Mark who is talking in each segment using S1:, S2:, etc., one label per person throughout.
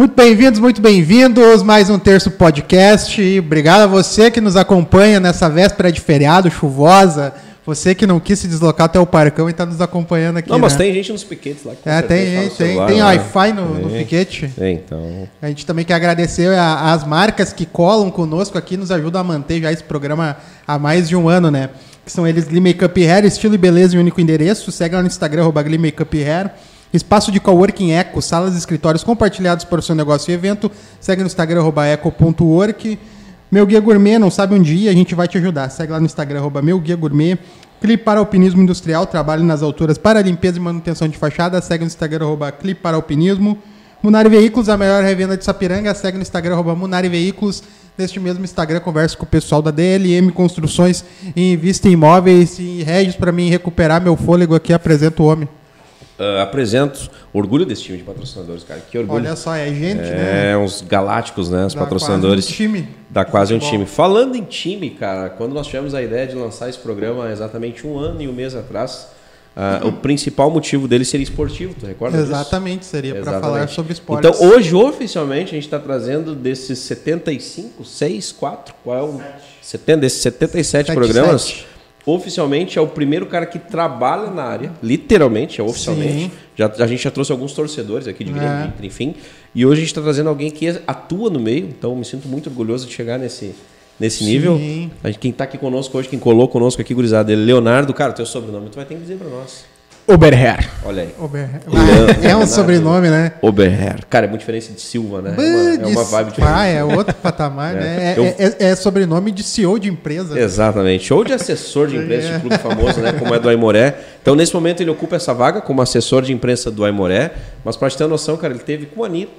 S1: Muito bem-vindos, muito bem-vindos. Mais um terço podcast. Obrigado a você que nos acompanha nessa véspera de feriado chuvosa. Você que não quis se deslocar até o Parcão e está nos acompanhando aqui.
S2: Não, mas
S1: né?
S2: tem gente nos piquetes lá. Que
S1: É, tem gente, tem, tem Wi-Fi no, no piquete.
S2: Tem, então.
S1: A gente também quer agradecer a- as marcas que colam conosco aqui, nos ajudam a manter já esse programa há mais de um ano, né? Que são eles Glee Makeup Hair, estilo e beleza em único endereço. Segue lá no Instagram, arroba Glee Makeup Hair. Espaço de coworking Eco, salas e escritórios compartilhados para o seu negócio e evento. Segue no Instagram, eco.work. Meu Guia Gourmet, não sabe um dia, a gente vai te ajudar. Segue lá no Instagram, arroba Meu Guia Gourmet. Clipe para Alpinismo Industrial, trabalho nas alturas para limpeza e manutenção de fachada. Segue no Instagram, arroba Clipe para Alpinismo. Munari Veículos, a maior revenda de Sapiranga. Segue no Instagram, arroba Munari Veículos. Neste mesmo Instagram, converso com o pessoal da DLM Construções e Invista em Imóveis. E Regis, para mim recuperar meu fôlego aqui, apresento o homem.
S2: Ah, apresento orgulho desse time de patrocinadores, cara. Que orgulho.
S1: Olha só, é gente, né?
S2: é, uns galácticos, né? Os
S1: Dá
S2: patrocinadores.
S1: quase um time
S2: Dá quase um
S1: futebol.
S2: time. Falando em time, cara, quando nós tivemos a ideia de lançar esse programa há exatamente um ano e um mês atrás, ah, o principal motivo dele seria esportivo, tu recorda disso?
S1: Exatamente, seria para falar sobre esportes.
S2: Então, hoje, oficialmente, a gente está trazendo desses 75, 6, 4, qual é o. 70, desses 77
S1: Sete,
S2: programas.
S1: sete.
S2: Oficialmente é o primeiro cara que trabalha na área, literalmente, é oficialmente.
S1: Sim.
S2: Já, a gente já trouxe alguns torcedores aqui de Grêmio,
S1: É.
S2: Enfim. E hoje a gente está trazendo alguém que atua no meio, então me sinto muito orgulhoso de chegar nesse, nesse nível. A gente- quem está aqui conosco hoje, quem colou conosco aqui, gurizada, é Leonardo. Cara, teu sobrenome tu vai ter que dizer para nós.
S3: Oberher.
S2: Olha aí.
S1: Ober-
S2: Leandro.
S1: É um sobrenome, né?
S2: Oberher. Cara, é muito diferente de Silva, né? É uma, é uma vibe diferente.
S1: Ah, é outro patamar, né? É,
S2: Eu-
S1: é- é sobrenome de CEO de empresa.
S2: Exatamente. Ou de assessor de imprensa de clube famoso, né? Como é do Aimoré. Então, nesse momento, ele ocupa essa vaga como assessor de imprensa do Aimoré. Mas, pra te ter uma noção, cara, ele teve com a Anitta,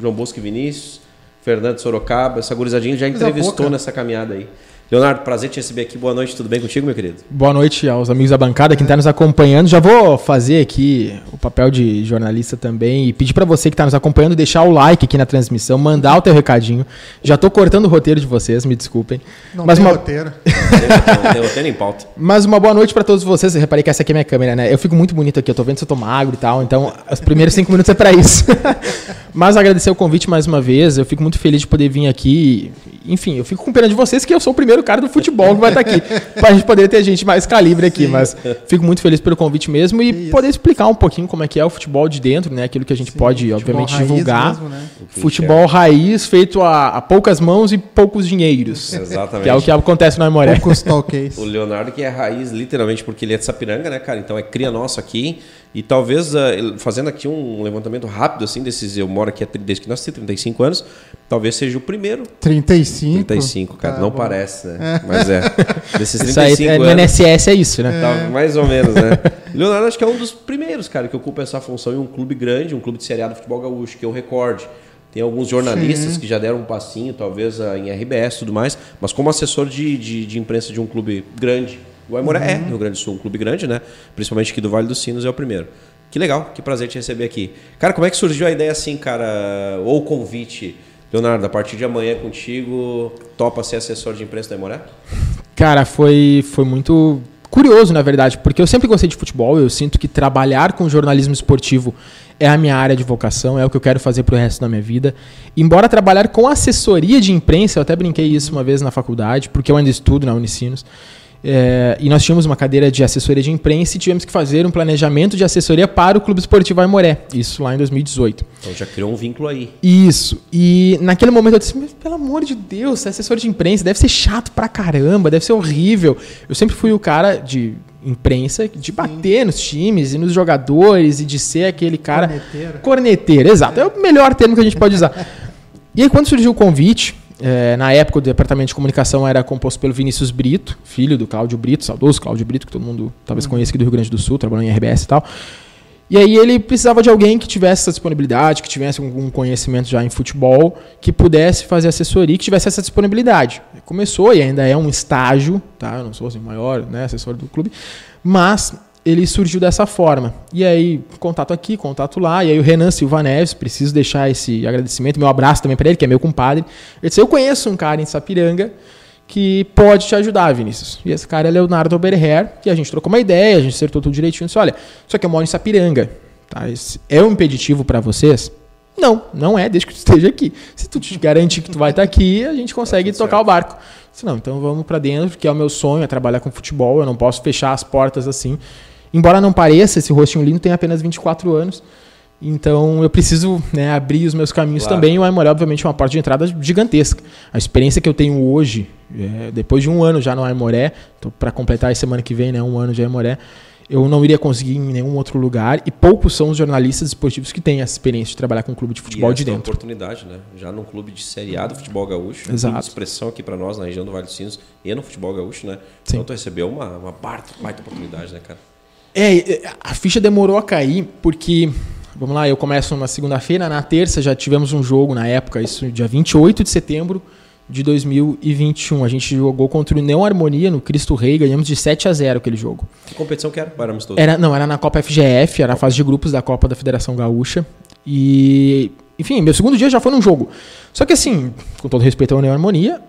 S2: João Bosco e Vinícius, Fernando Sorocaba, essa gurizadinha ele já entrevistou nessa caminhada aí. Leonardo, prazer te receber aqui. Boa noite, tudo bem contigo, meu querido?
S3: Boa noite aos amigos da bancada, quem está nos acompanhando. Já vou fazer aqui o papel de jornalista também e pedir para você que está nos acompanhando deixar o like aqui na transmissão, mandar o teu recadinho. Já estou cortando o roteiro de vocês, me desculpem.
S1: Não
S3: Mas
S1: tem
S3: uma,
S1: roteiro.
S2: Não tem roteiro em pauta.
S3: mas uma boa noite para todos vocês. Eu reparei que essa aqui é minha câmera, né? Eu fico muito bonito aqui, eu tô vendo se eu tô magro e tal, então os primeiros cinco minutos é para isso. mas agradecer o convite mais uma vez, eu fico muito feliz de poder vir aqui. Enfim, eu fico com pena de vocês que eu sou o primeiro cara do futebol que vai estar aqui. pra gente poder ter gente mais calibre aqui, mas fico muito feliz pelo convite mesmo e poder explicar um pouquinho como é que é o futebol de dentro, né? Aquilo que a gente pode,
S1: futebol
S3: obviamente,
S1: raiz
S3: divulgar.
S1: mesmo, né?
S3: Futebol raiz feito a, a poucas mãos e poucos dinheiros.
S2: Exatamente.
S3: Que é o que acontece no Aimoré.
S1: Poucos talkies.
S2: O Leonardo que é raiz, literalmente, porque ele é de Sapiranga, né, cara? Então é cria nosso aqui. E talvez, ah, fazendo aqui um levantamento rápido, assim, desses... Eu moro aqui desde que nós temos 35 anos. Talvez seja o primeiro
S1: 35.
S2: 35, cara.
S1: Tá
S2: não
S1: bom.
S2: parece, né? Mas é. Desses
S3: Isso aí,
S2: 35
S3: é, no
S2: anos...
S3: NSS é isso, né?
S2: Tá, mais ou menos, né? Leonardo acho que é um dos primeiros, cara, que ocupa essa função em um clube grande, um clube de Série A do futebol gaúcho, que eu recorde. Tem alguns jornalistas
S1: Sim.
S2: que já deram um passinho, talvez ah, em RBS e tudo mais, mas como assessor de, de, de imprensa de um clube grande. O Aimoré é,
S1: Uhum.
S2: no Rio Grande do Sul, um clube grande, né? Principalmente aqui do Vale dos Sinos é o primeiro. Que legal, que prazer te receber aqui. Cara, como é que surgiu a ideia assim, cara, ou o convite? Leonardo, a partir de amanhã contigo, topa ser assessor de imprensa do Aimoré?
S3: Cara, foi, foi muito curioso, na verdade, porque eu sempre gostei de futebol, eu sinto que trabalhar com jornalismo esportivo é a minha área de vocação, é o que eu quero fazer pro resto da minha vida. Embora trabalhar com assessoria de imprensa, eu até brinquei isso uma vez na faculdade, porque eu ainda estudo na Unicinos, é, e nós tínhamos uma cadeira de assessoria de imprensa e tivemos que fazer um planejamento de assessoria para o Clube Esportivo Aimoré, isso lá em 2018.
S2: Então já criou um vínculo aí.
S3: Isso. E naquele momento eu disse, "Mas, pelo amor de Deus, ser assessor de imprensa deve ser chato pra caramba, deve ser horrível. Eu sempre fui o cara de imprensa de bater nos times e nos jogadores e de ser aquele cara
S1: Corneteiro.
S3: corneteiro, exato. É o melhor termo que a gente pode usar. E aí quando surgiu o convite, eh, na época o departamento de comunicação era composto pelo Vinícius Brito, filho do Cláudio Brito, saudoso Cláudio Brito, que todo mundo talvez conheça aqui do Rio Grande do Sul, trabalhou em RBS e tal. E aí ele precisava de alguém que tivesse essa disponibilidade, que tivesse algum conhecimento já em futebol, que pudesse fazer assessoria, que tivesse essa disponibilidade. Começou e ainda é um estágio, tá? Eu não sou assim, o maior né, assessor do clube, mas ele surgiu dessa forma. E aí, contato aqui, contato lá. E aí o Renan Silva Neves, preciso deixar esse agradecimento, meu abraço também para ele, que é meu compadre. Ele disse, eu conheço um cara em Sapiranga que pode te ajudar, Vinícius. E esse cara é Leonardo Oberher, e a gente trocou uma ideia, a gente acertou tudo direitinho. Disse, olha, só que eu moro em Sapiranga, tá? Esse é um impeditivo para vocês? Não, não é, desde que tu esteja aqui. Se tu te garante que tu vai estar aqui, a gente consegue
S2: Tá
S3: tocar
S2: certo.
S3: o barco. Se não, então vamos pra dentro, que é o meu sonho, é trabalhar com futebol, eu não posso fechar as portas assim. Embora não pareça, esse rostinho lindo tem apenas 24 anos. Então eu preciso né, abrir os meus caminhos
S2: Claro.
S3: também. O Aimoré, obviamente, é uma porta de entrada gigantesca. A experiência que eu tenho hoje, é, depois de um ano já no Aimoré, para completar essa semana que vem, né, um ano de Aimoré, eu não iria conseguir em nenhum outro lugar. E poucos são os jornalistas esportivos que têm essa experiência de trabalhar com um clube de futebol
S2: e
S3: de
S2: essa é uma
S3: dentro.
S2: oportunidade, né? Já num clube de Série A do futebol gaúcho, um
S3: Exato.
S2: de expressão aqui para nós na região do Vale dos Sinos e no futebol gaúcho, né?
S3: Sim.
S2: Então tu recebeu uma, uma baita, baita oportunidade, né, cara?
S3: É, é, a ficha demorou a cair porque, vamos lá, eu começo na segunda-feira, na terça já tivemos um jogo na época, isso dia 28 de setembro de 2021. A gente jogou contra o Neon Harmonia no Cristo Rei, ganhamos de 7 a 0 aquele jogo.
S2: Que competição que era? Para amistoso?
S3: Era, não, era na Copa FGF, era a fase de grupos da Copa da Federação Gaúcha. E, enfim, meu segundo dia já foi num jogo. Só que assim, com todo respeito ao Neon Harmonia,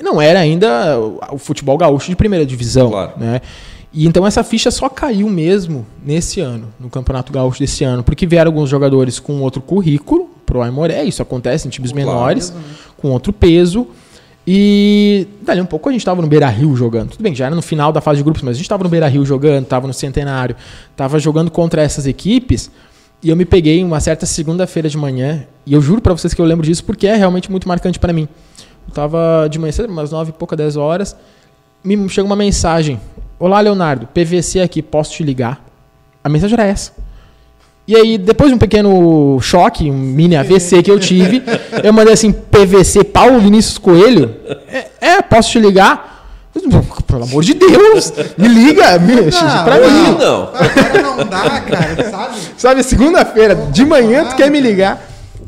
S3: não era ainda o, o futebol gaúcho de primeira divisão,
S2: Claro.
S3: né? E então essa ficha só caiu mesmo nesse ano, no Campeonato Gaúcho desse ano, porque vieram alguns jogadores com outro currículo pro Aimoré, isso acontece em times
S2: Claro.
S3: menores, com outro peso. E dali um pouco a gente estava no Beira Rio jogando. Tudo bem, já era no final da fase de grupos, mas a gente estava no Beira Rio jogando, estava no Centenário, estava jogando contra essas equipes. E eu me peguei uma certa segunda-feira de manhã, e eu juro para vocês que eu lembro disso porque é realmente muito marcante para mim. Eu tava de manhã cedo, umas nove e pouca, dez horas, me chega uma mensagem. Olá, Leonardo, PVC aqui, posso te ligar? A mensagem era essa. E aí, depois de um pequeno choque, um mini AVC que eu tive, eu mandei assim, PVC Paulo Vinícius Coelho? É, é, posso te ligar? Pelo amor de Deus, me liga, me, pra
S1: não,
S3: mim.
S2: não.
S1: Não dá, cara, sabe?
S3: Sabe, segunda-feira, de manhã, tu quer me ligar.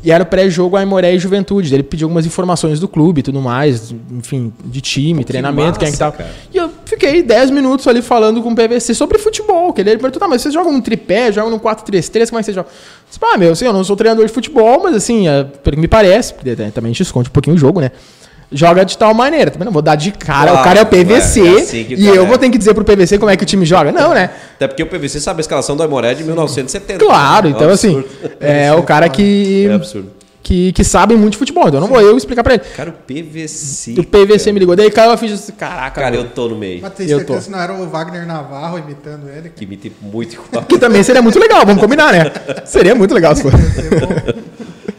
S3: E era o pré-jogo Aimoré e Juventude. Ele pediu algumas informações do clube e tudo mais, enfim, de time, treinamento, quem é que
S2: massa,
S3: tava.
S2: cara.
S3: E eu fiquei 10 minutos ali falando com o PVC sobre futebol. Que ele perguntou, tá, mas vocês jogam no tripé, jogam no 4-3-3, como é que vocês jogam? Eu disse, ah, meu, assim, eu não sou treinador de futebol, mas assim, é, pelo que me parece, porque também a gente esconde um pouquinho o jogo, né? Joga de tal maneira. Também não vou dar de cara,
S2: Claro,
S3: o cara é o PVC
S2: é assim que
S3: e
S2: tá,
S3: eu
S2: né?
S3: vou ter que dizer pro PVC como é que o time joga. Não, né?
S2: Até porque o PVC sabe a escalação do Aimoré de 1970.
S3: Claro,
S2: É um
S3: então assim,
S2: absurdo.
S3: é o cara que,
S2: É absurdo.
S3: que, que sabe muito de futebol. Então não vou eu explicar pra ele.
S2: Cara, o PVC.
S3: O PVC
S2: cara.
S3: me ligou, daí caiu a ficha disse, caraca,
S2: Cara,
S3: meu.
S2: eu tô no meio.
S1: Mas tem
S3: Eu
S1: certeza
S3: tô.
S1: que não era o Wagner Navarro imitando ele.
S2: Que me tem muito igual.
S3: que também seria muito legal, vamos combinar, né? Seria muito legal se for.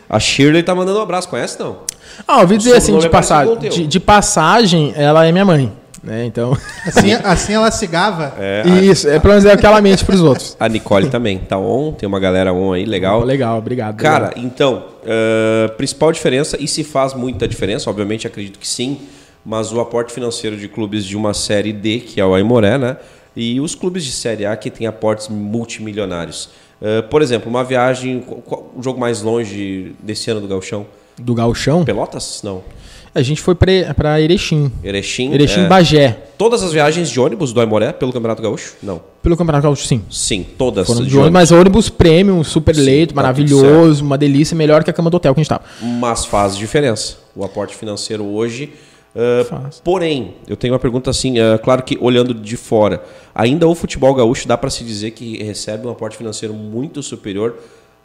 S2: A Shirley tá mandando um abraço, conhece não?
S3: Ah, ouvi dizer assim, de,
S2: é
S3: passagem, de, de passagem, ela é minha mãe. Né? Então,
S1: Assim, assim ela se gava.
S2: É,
S3: isso, é pelo menos é o que ela mente pros outros.
S2: a Nicole também tá on, tem uma galera on aí, legal.
S3: Legal, obrigado.
S2: Cara,
S3: obrigado.
S2: então, eh, principal diferença, e se faz muita diferença, obviamente acredito que sim, mas o aporte financeiro de clubes de uma série D, que é o Aimoré, né? E os clubes de série A que têm aportes multimilionários. Eh, por exemplo, uma viagem, qual- qual- o jogo mais longe desse ano do Gauchão?
S3: do Galchão,
S2: Pelotas? Não.
S3: a gente foi pra, pra Erechim.
S2: Erechim?
S3: Erechim
S2: é.
S3: Bagé.
S2: Todas as viagens de ônibus do Aimoré pelo Campeonato Gaúcho? Não.
S3: Pelo Campeonato Gaúcho, sim.
S2: Sim, todas.
S3: Foram
S2: de
S3: de ônibus, mas ônibus premium, super
S2: Sim,
S3: leito,
S2: tá
S3: maravilhoso, uma delícia, melhor que a cama do hotel que a gente tava.
S2: mas faz diferença. O aporte financeiro hoje. Ah, porém, eu tenho uma pergunta assim, ah, claro que olhando de fora, ainda o futebol gaúcho dá para se dizer que recebe um aporte financeiro muito superior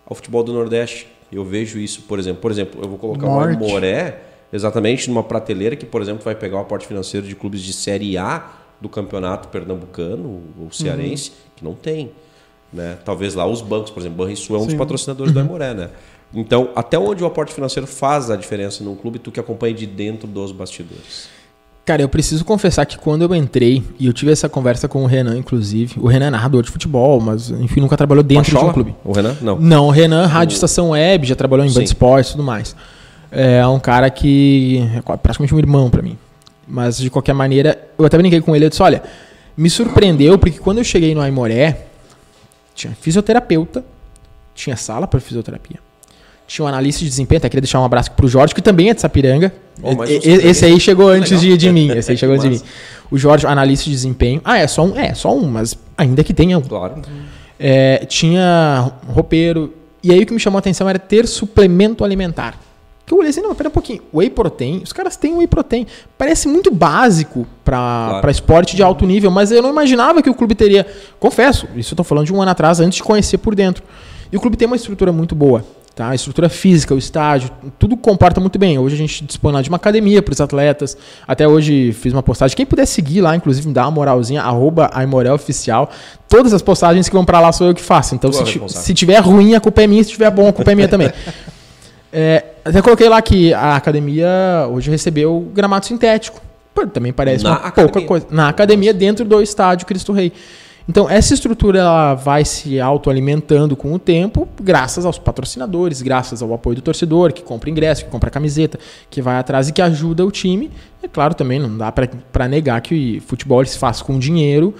S2: ao futebol do Nordeste. Eu vejo isso, por exemplo. Por exemplo, eu vou colocar
S1: Norte.
S2: o Aimoré exatamente numa prateleira que, por exemplo, vai pegar o aporte financeiro de clubes de Série A do campeonato pernambucano ou cearense, que não tem. Né? Talvez lá os bancos, por exemplo, Banrisul é um dos patrocinadores do Aimoré, né? Então, até onde o aporte financeiro faz a diferença num clube, tu que acompanha de dentro dos bastidores.
S3: Cara, eu preciso confessar que quando eu entrei, e eu tive essa conversa com o Renan, inclusive, o Renan é narrador de futebol, mas enfim, nunca trabalhou dentro de
S2: Pachola?
S3: um clube.
S2: O Renan? Não.
S3: Não, o Renan, Rádio Estação Web, já trabalhou em. Band Esportes e tudo mais. É um cara que é praticamente um irmão pra mim. Mas de qualquer maneira, eu até brinquei com ele, eu disse, olha, me surpreendeu porque quando eu cheguei no Aimoré, tinha fisioterapeuta, tinha sala para fisioterapia. Tinha um analista de desempenho, até queria deixar um abraço pro Jorge, que também é de Sapiranga.
S2: Oh,
S3: E- esse aí chegou antes
S2: Legal.
S3: de, de mim. Esse aí chegou antes de mim. O Jorge, analista de desempenho. Ah, é só um? É, só um, mas ainda que tenha um.
S2: Claro.
S3: É, tinha roupeiro. E aí o que me chamou a atenção era ter suplemento alimentar. Que eu olhei assim, não, pera um pouquinho. Whey protein, os caras têm whey protein. Parece muito básico para
S2: Claro.
S3: pra esporte de alto nível, mas eu não imaginava que o clube teria. Confesso, isso eu tô falando de um ano atrás, antes de conhecer por dentro. E o clube tem uma estrutura muito boa. Tá? A estrutura física, o estádio, tudo comporta muito bem. Hoje a gente dispõe lá de uma academia para os atletas. Até hoje fiz uma postagem. Quem puder seguir lá, inclusive, me dá uma moralzinha, arroba Oficial. Todas as postagens que vão para lá sou eu que faço. Então, se, se tiver ruim, a culpa é minha. Se tiver bom, a culpa é minha também. É, até coloquei lá que a academia hoje recebeu gramado sintético. Também parece Na uma academia. pouca coisa. Na academia, dentro do estádio Cristo Rei. Então, essa estrutura ela vai se autoalimentando com o tempo, graças aos patrocinadores, graças ao apoio do torcedor, que compra ingresso, que compra camiseta, que vai atrás e que ajuda o time. É claro, também não dá para negar que o futebol se faz com dinheiro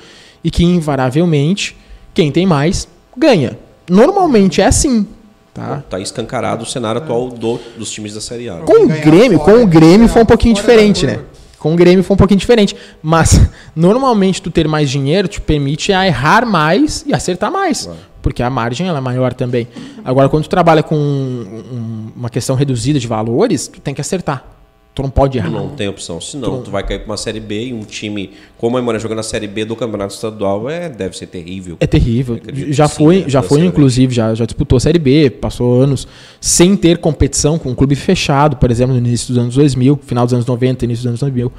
S3: e que, invariavelmente, quem tem mais ganha. Normalmente é assim. Tá,
S2: tá escancarado o cenário atual do, dos times da Série A.
S3: Com o Grêmio, com o Grêmio foi um pouquinho diferente, né? Com o Grêmio foi um pouquinho diferente. Mas, normalmente, tu ter mais dinheiro te permite errar mais e acertar mais. Porque a margem ela é maior também. Agora, quando tu trabalha com um, uma questão reduzida de valores, tu tem que acertar. Tu não pode errar.
S2: Não tem opção. Senão, tu, tu vai cair para uma Série B e um time como a Emora jogando na Série B do Campeonato Estadual é, deve ser terrível.
S3: É terrível. Já foi, sim, já foi inclusive, já, já disputou a Série B, passou anos sem ter competição com um clube fechado, por exemplo, no início dos anos 2000, final dos anos 90, início dos anos 2000,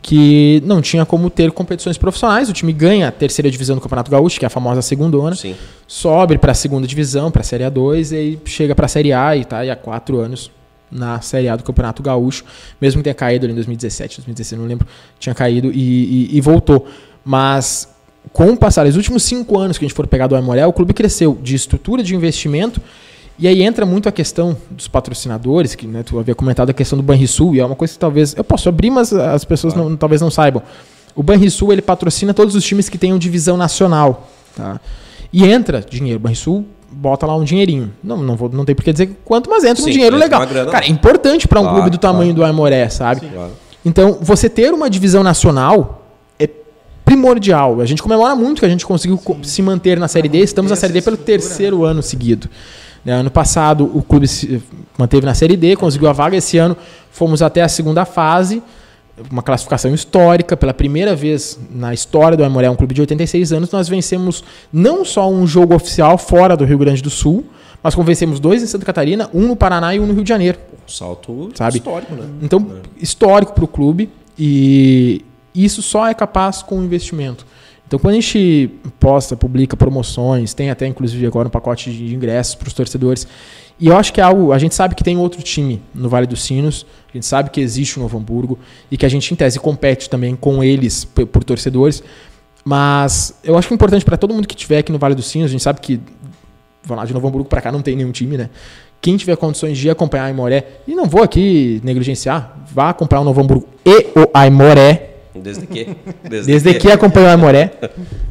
S3: que não tinha como ter competições profissionais. O time ganha a terceira divisão do Campeonato Gaúcho, que é a famosa segundona, sim. sobe para a segunda divisão, para a Série A2 e chega para a Série A e tá e há quatro anos na Série A do Campeonato Gaúcho, mesmo que tenha caído ali em 2017, 2016, não lembro, tinha caído e, e, e voltou. Mas com o passar dos últimos cinco anos que a gente for pegar do Aimoré, o clube cresceu de estrutura de investimento e aí entra muito a questão dos patrocinadores, que né, tu havia comentado a questão do Banrisul, e é uma coisa que talvez eu posso abrir, mas as pessoas não, talvez não saibam. O Banrisul ele patrocina todos os times que tenham divisão nacional, tá? E entra dinheiro. O Banrisul bota lá um dinheirinho. Não, não, vou, não tem por que dizer quanto, mas entra Sim, um dinheiro legal. Cara, é importante para um claro, clube do tamanho claro. do Aimoré, sabe? Sim, claro. Então, você ter uma divisão nacional é primordial. A gente comemora muito que a gente conseguiu Sim. se manter na Série D. Estamos na Série D pelo terceiro ano seguido. Né, ano passado, o clube se manteve na Série D, conseguiu a vaga. Esse ano, fomos até a segunda fase uma classificação histórica. Pela primeira vez na história do Aimoré, um clube de 86 anos, nós vencemos não só um jogo oficial fora do Rio Grande do Sul, mas como vencemos dois em Santa Catarina, um no Paraná e um no Rio de Janeiro.
S2: salto sabe? histórico, né?
S3: Então, é. histórico para o clube e isso só é capaz com investimento. Então, quando a gente posta, publica promoções, tem até inclusive agora um pacote de ingressos para os torcedores, e eu acho que é algo. A gente sabe que tem outro time no Vale dos Sinos, a gente sabe que existe o Novo Hamburgo e que a gente, em tese, compete também com eles por, torcedores. Mas eu acho que é importante para todo mundo que estiver aqui no Vale dos Sinos, a gente sabe que, vamos lá, de Novo Hamburgo para cá não tem nenhum time, né? Quem tiver condições de acompanhar a Aimoré, e não vou aqui negligenciar, vá acompanhar o Novo Hamburgo e o Aimoré.
S2: Desde que?
S3: Desde, Desde que, que acompanha o Aimoré.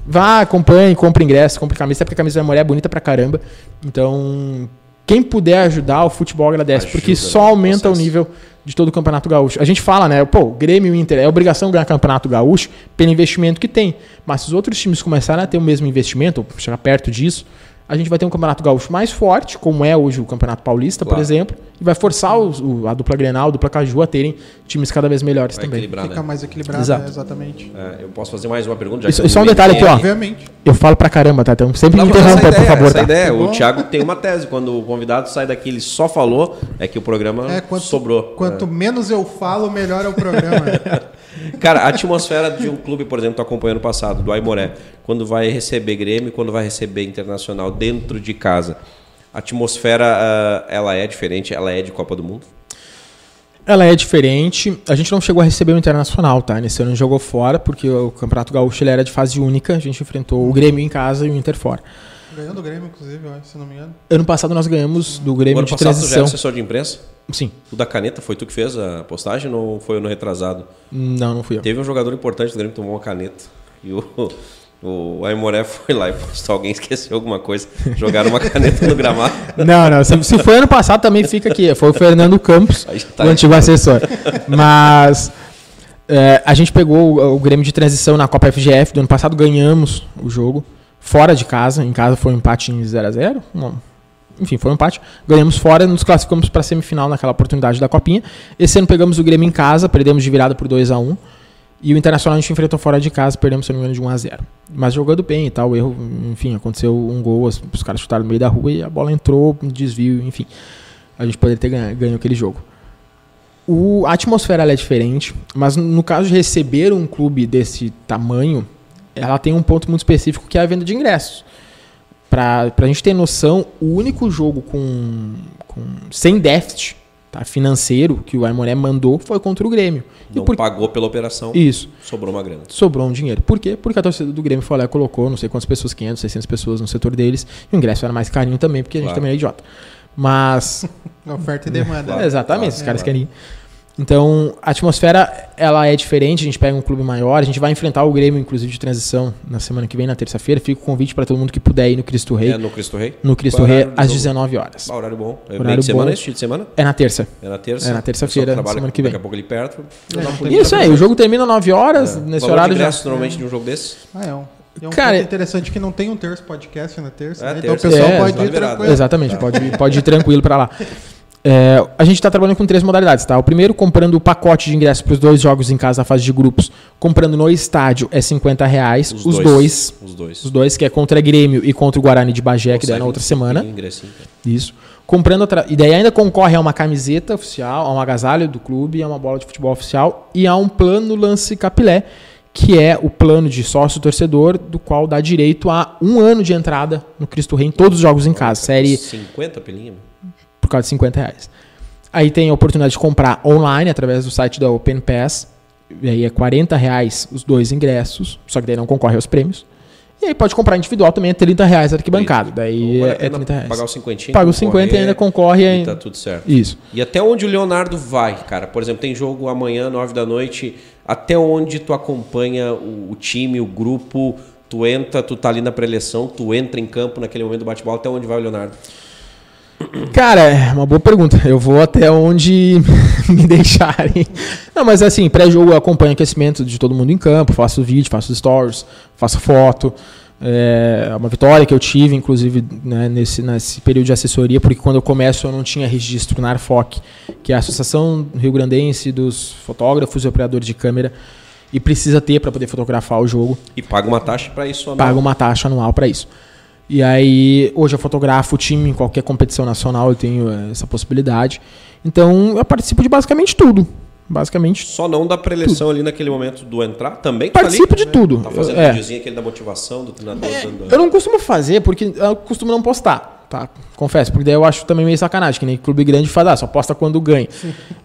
S3: Vá, acompanhe, compre ingresso, compre camisa, porque a camisa do Aimoré é bonita pra caramba. Então, quem puder ajudar, o futebol agradece, Ajuda, porque só aumenta o nível de todo o Campeonato Gaúcho. A gente fala, né? Pô, o Grêmio e o Inter é obrigação ganhar Campeonato Gaúcho pelo investimento que tem. Mas se os outros times começarem a ter o mesmo investimento, ou chegar perto disso, a gente vai ter um Campeonato Gaúcho mais forte, como é hoje o Campeonato Paulista, claro. por exemplo, e vai forçar os, o, a dupla Grenal, a dupla Caju a terem times cada vez melhores vai também.
S1: Fica né? mais equilibrado, Exato. Né? exatamente.
S2: É, eu posso fazer mais uma pergunta?
S3: Já Isso, só um detalhe aqui, ó. Obviamente. Eu falo pra caramba, tá? Então sempre Não, me interrompa, por favor. Essa
S2: tá? ideia, o Thiago tem uma tese. Quando o convidado sai daqui, ele só falou, é que o programa é, quanto, sobrou.
S1: Quanto é. menos eu falo, melhor é o programa.
S2: Cara, a atmosfera de um clube, por exemplo, que acompanhando o passado, do Aimoré, quando vai receber Grêmio, quando vai receber Internacional dentro de casa, a atmosfera, uh, ela é diferente? Ela é de Copa do Mundo?
S3: Ela é diferente. A gente não chegou a receber o Internacional, tá? Nesse ano jogou fora, porque o Campeonato Gaúcho ele era de fase única. A gente enfrentou o Grêmio em casa e o Inter fora.
S1: Ganhando do Grêmio, inclusive, se não me engano.
S3: Ano passado nós ganhamos do Grêmio o ano de
S2: passado
S3: transição. Já
S2: era assessor de imprensa?
S3: Sim.
S2: O da caneta foi tu que fez a postagem ou foi no retrasado?
S3: Não, não fui eu.
S2: Teve um jogador importante do Grêmio que tomou uma caneta. E o, o Aimoré foi lá e postou, alguém esqueceu alguma coisa. Jogaram uma caneta no gramado.
S3: Não, não. Se, se foi ano passado, também fica aqui. Foi o Fernando Campos, tá o antigo assessor. Mas é, a gente pegou o, o Grêmio de transição na Copa FGF do ano passado, ganhamos o jogo fora de casa. Em casa foi um empate em 0 a 0 Enfim, foi um empate. Ganhamos fora, nos classificamos para a semifinal naquela oportunidade da Copinha. Esse ano pegamos o Grêmio em casa, perdemos de virada por 2 a 1 E o Internacional a gente enfrentou fora de casa, perdemos, se não me engano, de 1x0. Mas jogando bem e tal, o erro, enfim, aconteceu um gol, os, caras chutaram no meio da rua e a bola entrou, desvio, enfim. A gente poderia ter ganho, ganho aquele jogo. O, a atmosfera é diferente, mas no caso de receber um clube desse tamanho, ela tem um ponto muito específico que é a venda de ingressos. Para a gente ter noção, o único jogo com, com sem déficit tá, financeiro que o Aimoré mandou foi contra o Grêmio.
S2: Não por... pagou pela operação.
S3: Isso.
S2: Sobrou uma grana.
S3: Sobrou um dinheiro. Por quê? Porque a torcida do Grêmio foi lá e colocou não sei quantas pessoas, 500, 600 pessoas no setor deles. E o ingresso era mais carinho também, porque claro. a gente também é idiota. Mas...
S1: Oferta e demanda.
S3: Claro, exatamente, claro, os caras querem... Então, a atmosfera ela é diferente, a gente pega um clube maior, a gente vai enfrentar o Grêmio, inclusive, de transição na semana que vem, na terça-feira. Fica o convite para todo mundo que puder ir no Cristo Rei.
S2: É no Cristo Rei?
S3: No Cristo Rei, às 19 horas.
S2: Ah, horário bom.
S3: É horário
S2: de semana
S3: bom.
S2: esse de semana?
S3: É na terça.
S2: É na terça?
S3: É na terça-feira, semana que vem.
S2: Daqui a pouco ali perto.
S3: É. Isso aí, o jogo termina 9 horas,
S2: É.
S3: nesse
S2: Valor
S3: horário
S2: de
S3: já...
S2: ingresso, normalmente de um jogo desse?
S1: Ah, é um. E é um
S3: Cara,
S1: interessante que não tem um terço podcast na terça,
S2: É,
S1: né? Então o
S2: terça.
S1: pessoal
S3: É,
S1: pode
S2: tá
S1: ir
S2: liberado.
S1: tranquilo.
S3: Exatamente, pode, pode ir tranquilo para lá. É, a gente está trabalhando com três modalidades, tá? O primeiro, comprando o pacote de ingressos para os dois jogos em casa, na fase de grupos. Comprando no estádio é 50 reais. Os, dois.
S2: Os dois.
S3: Os dois, que é contra Grêmio e contra o Guarani de Bagé, que daí é na outra semana. Isso. Comprando outra. E daí ainda concorre a uma camiseta oficial, a um agasalho do clube, a uma bola de futebol oficial e a um plano lance capilé, que é o plano de sócio torcedor, do qual dá direito a um ano de entrada no Cristo Rei em todos os jogos em casa. Série
S2: 50 pelinha?
S3: Por causa de 50 reais. Aí tem a oportunidade de comprar online através do site da Open Pass. E aí é 40 reais os dois ingressos, só que daí não concorre aos prêmios. E aí pode comprar individual também, é 30 reais arquibancado. Daí
S2: Então, vale
S3: é
S2: pena
S3: 30 reais.
S2: Pagar os 50
S3: Paga os 50 e ainda concorre.
S2: E
S3: Aí...
S2: tá tudo certo.
S3: Isso.
S2: E até onde o Leonardo vai, cara? Por exemplo, tem jogo amanhã, 9 da noite. Até onde tu acompanha o, o time, o grupo? Tu entra, tu tá ali na preleção, tu entra em campo naquele momento do bate-bola. Até onde vai o Leonardo?
S3: Cara, é uma boa pergunta. Eu vou até onde me deixarem. Não, mas assim, pré-jogo eu acompanho o aquecimento de todo mundo em campo, faço vídeo, faço stories, faço foto. É uma vitória que eu tive, inclusive, né, nesse, nesse período de assessoria, porque quando eu começo eu não tinha registro na ARFOC, que é a Associação Rio Grandense dos Fotógrafos e Operadores de Câmera, e precisa ter para poder fotografar o jogo.
S2: E paga uma taxa para isso não?
S3: Paga uma taxa anual para isso. E aí, hoje eu fotografo o time em qualquer competição nacional, eu tenho eh, essa possibilidade. Então, eu participo de basicamente tudo. Basicamente,
S2: Só não da preleção ali naquele momento do entrar também?
S3: participo
S2: tá ali,
S3: de tudo.
S2: Tá fazendo
S3: É.
S2: videozinho aquele da motivação do treinador. dando-
S3: Eu não costumo fazer, porque eu costumo não postar, tá? Confesso, porque daí eu acho também meio sacanagem, que nem clube grande faz, ah, só posta quando ganha.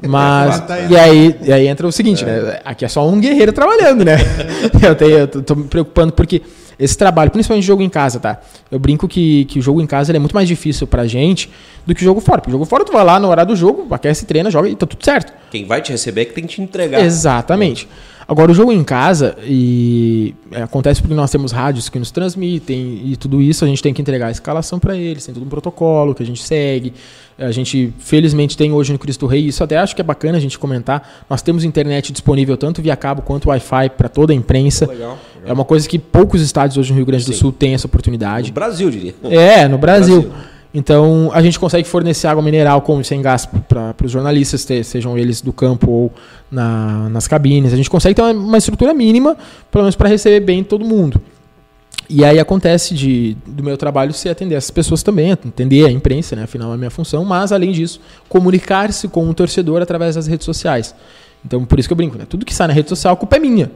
S3: Mas,
S1: Tá
S3: e aí, e aí entra o seguinte, né? Aqui é só um guerreiro trabalhando, né? eu, tenho, eu tô, tô me preocupando porque esse trabalho, principalmente jogo em casa, tá? Eu brinco que, que o jogo em casa é muito mais difícil pra gente do que o jogo fora. Porque o jogo fora tu vai lá no horário do jogo, aquece, treina, joga e tá tudo certo.
S2: Quem vai te receber é que tem que te entregar.
S3: Exatamente. Agora, o jogo em casa, e é, acontece porque nós temos rádios que nos transmitem e tudo isso, a gente tem que entregar a escalação para eles, tem todo um protocolo que a gente segue. A gente, felizmente, tem hoje no Cristo Rei, isso até acho que é bacana a gente comentar. Nós temos internet disponível tanto via cabo quanto Wi-Fi para toda a imprensa.
S2: Legal.
S3: É uma coisa que poucos estádios hoje no Rio Grande do
S2: Sim.
S3: Sul têm essa oportunidade.
S2: No Brasil, diria.
S3: É, no Brasil.
S2: Brasil.
S3: Então, a gente consegue fornecer água mineral com sem gás para os jornalistas, te- sejam eles do campo ou na- nas cabines. A gente consegue ter uma, uma estrutura mínima, pelo menos para receber bem todo mundo. E aí acontece de, do meu trabalho ser atender essas pessoas também, atender a imprensa, né? afinal é a minha função, mas além disso, comunicar-se com o torcedor através das redes sociais. Então, por isso que eu brinco, né? Tudo que sai na rede social, a culpa é minha.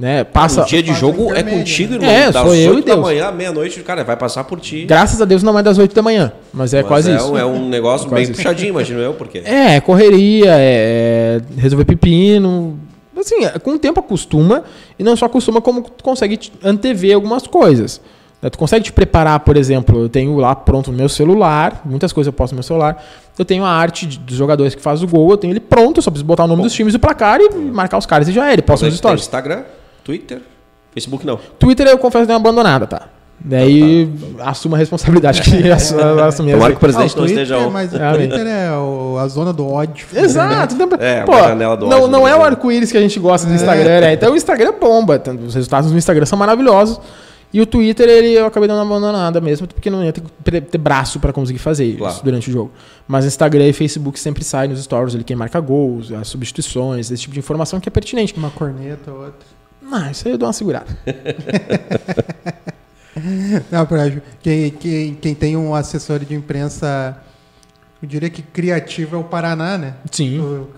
S3: Né? Passa,
S2: O dia de jogo é
S1: intermédia,
S2: contigo,
S1: né?
S2: irmão.
S3: É,
S2: das
S3: sou eu
S2: 8
S3: e
S2: da
S3: Deus.
S2: manhã, meia-noite, cara, vai passar por ti.
S3: graças a Deus não é das 8 da manhã, mas é
S2: Mas
S3: quase
S2: é
S3: isso.
S2: Um, é um negócio
S3: Quase
S2: bem
S3: isso.
S2: puxadinho, imagino eu, porque.
S3: É, correria, é resolver pepino. Assim, é, com o tempo acostuma, e não só acostuma, como tu consegue te- antever algumas coisas. Né? Tu consegue te preparar, por exemplo, eu tenho lá pronto no meu celular, muitas coisas eu posto no meu celular. Eu tenho a arte de- dos jogadores que faz o gol, eu tenho ele pronto, eu só preciso botar o nome dos times e o placar e marcar os caras e já é. Ele posta nos stories.
S2: Instagram, Twitter, Facebook não.
S3: Twitter eu confesso que dei uma abandonada, tá? Daí assumo a responsabilidade que assu- assumi.
S2: Tomara que o
S1: Ah, o
S2: presidente não
S1: Twitter,
S2: esteja.
S1: mas o
S3: É.
S1: Twitter é o- a zona do ódio.
S3: Exato. Então,
S2: É,
S3: pô,
S2: uma janela do
S3: não,
S2: ódio
S3: não
S2: do
S3: é o arco-íris que a gente gosta do Instagram, né? Então o Instagram bomba. tanto- Os resultados no Instagram são maravilhosos. E o Twitter, ele, eu acabei dando uma abandonada mesmo, porque não ia ter, ter braço para conseguir fazer
S2: Claro.
S3: isso durante o jogo. Mas Instagram e Facebook sempre sai nos stories ali quem marca gols, as substituições, esse tipo de informação que é pertinente.
S1: Uma corneta, outra.
S3: Não, isso aí eu dou uma segurada.
S1: Não, pra, quem, quem, quem tem um assessor de imprensa, eu diria que criativo é o Paraná, né?
S3: Sim.
S1: O-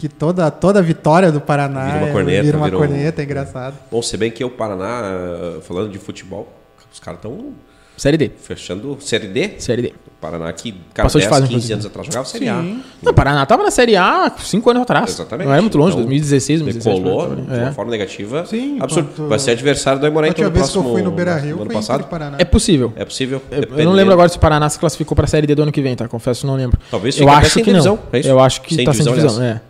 S1: que toda, toda vitória do Paraná
S2: Vira uma
S1: é-
S2: corneta,
S1: vira uma
S2: vira um-
S1: corneta, é engraçado.
S2: Bom, se bem que o Paraná, eh, falando de futebol, os caras estão
S3: Série D.
S2: fechando Série D.
S3: Série D.
S2: O Paraná que, cara,
S3: Passou de
S2: 10,
S3: fase,
S2: 15
S3: inclusive.
S2: anos atrás jogava Série A.
S1: Sim.
S3: Não, o Paraná tava na Série A 5 anos atrás.
S2: Exatamente.
S3: Não é muito longe,
S2: Então,
S3: 2016, 2017.
S2: Decolou de uma
S3: É.
S2: forma negativa.
S1: Sim,
S2: absurdo.
S1: enquanto-
S2: Vai ser adversário do Aimoré
S1: A
S2: então, no
S1: vez que eu
S2: próximo
S1: fui no Beira
S2: no
S1: Rio
S2: ano
S1: foi
S2: passado.
S1: Paraná.
S3: É possível.
S2: É possível.
S3: Eu, eu
S2: Depende
S3: não lembro agora se o Paraná se classificou para a Série D do ano que vem, tá? Confesso, não lembro.
S2: Talvez
S3: eu acho
S2: sem
S3: que não.
S2: divisão, é isso?
S3: Eu acho que
S2: Sem
S3: tá sem
S2: divisão,
S3: divisão, é.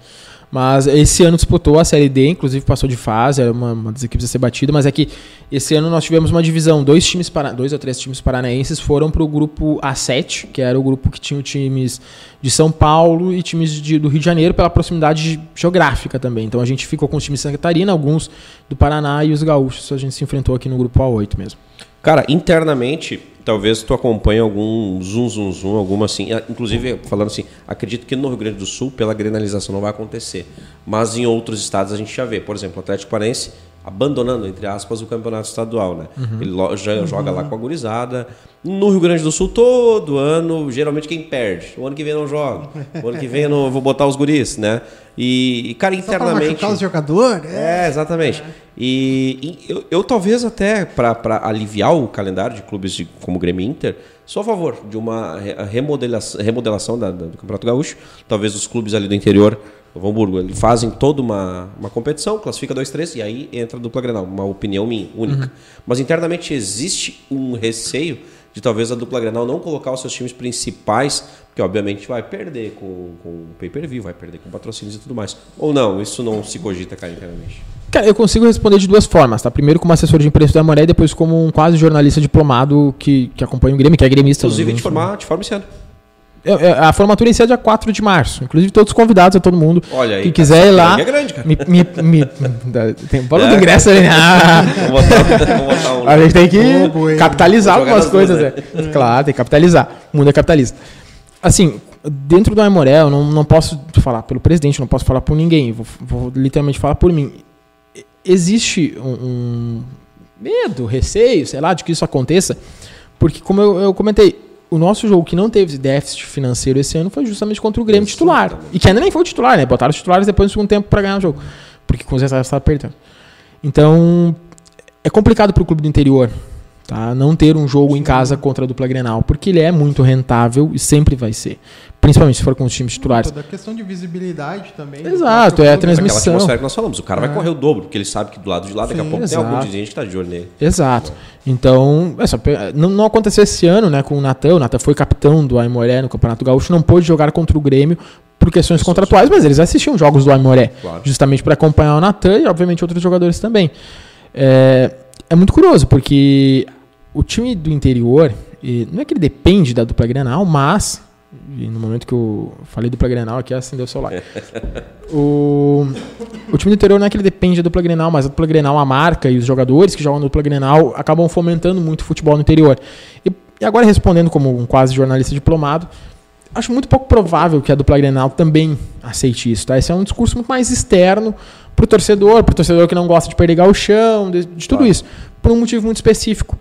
S3: Mas esse ano disputou a Série D, inclusive passou de fase, era uma, uma das equipes a ser batida, mas é que esse ano nós tivemos uma divisão, dois times para, dois ou três times paranaenses foram para o grupo A7, que era o grupo que tinha times de São Paulo e times de- do Rio de Janeiro pela proximidade geográfica também. Então a gente ficou com os times de Santa Catarina, alguns do Paraná e os gaúchos, a gente se enfrentou aqui no grupo A8 mesmo.
S2: Cara, internamente, talvez tu acompanhe algum zum, zum, zum, alguma assim. ah, Inclusive, falando assim, acredito que no Rio Grande do Sul, pela grenalização, não vai acontecer. Mas em outros estados a gente já vê. Por exemplo, o Atlético Paranaense abandonando, entre aspas, o campeonato estadual, né? Ele lo- já joga lá com a gurizada. No Rio Grande do Sul, todo ano, geralmente quem perde? O ano que vem não joga. O ano que vem eu não vou botar os guris, né? E, cara,
S1: Só
S2: internamente...
S1: machucar os jogadores?
S2: É, exatamente. E, e eu, eu talvez até para aliviar o calendário de clubes de, como o Grêmio Inter, sou a favor de uma re- remodelação, remodelação da- da- do Campeonato Gaúcho. Talvez os clubes ali do interior, o Hamburgo, eles fazem toda uma, uma competição, classifica 2, 3 e aí entra a dupla Grenal, uma opinião minha, única. Mas internamente existe um receio de talvez a dupla Grenal não colocar os seus times principais, porque obviamente vai perder com, com o pay-per-view, vai perder com patrocínios e tudo mais. Ou não, isso não se cogita, cara, internamente.
S3: Cara, eu consigo responder de duas formas, tá? Primeiro como assessor de imprensa da Amoré e depois como um quase jornalista diplomado que, que acompanha o Grêmio, que é gremista.
S2: Inclusive,
S3: não-
S2: de formar, de forma esse ano.
S3: Eu- eu- a formatura inicia dia 4 de março. Inclusive, todos convidados a todo mundo.
S2: Olha aí,
S3: quiser ir lá.
S2: é grande, cara.
S3: Me, me, me, tem bora do
S2: É.
S3: ingresso ali? Ah,
S2: botar, botar um.
S3: a gente tem que capitalizar algumas coisas.
S2: duas,
S3: né? Claro, tem que capitalizar. O mundo é capitalista. Assim, dentro do Aimoré, eu não, não posso falar pelo presidente, não posso falar por ninguém. Vou, vou literalmente falar por mim. Existe um, um medo, receio, sei lá, de que isso aconteça, porque, como eu, eu comentei, o nosso jogo que não teve déficit financeiro esse ano foi justamente contra o Grêmio titular.
S2: Exatamente.
S3: E que ainda nem foi o titular, né? Botaram os titulares depois no segundo tempo para ganhar o jogo. Porque com os reservas estava perdendo. Então, é complicado para o clube do interior tá? não ter um jogo em casa contra a dupla Grenal, porque ele é muito rentável e sempre vai ser. Principalmente se for com os times titulares.
S1: Toda a questão de visibilidade também.
S3: Exato, é a transmissão.
S2: Aquela atmosfera que nós falamos. O cara
S3: É.
S2: vai correr o dobro, porque ele sabe que do lado de lá, daqui a
S1: Sim,
S2: pouco
S3: exato.
S2: tem algum dirigente que tá de olho nele.
S3: Exato. Então, é só não, não aconteceu esse ano né, com o Natan. O Natan foi capitão do Aimoré no Campeonato Gaúcho, não pôde jogar contra o Grêmio por questões contratuais, mas eles assistiam jogos do Aimoré,
S2: Claro.
S3: justamente para acompanhar o Natan e, obviamente, outros jogadores também. É, é muito curioso, porque o time do interior, não é que ele depende da dupla Grenal, mas, no momento que eu falei dupla Grenal aqui, acendeu o celular. o, o time do interior não é que ele depende da dupla Grenal, mas a dupla Grenal, a marca e os jogadores que jogam na dupla Grenal acabam fomentando muito o futebol no interior. E, e agora respondendo como um quase jornalista diplomado, acho muito pouco provável que a dupla Grenal também aceite isso, tá? Esse é um discurso muito mais externo pro torcedor, pro torcedor que não gosta de perder gauchão, de, de tudo
S2: Claro.
S3: isso, por um motivo muito específico.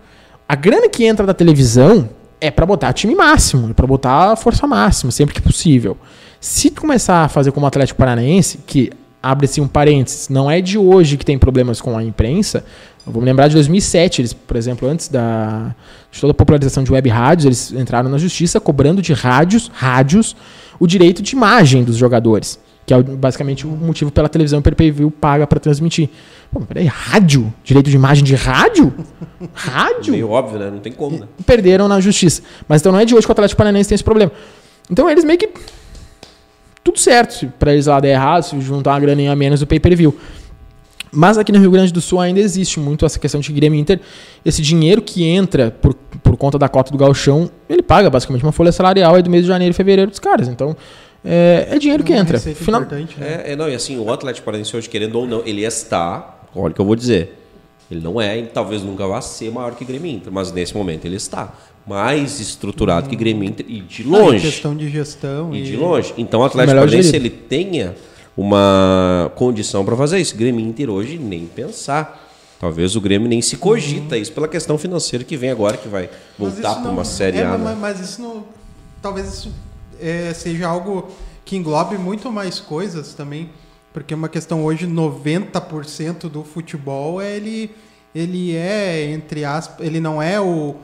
S3: A grana que entra da televisão é para botar time máximo, é para botar força máxima, sempre que possível. Se tu começar a fazer como o Atlético Paranaense, que abre-se um parênteses, não é de hoje que tem problemas com a imprensa. Eu vou lembrar de 2007, eles, por exemplo, antes da de toda a popularização de web rádios, eles entraram na justiça cobrando de rádios, rádios, o direito de imagem dos jogadores, que é basicamente o motivo pela televisão pay-per-view paga para transmitir. Pô, peraí, rádio? Direito de imagem de rádio? Rádio?
S2: Meio óbvio, né? Não tem como, né?
S3: perderam na justiça. Mas então não é de hoje que o Atlético Paranaense tem esse problema. Então eles meio que. Tudo certo, se pra eles lá der errado, se juntar uma graninha a menos do pay-per-view. Mas aqui no Rio Grande do Sul ainda existe muito essa questão de Grêmio Inter. Esse dinheiro que entra por, por conta da cota do Galchão, ele paga basicamente uma folha salarial aí do mês de janeiro e fevereiro dos caras. Então, é, é dinheiro que
S1: Uma
S3: entra. Final-
S1: importante, né?
S2: É, é, não, e assim, o Atlético Paranaense hoje, querendo ou não, ele está, olha o que eu vou dizer, Ele não é e talvez nunca vá ser maior que Grêmio Inter, mas nesse momento ele está mais estruturado que Grêmio Inter e de longe.
S1: Ah, questão de gestão.
S2: E, de longe. Então o Atlético Paranaense ele tenha uma condição para fazer isso. Grêmio Inter hoje nem pensar. Talvez o Grêmio nem se cogita uhum. isso pela questão financeira que vem agora, que vai voltar para uma Série
S1: é,
S2: A.
S1: Mas, né? mas, isso não. Talvez isso é, seja algo que englobe muito mais coisas também. Porque uma questão hoje, 90% do futebol, ele, ele é, entre aspas, ele não é o,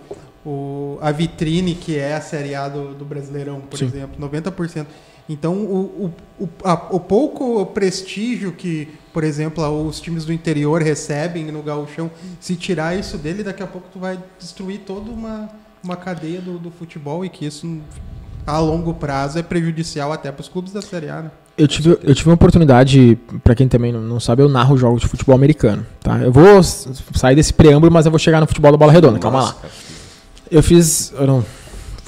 S1: o, a vitrine que é a Série A do, do Brasileirão, por Sim. exemplo. 90%. Então, o, o, o, a, o, pouco prestígio que, por exemplo, os times do interior recebem no gauchão, se tirar isso dele, daqui a pouco tu vai destruir toda uma, uma cadeia do, do futebol e que isso, a longo prazo, é prejudicial até para os clubes da Série A, né?
S3: Eu tive, eu tive uma oportunidade, para quem também não sabe, eu narro jogos de futebol americano. Tá? Eu vou sair desse preâmbulo, mas eu vou chegar no futebol da bola redonda. Calma lá. Eu fiz. Eu não,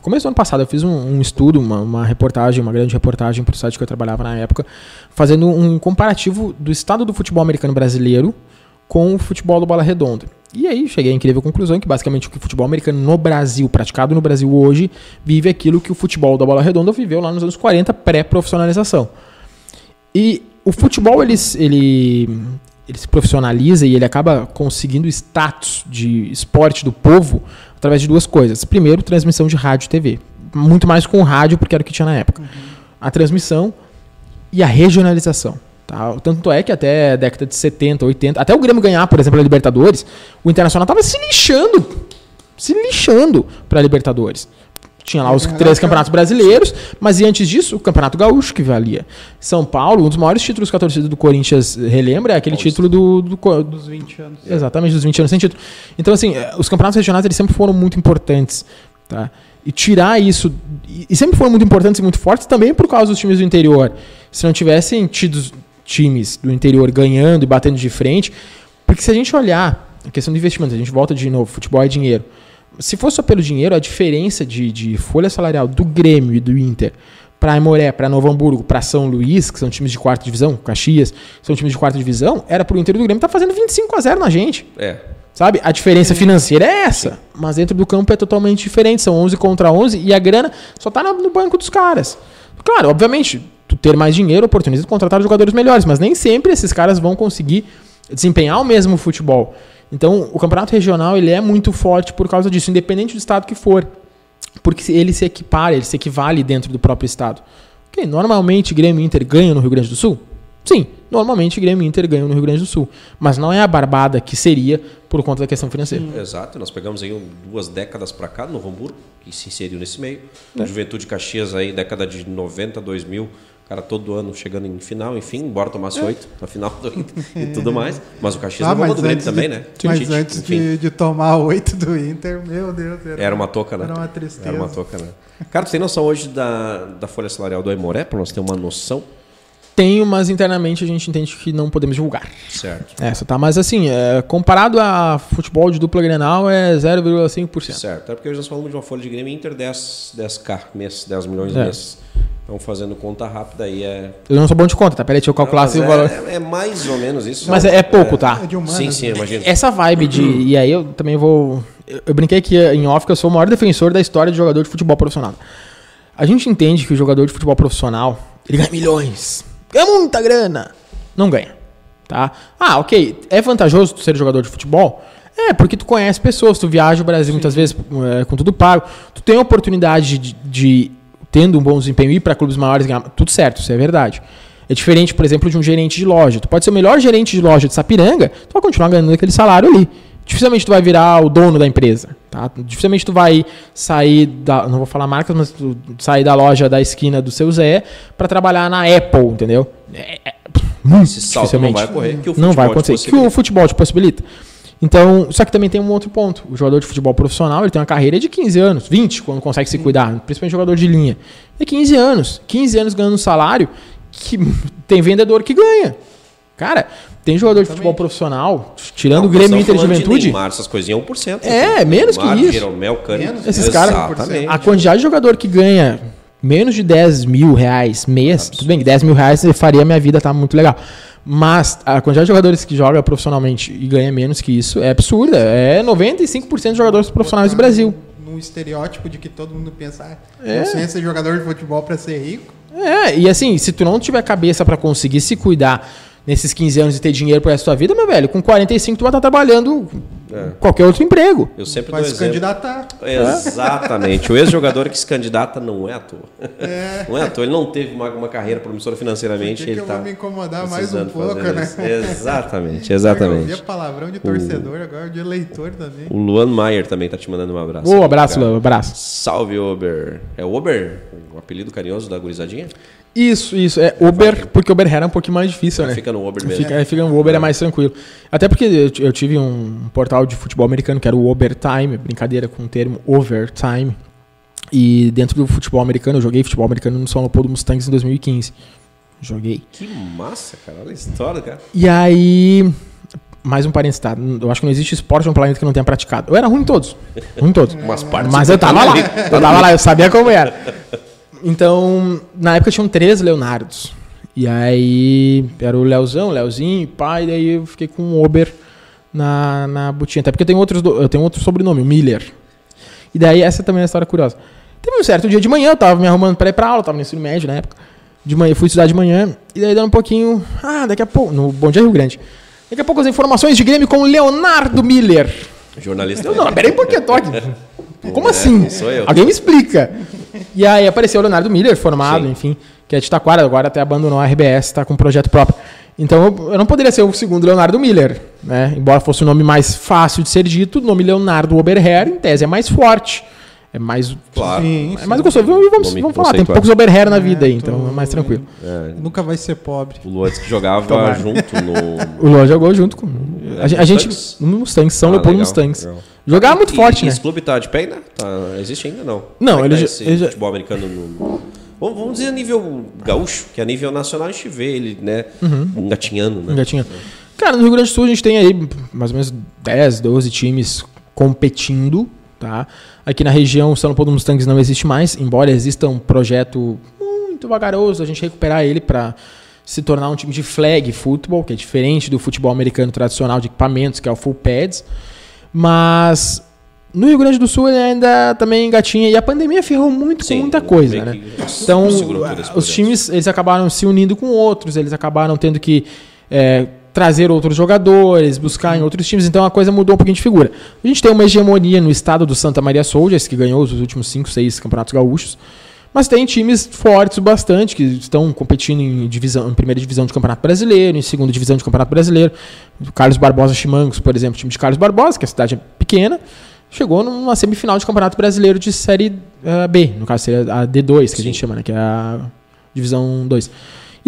S3: começo do ano passado, eu fiz um, um estudo, uma, uma, reportagem, uma grande reportagem para o site que eu trabalhava na época, fazendo um comparativo do estado do futebol americano brasileiro com o futebol da bola redonda. E aí cheguei à incrível conclusão que basicamente o que o futebol americano no Brasil, praticado no Brasil hoje, vive aquilo que o futebol da bola redonda viveu lá nos anos 40, pré-profissionalização. E o futebol ele, ele, ele se profissionaliza e ele acaba conseguindo status de esporte do povo através de duas coisas. Primeiro, transmissão de rádio e TV. Muito mais com o rádio, porque era o que tinha na época. Uhum. A transmissão e a regionalização. Tá? Tanto é que até a década de 70, 80, até o Grêmio ganhar, por exemplo, a Libertadores, o Internacional estava se lixando. Se lixando para a Libertadores. Tinha lá os três campeonatos brasileiros, mas e antes disso, o Campeonato Gaúcho que valia. São Paulo, um dos maiores títulos que a torcida do Corinthians relembra é aquele título do, do, do,
S1: dos 20 anos.
S3: Exatamente, dos 20 anos sem título. Então, assim, eh, os campeonatos regionais eles sempre foram muito importantes. Tá? E tirar isso. E sempre foram muito importantes e muito fortes também por causa dos times do interior. Se não tivessem tido times do interior ganhando e batendo de frente. Porque se a gente olhar a questão do investimento, a gente volta de novo, futebol é dinheiro se fosse só pelo dinheiro, a diferença de, de folha salarial do Grêmio e do Inter para Aimoré, para Novo Hamburgo, para São Luís, que são times de quarta divisão, Caxias, são times de quarta divisão, era pro Inter do Grêmio tá fazendo 25 a 0 na gente.
S2: É.
S3: Sabe? A diferença financeira é essa, mas dentro do campo é totalmente diferente, são 11 contra 11 e a grana só tá no banco dos caras. Claro, obviamente, ter mais dinheiro oportuniza contratar jogadores melhores, mas nem sempre esses caras vão conseguir desempenhar o mesmo futebol. Então, o campeonato regional ele é muito forte por causa disso, independente do estado que for. Porque ele se equipara, ele se equivale dentro do próprio estado. Okay, normalmente Grêmio e Inter ganham no Rio Grande do Sul? Sim, normalmente Grêmio e Inter ganham no Rio Grande do Sul. Mas não é a barbada que seria por conta da questão financeira.
S2: Hum. Exato, nós pegamos aí duas décadas para cá, no Hamburgo, que se inseriu nesse meio. É. Juventude Caxias aí, década de 90, 2000, cara todo ano chegando em final, enfim, embora tomasse é. oito na final do Inter e tudo mais. Mas o Caxias ah, levou do Grêmio também, né?
S1: Mas Tite, antes de, de, tomar oito do Inter, meu Deus.
S2: Era, era uma toca, né?
S1: Era uma tristeza.
S2: Era uma toca, né? Cara, tu tem noção hoje da, da folha salarial do Aimoré, para nós ter uma noção?
S3: Tenho, mas internamente a gente entende que não podemos divulgar.
S2: Certo.
S3: Essa, tá? Mas assim, é, comparado a futebol de dupla Grenal, é 0,5%.
S2: Certo. É porque hoje nós falamos de uma folha de Grêmio Inter 10, 10k mês, 10 milhões de é. mês. Então, fazendo conta rápida aí é.
S3: Eu não sou bom de conta, tá? Peraí, deixa eu calcular assim o valor.
S2: É, é, mais ou menos isso.
S3: Mas é, é pouco, tá?
S1: É de humanas,
S2: sim, sim, imagino.
S3: Essa vibe de. E aí eu também vou. Eu brinquei aqui em off que eu sou o maior defensor da história de jogador de futebol profissional. A gente entende que o jogador de futebol profissional ele ganha milhões. Ganha muita grana. Não ganha. Tá? Ah, ok. É vantajoso tu ser jogador de futebol? É, porque tu conhece pessoas, tu viaja o Brasil Sim. muitas vezes é, com tudo pago. Tu tem a oportunidade de, de tendo um bom desempenho, ir para clubes maiores, ganhar, tudo certo, isso é verdade. É diferente, por exemplo, de um gerente de loja. Tu pode ser o melhor gerente de loja de Sapiranga, tu vai continuar ganhando aquele salário ali. Dificilmente tu vai virar o dono da empresa, tá? Dificilmente tu vai sair da, não vou falar marcas, mas tu sair da loja da esquina do seu Zé para trabalhar na Apple, entendeu? É, é,
S2: muito Esse dificilmente. não vai ocorrer,
S3: que o não vai acontecer, que o futebol te possibilita. Então, só que também tem um outro ponto. O jogador de futebol profissional, ele tem uma carreira de 15 anos, 20, quando consegue se cuidar, principalmente jogador de linha. É 15 anos. 15 anos ganhando um salário que tem vendedor que ganha. Cara, tem jogador de futebol profissional, tirando o Grêmio Inter de Juventude.
S2: Neymar, essas coisinhas 1%.
S3: É, menos Neymar, que isso. Jeromel,
S2: Cani,
S3: menos, esses caras, a quantidade de jogador que ganha menos de 10 mil reais mês, Absurdo. tudo bem que 10 mil reais faria minha vida tá muito legal. Mas a quantidade de jogadores que joga profissionalmente e ganha menos que isso é absurda. É 95% de jogadores profissionais do Brasil.
S1: Num estereótipo de que todo mundo pensa, ah,
S3: É.
S1: sei ser jogador de futebol pra ser rico.
S3: É, e assim, se tu não tiver cabeça pra conseguir se cuidar nesses 15 anos e ter dinheiro pro resto da tua vida, meu velho, com 45 tu vai estar trabalhando
S2: É.
S3: qualquer outro emprego.
S2: Eu sempre
S1: Vai
S2: dou
S1: se
S2: exemplo.
S1: candidatar.
S2: Exatamente. O ex-jogador que se candidata não é à toa.
S1: É.
S2: Não é à toa. Ele não teve uma, uma carreira promissora financeiramente.
S1: que, que
S2: ele
S1: eu
S2: tá
S1: vou me incomodar mais um pouco, né?
S2: isso. Exatamente,
S1: Eu
S2: exatamente.
S1: ouvia palavrão de torcedor, agora de eleitor também.
S2: O Luan Maier também tá te mandando um abraço.
S3: Ô, abraço,
S2: Cara.
S3: Léo, abraço.
S2: Salve, Ober. É Ober? O apelido carinhoso da gurizadinha?
S3: Isso, isso. É Uber, porque Uber era um pouquinho mais difícil, né?
S2: Fica no Ober mesmo.
S3: Fica, é, fica, o Uber é mais tranquilo. Até porque eu, eu tive um portal de futebol americano que era o Overtime, brincadeira com o termo Overtime. E dentro do futebol americano, eu joguei futebol americano no São Leopoldo Mustangs em 2015. Joguei.
S2: Que massa, cara. Olha a história, cara.
S3: E aí, mais um parênteses, tá? Eu acho que não existe esporte no planeta que eu não tenha praticado. Eu era ruim em todos. Ruim em todos.
S2: Umas partes.
S3: Mas eu tava lá. Eu tava lá, eu sabia como era. Então, na época tinham três Leonardos. E aí, era o Leozão, o Leozinho, pai, daí eu fiquei com o Ober na, na botinha. Até porque eu tenho, outros, eu tenho outro sobrenome, o Miller. E daí, essa também é uma história curiosa. Teve um certo dia de manhã, eu tava me arrumando pra ir pra aula, tava no ensino médio na época. De manhã, fui estudar de manhã, e daí dando um pouquinho. Ah, daqui a pouco. No Bom Dia Rio Grande. Daqui a pouco as informações de Grêmio com o Leonardo Miller.
S2: Jornalista.
S3: Eu, não, peraí um pouquinho, tô aqui. Como assim?
S2: sou eu.
S3: Alguém me explica. E aí apareceu o Leonardo Miller, formado,
S2: Sim.
S3: enfim, que é de Taquara, agora até abandonou a RBS, tá com um projeto próprio. Então eu- eu não poderia ser o segundo Leonardo Miller, né? Embora fosse o nome mais fácil de ser dito, o nome Leonardo Oberher, em tese, é mais forte. É mais.
S2: Claro.
S1: Sim,
S3: É mais gostoso. Vamos, vamos, vamos falar, tem poucos Oberher na vida
S1: É,
S3: aí, então
S1: tô-
S3: é mais tranquilo.
S2: É,
S1: Nunca vai ser pobre.
S2: o Luan que jogava junto no.
S3: O Luan jogou junto com.
S2: É,
S3: A, gente- a gente.
S2: Mustangs?
S3: No Mustangs, São
S2: Ah,
S3: Leopoldo Mustangs.
S2: legal.
S3: Jogava muito
S2: E-
S3: forte,
S2: e
S3: né?
S2: Esse clube tá de pé ainda? Tá, existe ainda não?
S3: Não,
S2: é
S3: ele
S2: tá
S3: já- ele já-
S2: futebol americano no. Vamos, vamos dizer a nível gaúcho, que a nível nacional a gente vê ele, né? Engatinhando, né?
S3: Engatinhando. Cara, no Rio Grande do Sul a gente tem aí mais ou menos 10, 12 times competindo, tá? Aqui na região, o São Paulo Mustangs não existe mais, embora exista um projeto muito vagaroso a gente recuperar ele para se tornar um time de flag football, que é diferente do futebol americano tradicional de equipamentos, que é o full pads. Mas no Rio Grande do Sul ele ainda também engatinha e a pandemia ferrou muito com muita coisa, né? Então, os times eles acabaram se unindo com outros, eles acabaram tendo que é, trazer outros jogadores, buscar em outros times, então a coisa mudou um pouquinho de figura. A gente tem uma hegemonia no estado do Santa Maria Soldiers, que ganhou os últimos 5, 6 campeonatos gaúchos, mas tem times fortes bastante, que estão competindo em, divisão, em primeira divisão de campeonato brasileiro, em segunda divisão de campeonato brasileiro. O Carlos Barbosa Chimangos, por exemplo, o time de Carlos Barbosa, que a cidade é pequena, chegou numa semifinal de campeonato brasileiro de série eh, B, no caso seria a D2, que a
S2: Sim.
S3: gente chama, né, que é a divisão 2.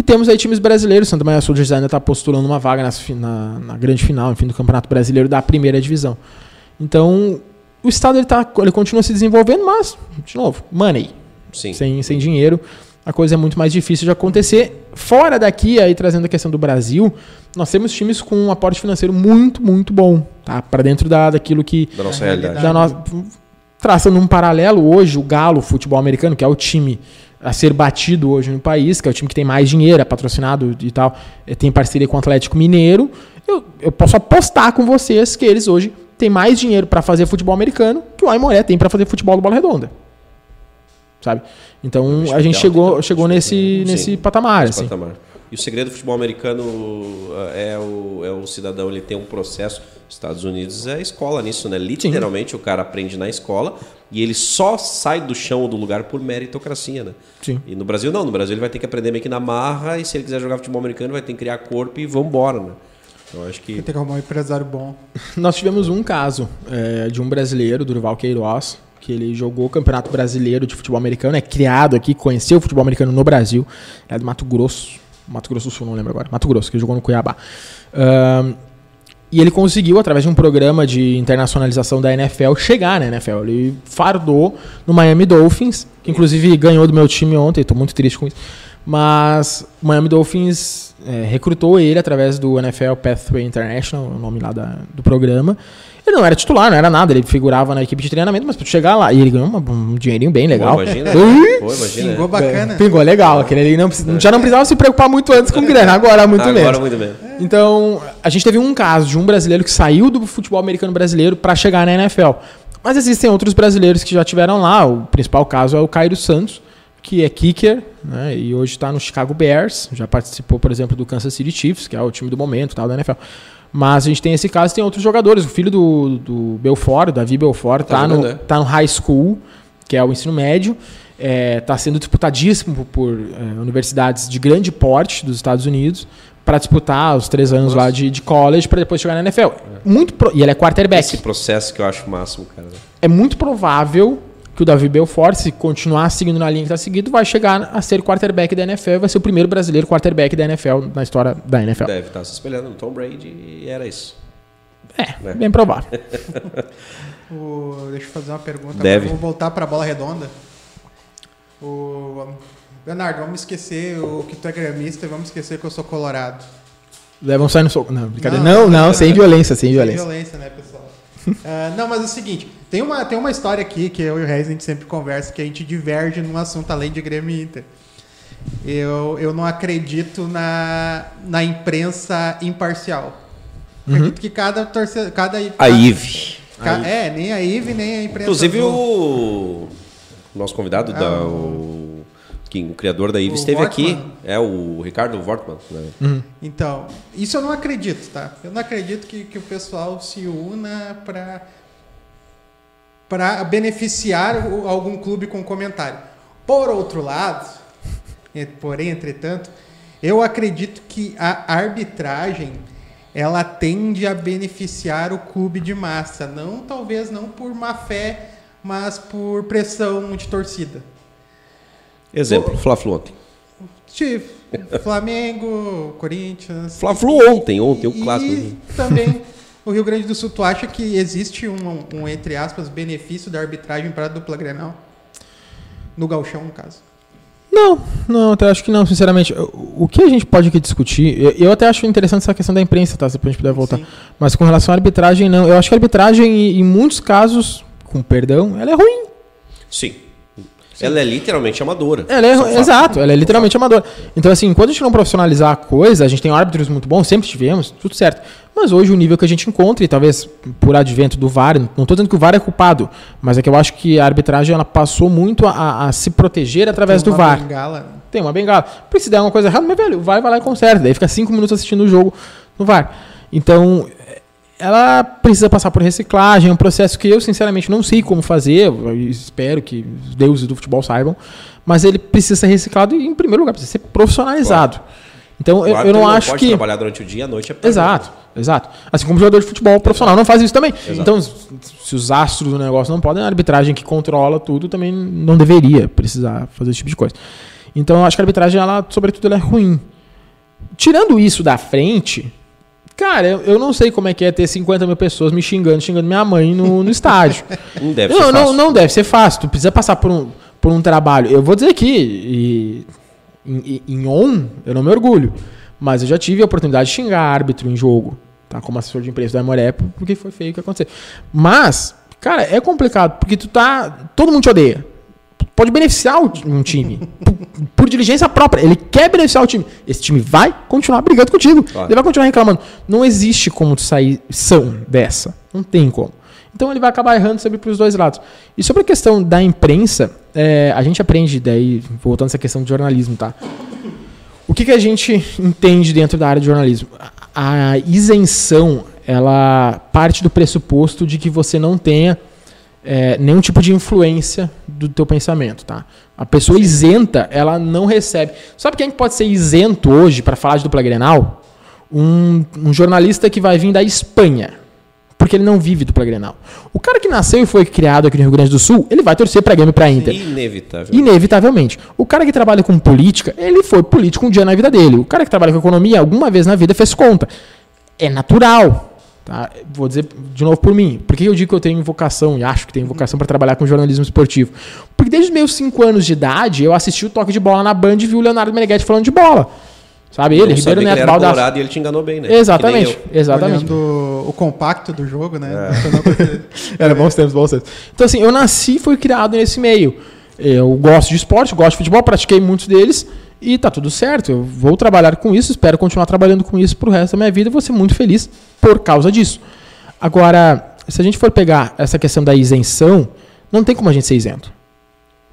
S3: E temos aí times brasileiros, Santa Maria Soldiers ainda está postulando uma vaga nas na, na grande final, enfim, do Campeonato Brasileiro da primeira divisão. Então, o estado ele, tá, ele continua se desenvolvendo, mas, de novo, money.
S2: Sim.
S3: Sem, sem dinheiro, a coisa é muito mais difícil de acontecer. Fora daqui, aí trazendo a questão do Brasil, nós temos times com um aporte financeiro muito, muito bom, tá? Para dentro da, daquilo que
S2: Da nossa realidade.
S3: da nossa, traçando um paralelo hoje, o Galo Futebol Americano, que é o time a ser batido hoje no país, que é o time que tem mais dinheiro, é patrocinado e tal, eh, tem parceria com o Atlético Mineiro. Eu, eu posso apostar com vocês que eles hoje têm mais dinheiro para fazer futebol americano que o Aimoré tem para fazer futebol do bola redonda. Sabe? Então a gente
S2: legal,
S3: chegou,
S2: então,
S3: chegou
S2: acho
S3: nesse, nesse patamar. Assim.
S2: patamar. E o segredo do futebol americano uh, é o, é o cidadão ele tem um processo. Os Estados Unidos é escola nisso, né? Literalmente o cara aprende na escola e ele só sai do chão ou do lugar por meritocracia, né?
S3: Sim.
S2: E no Brasil não, no Brasil ele vai ter que aprender meio que na marra e se ele quiser jogar futebol americano vai ter que criar corpo e vambora, né? Então acho que
S1: Tem que arrumar um empresário bom.
S3: Nós tivemos um caso é, de um brasileiro, Durval Queiroz, que ele jogou o Campeonato Brasileiro de Futebol Americano, é criado aqui, conheceu o futebol americano no Brasil, é do Mato Grosso, Mato Grosso do Sul, não lembro agora, Mato Grosso, que jogou no Cuiabá. E ele conseguiu, através de um programa de internacionalização da NFL, chegar na NFL. Ele fardou no Miami Dolphins, que inclusive ganhou do meu time ontem, estou muito triste com isso. Mas o Miami Dolphins é, recrutou ele através do NFL Pathway International, o nome lá da- do programa. Ele não era titular, não era nada, ele figurava na equipe de treinamento, mas pra tu chegar lá, e ele ganhou uma- um dinheirinho bem legal.
S2: Pô, imagina. Pô, imagina.
S1: Pingou bacana.
S3: Pingou legal, aquele ali não, já não precisava se preocupar muito antes com grana, agora muito
S2: Agora
S3: menos.
S2: muito bem.
S3: Então, a gente teve um caso de um brasileiro que saiu do futebol americano brasileiro para chegar na NFL. Mas existem outros brasileiros que já tiveram lá. O principal caso é o Cairo Santos, que é kicker, né? E hoje está no Chicago Bears. Já participou, por exemplo, do Kansas City Chiefs, que é o time do momento, tal da NFL. Mas a gente tem esse caso, tem outros jogadores. O filho do, do Belfort, Davi Belfort,
S2: Tá
S3: tá, no,
S2: é.
S3: tá no high school, que é o ensino médio. Está sendo disputadíssimo por eh, universidades de grande porte dos Estados Unidos para disputar os três anos lá de, de college para depois chegar na NFL. Muito pro- e ele é quarterback.
S2: Esse processo que eu acho o máximo, cara.
S3: É muito provável que o Davi Belfort, se continuar seguindo na linha que está seguindo, vai chegar a ser quarterback da NFL. Vai ser o primeiro brasileiro quarterback da NFL na história da NFL.
S2: Deve estar se espelhando no Tom Brady e era isso.
S3: É,
S2: né?
S3: bem provável.
S1: O- deixa eu fazer uma pergunta.
S2: Deve.
S1: Agora Vamos voltar para a bola redonda. O, Leonardo, vamos esquecer o que tu é gremista e vamos esquecer que eu sou colorado.
S3: Levam sair no soco. Não, brincadeira.
S1: Não,
S3: Não, não,
S1: não.
S3: sem violência, sem
S1: Sem
S3: violência.
S1: violência, né, pessoal? Ah, não, mas é o seguinte, tem uma, tem uma história aqui que eu e o Reis a gente sempre conversa, que a gente diverge num assunto além de Grêmio e Inter. Eu, eu não acredito na, na imprensa imparcial.
S3: Uhum.
S1: Acredito que cada torcedor. Cada,
S2: A Ive.
S1: ca- é, nem a IVE, nem a imprensa.
S2: Inclusive
S1: do-
S2: o nosso convidado,
S1: Ah,
S2: da,
S1: o-
S2: o, que, o criador da Ive esteve aqui. É o Ricardo Wortmann. Né?
S3: Uhum.
S1: Então, isso eu não acredito, tá? Eu não acredito que, que o pessoal se una para para beneficiar algum clube com comentário. Por outro lado, e- porém, entretanto, eu acredito que a arbitragem ela tende a beneficiar o clube de massa, não talvez não por má fé, mas por pressão de torcida.
S2: Exemplo, Fla-Flu ontem.
S1: Tipo, Flamengo, Corinthians.
S2: Fla-Flu ontem, ontem, o
S1: E
S2: clássico.
S1: também o Rio Grande do Sul, tu acha que existe um, um, entre aspas, benefício da arbitragem para a dupla Grenal? No Galchão, no caso.
S3: Não, não, até acho que não, sinceramente. O que a gente pode aqui discutir, eu, eu até acho interessante essa questão da imprensa, tá? Se a gente puder voltar.
S1: Sim.
S3: Mas com relação à arbitragem, não. Eu acho que a arbitragem, em em muitos casos, com perdão, ela é ruim.
S2: Sim. Ela é literalmente amadora.
S3: Ela é,
S2: fato.
S3: exato, ela é literalmente amadora. Então, assim, enquanto a gente não profissionalizar a coisa, a gente tem árbitros muito bons, sempre tivemos, tudo certo. Mas hoje o nível que a gente encontra, e talvez por advento do VAR, não estou dizendo que o VAR é culpado, mas é que eu acho que a arbitragem ela passou muito a, a se proteger através
S1: Tem
S3: do
S1: uma
S3: VAR.
S1: bengala.
S3: Tem uma bengala. Porque se der uma coisa errada, mas velho, vai, vai lá e conserta. Daí fica cinco minutos assistindo o jogo no VAR. Então, ela precisa passar por reciclagem, é um processo que eu, sinceramente, não sei como fazer. Espero que os deuses do futebol saibam. Mas ele precisa ser reciclado e, em primeiro lugar, precisa ser profissionalizado. Então, eu, eu não acho
S2: pode
S3: que.
S2: trabalhar durante o dia e à noite é pra
S3: Exato, exato. Assim como jogador de futebol profissional não faz isso também. Então, se os astros do negócio não podem, a arbitragem que controla tudo também não deveria precisar fazer esse tipo de coisa. Então, eu acho que a arbitragem, ela, sobretudo, ela é ruim. Tirando isso da frente, cara, eu, eu não sei como é que é ter 50 mil pessoas me xingando, xingando minha mãe no, no estádio.
S2: Não deve
S3: não,
S2: ser
S3: não,
S2: fácil.
S3: não deve ser fácil. Tu precisa passar por um, por um trabalho. Eu vou dizer aqui, e, em, em on, eu não me orgulho. Mas eu já tive a oportunidade de xingar árbitro em jogo, tá? Como assessor de imprensa do Amoré, porque foi feio o que aconteceu. Mas, cara, é complicado, porque tu tá. Todo mundo te odeia. Pode beneficiar um time. por, por diligência própria. Ele quer beneficiar o time. Esse time vai continuar brigando contigo.
S2: Claro.
S3: Ele vai continuar reclamando. Não existe como tu sair são dessa. Não tem como. Então ele vai acabar errando sempre para os dois lados. E sobre a questão da imprensa, é, a gente aprende daí, voltando a essa questão de jornalismo, tá? O que, que a gente entende dentro da área de jornalismo? A a isenção, ela parte do pressuposto de que você não tenha é, nenhum tipo de influência do teu pensamento, tá? A pessoa isenta, ela não recebe. Sabe quem pode ser isento hoje para falar de dupla Grenal? Um, um jornalista que vai vir da Espanha, porque ele não vive dupla Grenal. O cara que nasceu e foi criado aqui no Rio Grande do Sul, ele vai torcer para Grêmio e para Inter.
S2: Inevitável.
S3: Inevitavelmente. O cara que trabalha com política, ele foi político um dia na vida dele. O cara que trabalha com economia, alguma vez na vida fez conta. É natural. Tá? Vou dizer de novo por mim. Por que eu digo que eu tenho vocação e acho que tenho vocação para trabalhar com jornalismo esportivo? Porque desde os meus 5 anos de idade, eu assisti o toque de bola na Band e vi o Leonardo Meneghetti falando de bola. Sabe? Ele, Ribeiro Neto,
S2: ele era
S3: Baldasso.
S2: colorado e ele te enganou bem, né?
S3: Exatamente, exatamente.
S1: Olhando o compacto do jogo, né?
S2: É.
S3: Era bons tempos, bons tempos. Então, assim, eu nasci e fui criado nesse meio. Eu gosto de esporte, gosto de futebol, pratiquei muitos deles e tá tudo certo. Eu vou trabalhar com isso, espero continuar trabalhando com isso pro resto da minha vida vou ser muito feliz por causa disso. Agora, se a gente for pegar essa questão da isenção, não tem como a gente ser isento.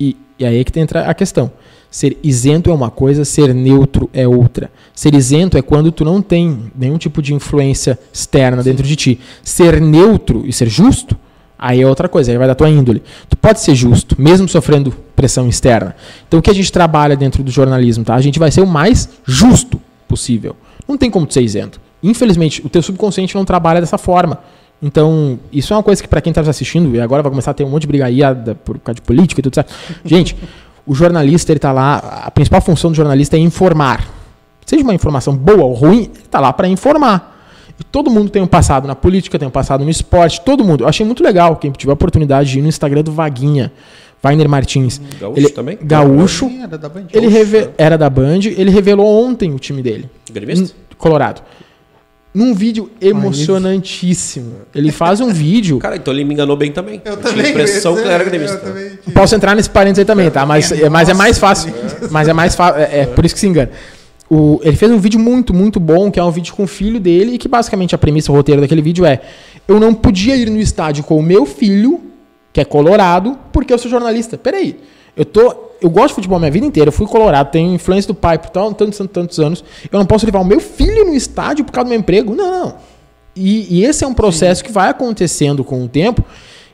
S3: E, e aí é que entra a questão. Ser isento é uma coisa, ser neutro é outra. Ser isento é quando tu não tem nenhum tipo de influência externa dentro de ti. Ser neutro e ser justo, aí é outra coisa, aí vai da tua índole. Tu pode ser justo, mesmo sofrendo pressão externa. Então o que a gente trabalha dentro do jornalismo, tá? A gente vai ser o mais justo possível. Não tem como tu ser isento. Infelizmente, o teu subconsciente não trabalha dessa forma. Então, isso é uma coisa que para quem está assistindo, e agora vai começar a ter um monte de brigaiada por causa de política e tudo certo. Gente, o jornalista, ele tá lá, a principal função do jornalista é informar. Seja uma informação boa ou ruim, ele tá lá para informar. Todo mundo tem um passado na política, tem um passado no esporte, todo mundo. Eu achei muito legal quem tiver a oportunidade de ir no Instagram do Vaguinha, Wagner Martins.
S2: Gaúcho
S3: ele,
S2: também?
S3: Gaúcho.
S1: Era da Band.
S3: Ele reve- era da Band, ele revelou ontem o time dele.
S2: Gremista?
S3: Colorado. Num vídeo emocionantíssimo. Ele faz um vídeo.
S2: Cara, então ele me enganou bem também.
S1: Eu
S2: tinha
S1: também.
S2: a impressão que ele era
S1: eu
S2: gremista.
S1: tinha.
S3: Posso entrar nesse parênteses aí também, tá? Mas, é, mas é mais fácil. Mas é mais fácil. É, é por isso que se engana. O- ele fez um vídeo muito, muito bom, que é um vídeo com o filho dele, e que basicamente a premissa, o roteiro daquele vídeo é: eu não podia ir no estádio com o meu filho, que é colorado, porque eu sou jornalista. Peraí, eu tô. Eu gosto de futebol a minha vida inteira, eu fui colorado, tenho influência do pai por tão- tantos, tantos, tantos anos. Eu não posso levar o meu filho no estádio por causa do meu emprego? Não, não. E, e esse é um processo que vai acontecendo com o tempo.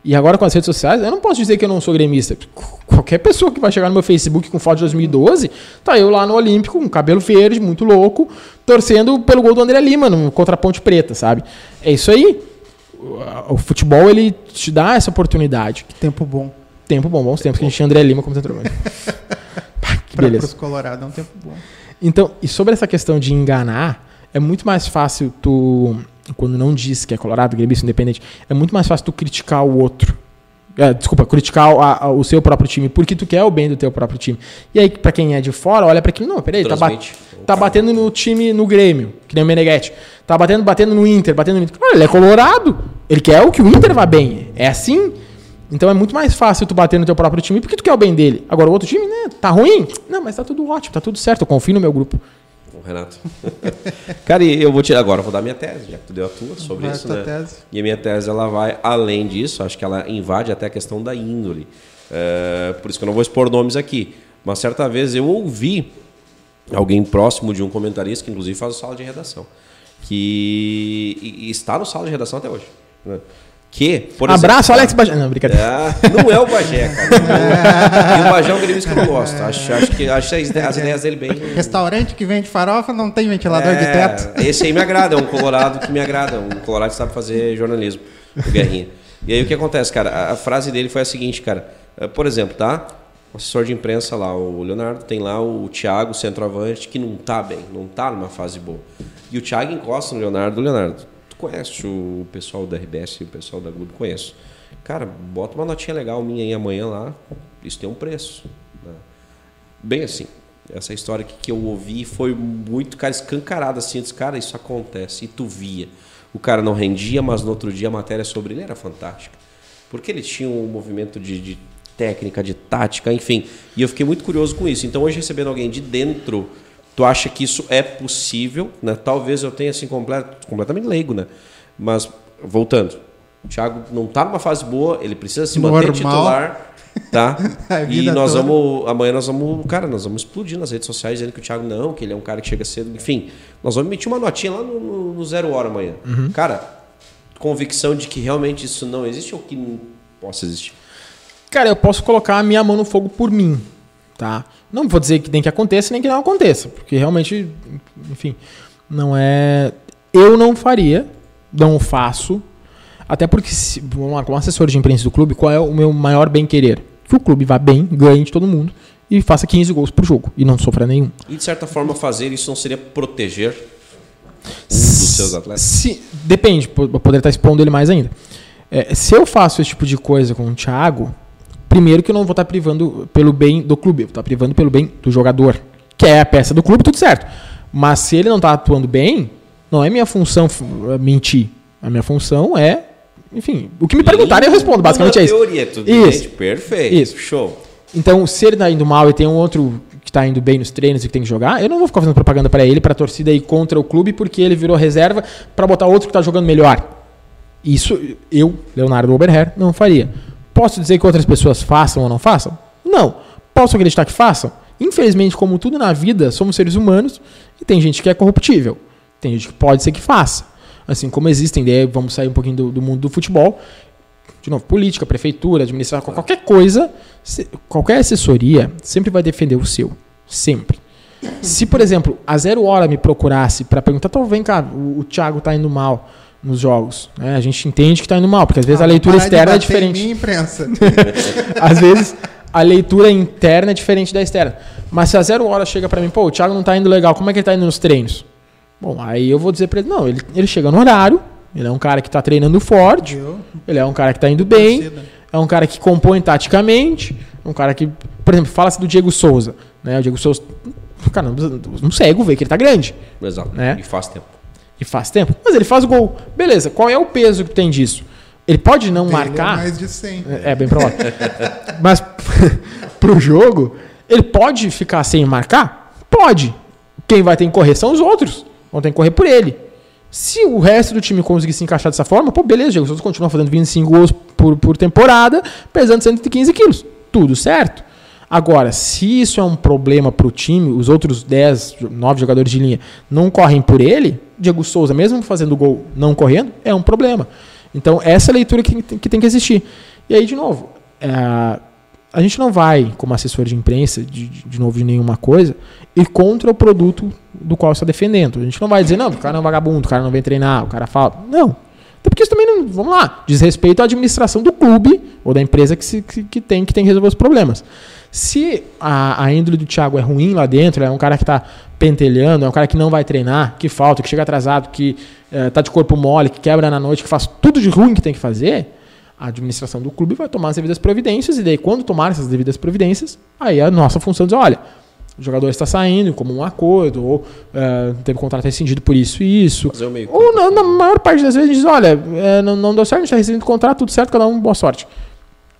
S3: E agora com as redes sociais, eu não posso dizer que eu não sou gremista. Qualquer pessoa que vai chegar no meu Facebook com foto de 2012, tá eu lá no Olímpico, com cabelo verde, muito louco, torcendo pelo gol do André Lima no contra a Ponte Preta, sabe? É isso aí. O- futebol, ele te dá essa oportunidade.
S1: Tempo bom.
S3: Tempo bom, bons tempos que a gente tinha André Lima como centroavante. Que
S1: Para
S3: beleza.
S1: os Colorado é um tempo bom.
S3: Então, e sobre essa questão de enganar, é muito mais fácil tu, quando não diz que é colorado, gremista, independente, é muito mais fácil tu criticar o outro. É, desculpa, criticar o, a- o seu próprio time, porque tu quer o bem do teu próprio time. E aí, pra quem é de fora, olha pra aquilo, não, peraí, tá, tá batendo no time, no Grêmio, que nem o Meneghetti. Tá batendo, batendo no Inter, batendo no Inter. Olha, ele é colorado. Ele quer o que o Inter vá bem. É assim. Então é muito mais fácil tu bater no teu próprio time porque tu quer o bem dele. Agora o outro time, né? Tá ruim? Não, mas tá tudo ótimo, tá tudo certo. Eu confio no meu grupo.
S2: O Renato. Cara, e eu vou tirar agora, vou dar minha tese, já que tu deu a tua sobre
S1: Vai,
S2: isso, né?
S1: tese.
S2: E a minha tese, ela vai além disso, acho que ela invade até a questão da índole. É, por isso que eu não vou expor nomes aqui. Mas certa vez eu ouvi alguém próximo de um comentarista, que inclusive faz o sala de redação, que e- e está no sala de redação até hoje. né? Que, por
S3: Abraço,
S2: exemplo,
S3: Alex Bagé. Não, brincadeira.
S2: é, não é o Bagé, cara. e o Bagé é um gremista que eu não gosto. Acho, acho que acho as ideias, as ideias dele bem.
S1: Restaurante que vende farofa não tem ventilador de
S2: É,
S1: teto.
S2: Esse aí me agrada, é um colorado que me agrada, um colorado que sabe fazer jornalismo, o Guerrinha. E aí o que acontece, cara? A, frase dele foi a seguinte, cara. Eh, Por exemplo, tá? O assessor de imprensa lá, o Leonardo, tem lá o Thiago, centroavante, que não tá bem, não tá numa fase boa. E o Thiago encosta no Leonardo. Leonardo, tu conhece o pessoal da RBS e o pessoal da Globo? Conheço. Cara, bota uma notinha legal minha aí amanhã lá, isso tem um preço. né? Bem assim, essa história que, que eu ouvi foi muito, cara, escancarada assim. Eu disse, cara, isso acontece. E tu via. O cara não rendia, mas no outro dia a matéria sobre ele era fantástica. Porque ele tinha um movimento de, de técnica, de tática, enfim. E eu fiquei muito curioso com isso. Então, hoje, recebendo alguém de dentro, tu acha que isso é possível? Né? Talvez eu tenha, assim, complet, completamente leigo, né? Mas, voltando. O Thiago não está numa fase boa, ele precisa se manter
S1: Normal.
S2: titular. Tá? E nós
S1: toda.
S2: vamos. Amanhã nós vamos. Cara, nós vamos explodir nas redes sociais dizendo que o Thiago não, que ele é um cara que chega cedo. Enfim, nós vamos emitir uma notinha lá no, no, no zero hora amanhã.
S3: Uhum.
S2: Cara, convicção de que realmente isso não existe ou que não possa existir?
S3: Cara, eu posso colocar a minha mão no fogo por mim, tá? Não vou dizer que nem que aconteça, nem que não aconteça, porque realmente, enfim, não é. Eu não faria, não faço, até porque, se, vamos lá, como assessor de imprensa do clube, qual é o meu maior bem-querer? Que o clube vá bem, ganhe de todo mundo e faça 15 gols por jogo e não sofra nenhum.
S2: E de certa forma fazer isso não seria proteger um dos seus atletas?
S3: Se, depende, poderia estar expondo ele mais ainda. É, se eu faço esse tipo de coisa com o Thiago, primeiro que eu não vou estar privando pelo bem do clube, eu vou estar privando pelo bem do jogador, que é a peça do clube, tudo certo. Mas se ele não tá atuando bem, não é minha função f- mentir. A minha função é, enfim, o que me perguntarem eu respondo, basicamente é isso.
S2: teoria, tudo
S3: Isso.
S2: gente, perfeito.
S3: Isso.
S2: Show.
S3: Então, se ele tá indo mal e tem um outro que tá indo bem nos treinos e que tem que jogar, eu não vou ficar fazendo propaganda pra ele, pra torcida ir contra o clube, porque ele virou reserva pra botar outro que tá jogando melhor. Isso eu, Leonardo Oberher, não faria. Posso dizer que outras pessoas façam ou não façam? Não. Posso acreditar que façam? Infelizmente, como tudo na vida, somos seres humanos e tem gente que é corruptível. Tem gente que pode ser que faça. Assim como existem, daí vamos sair um pouquinho do, do mundo do futebol. De novo, política, prefeitura, administração, qualquer coisa, se- qualquer assessoria sempre vai defender o seu. Sempre. Se, por exemplo, a Zero Hora me procurasse para perguntar, então vem cá, o, o Thiago tá indo mal nos jogos. né? A gente entende que tá indo mal, porque às vezes a
S1: Ah,
S3: leitura
S1: parar de
S3: externa é
S1: bater em
S3: diferente.
S1: mim, imprensa.
S3: Às vezes a leitura interna é diferente da externa. Mas se a Zero Hora chega para mim, pô, o Thiago não tá indo legal, como é que ele tá indo nos treinos? Bom, aí eu vou dizer pra ele, não, ele, ele chega no horário, ele é um cara que tá treinando forte,
S1: Viu?
S3: ele é um cara que tá indo bem, é um cara que compõe taticamente, um cara que, por exemplo, fala-se do Diego Souza, né? O Diego Souza, cara, um cego vê que ele tá grande
S2: Exato.
S3: Né?
S2: E faz tempo.
S3: E faz tempo, mas ele faz o gol. Beleza, qual é o peso que tem disso? Ele pode não
S1: é
S3: marcar,
S1: mais de 100.
S3: é, é bem provável. Mas pro jogo, ele pode ficar sem marcar? Pode. Quem vai ter que correr são os outros. Vão ter que correr por ele. Se o resto do time conseguir se encaixar dessa forma, pô, beleza, Diego Souza continua fazendo 25 gols por, por temporada, pesando 115 quilos. Tudo certo. Agora, se isso é um problema pro time, os outros 10, 9 jogadores de linha não correm por ele, Diego Souza, mesmo fazendo gol não correndo, é um problema. Então, essa é a leitura que, que tem que existir. E aí, de novo, é, a gente não vai, como assessor de imprensa, de de novo, de nenhuma coisa, ir contra o produto do qual está defendendo. A gente não vai dizer, não, o cara é um vagabundo, o cara não vem treinar, o cara fala. Não. Até porque isso também não, vamos lá, diz respeito à administração do clube ou da empresa que, se, que, que tem, que tem que resolver os problemas. Se a, a índole do Thiago é ruim lá dentro, é um cara que está pentelhando, é um cara que não vai treinar, que falta, que chega atrasado, que está de corpo mole, que quebra na noite, que faz tudo de ruim que tem que fazer, a administração do clube vai tomar as devidas providências, e daí, quando tomar essas devidas providências, aí a nossa função é dizer, olha, o jogador está saindo como um acordo, ou eh, teve contrato rescindido por isso e isso.
S2: Fazer o meio
S3: Ou na, na maior parte das vezes a gente diz, olha, eh, não, não deu certo, a gente está rescindindo o contrato, tudo certo, cada um, boa sorte.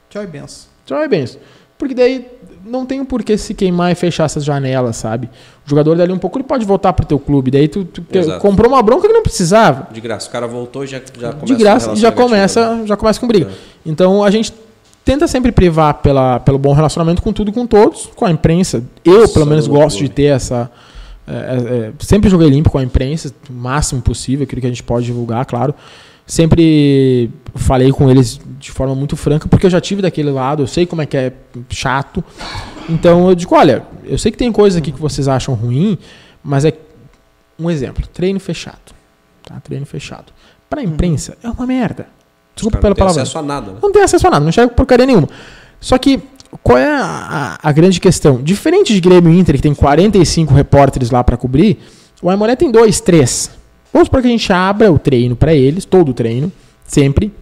S1: Tchau e benção.
S3: Tchau é bem isso. Porque daí não tem por que se queimar e fechar essas janelas, sabe? O jogador dali um pouco ele pode voltar pro teu clube, daí tu, tu comprou uma bronca que não precisava.
S2: De graça. O cara voltou e já, já começa
S3: de graça já começa,
S2: negativa,
S3: já começa com briga.
S2: É.
S3: Então a gente tenta sempre privar pela, pelo bom relacionamento com tudo e com todos, com a imprensa. Eu, pelo menos,
S2: no
S3: gosto de ter essa. é, é, é, sempre joguei limpo com a imprensa, o máximo possível, aquilo que a gente pode divulgar, claro. Sempre falei com eles de forma muito franca, porque eu já tive daquele lado, eu sei como é que é chato. Então eu digo, olha, eu sei que tem coisas aqui que vocês acham ruim, mas é um exemplo, treino fechado. Tá? Treino fechado. Para a imprensa é uma merda. Desculpa pela
S2: não têm
S3: palavra.
S2: acesso a nada, né?
S3: Não tem acesso a nada, não enxerga porcaria nenhuma. Só que, qual é a, a- a grande questão? Diferente de Grêmio e Inter, que tem 45 repórteres lá para cobrir, o Aimoré tem dois, três. Vamos supor que a gente abra o treino para eles, todo o treino, sempre.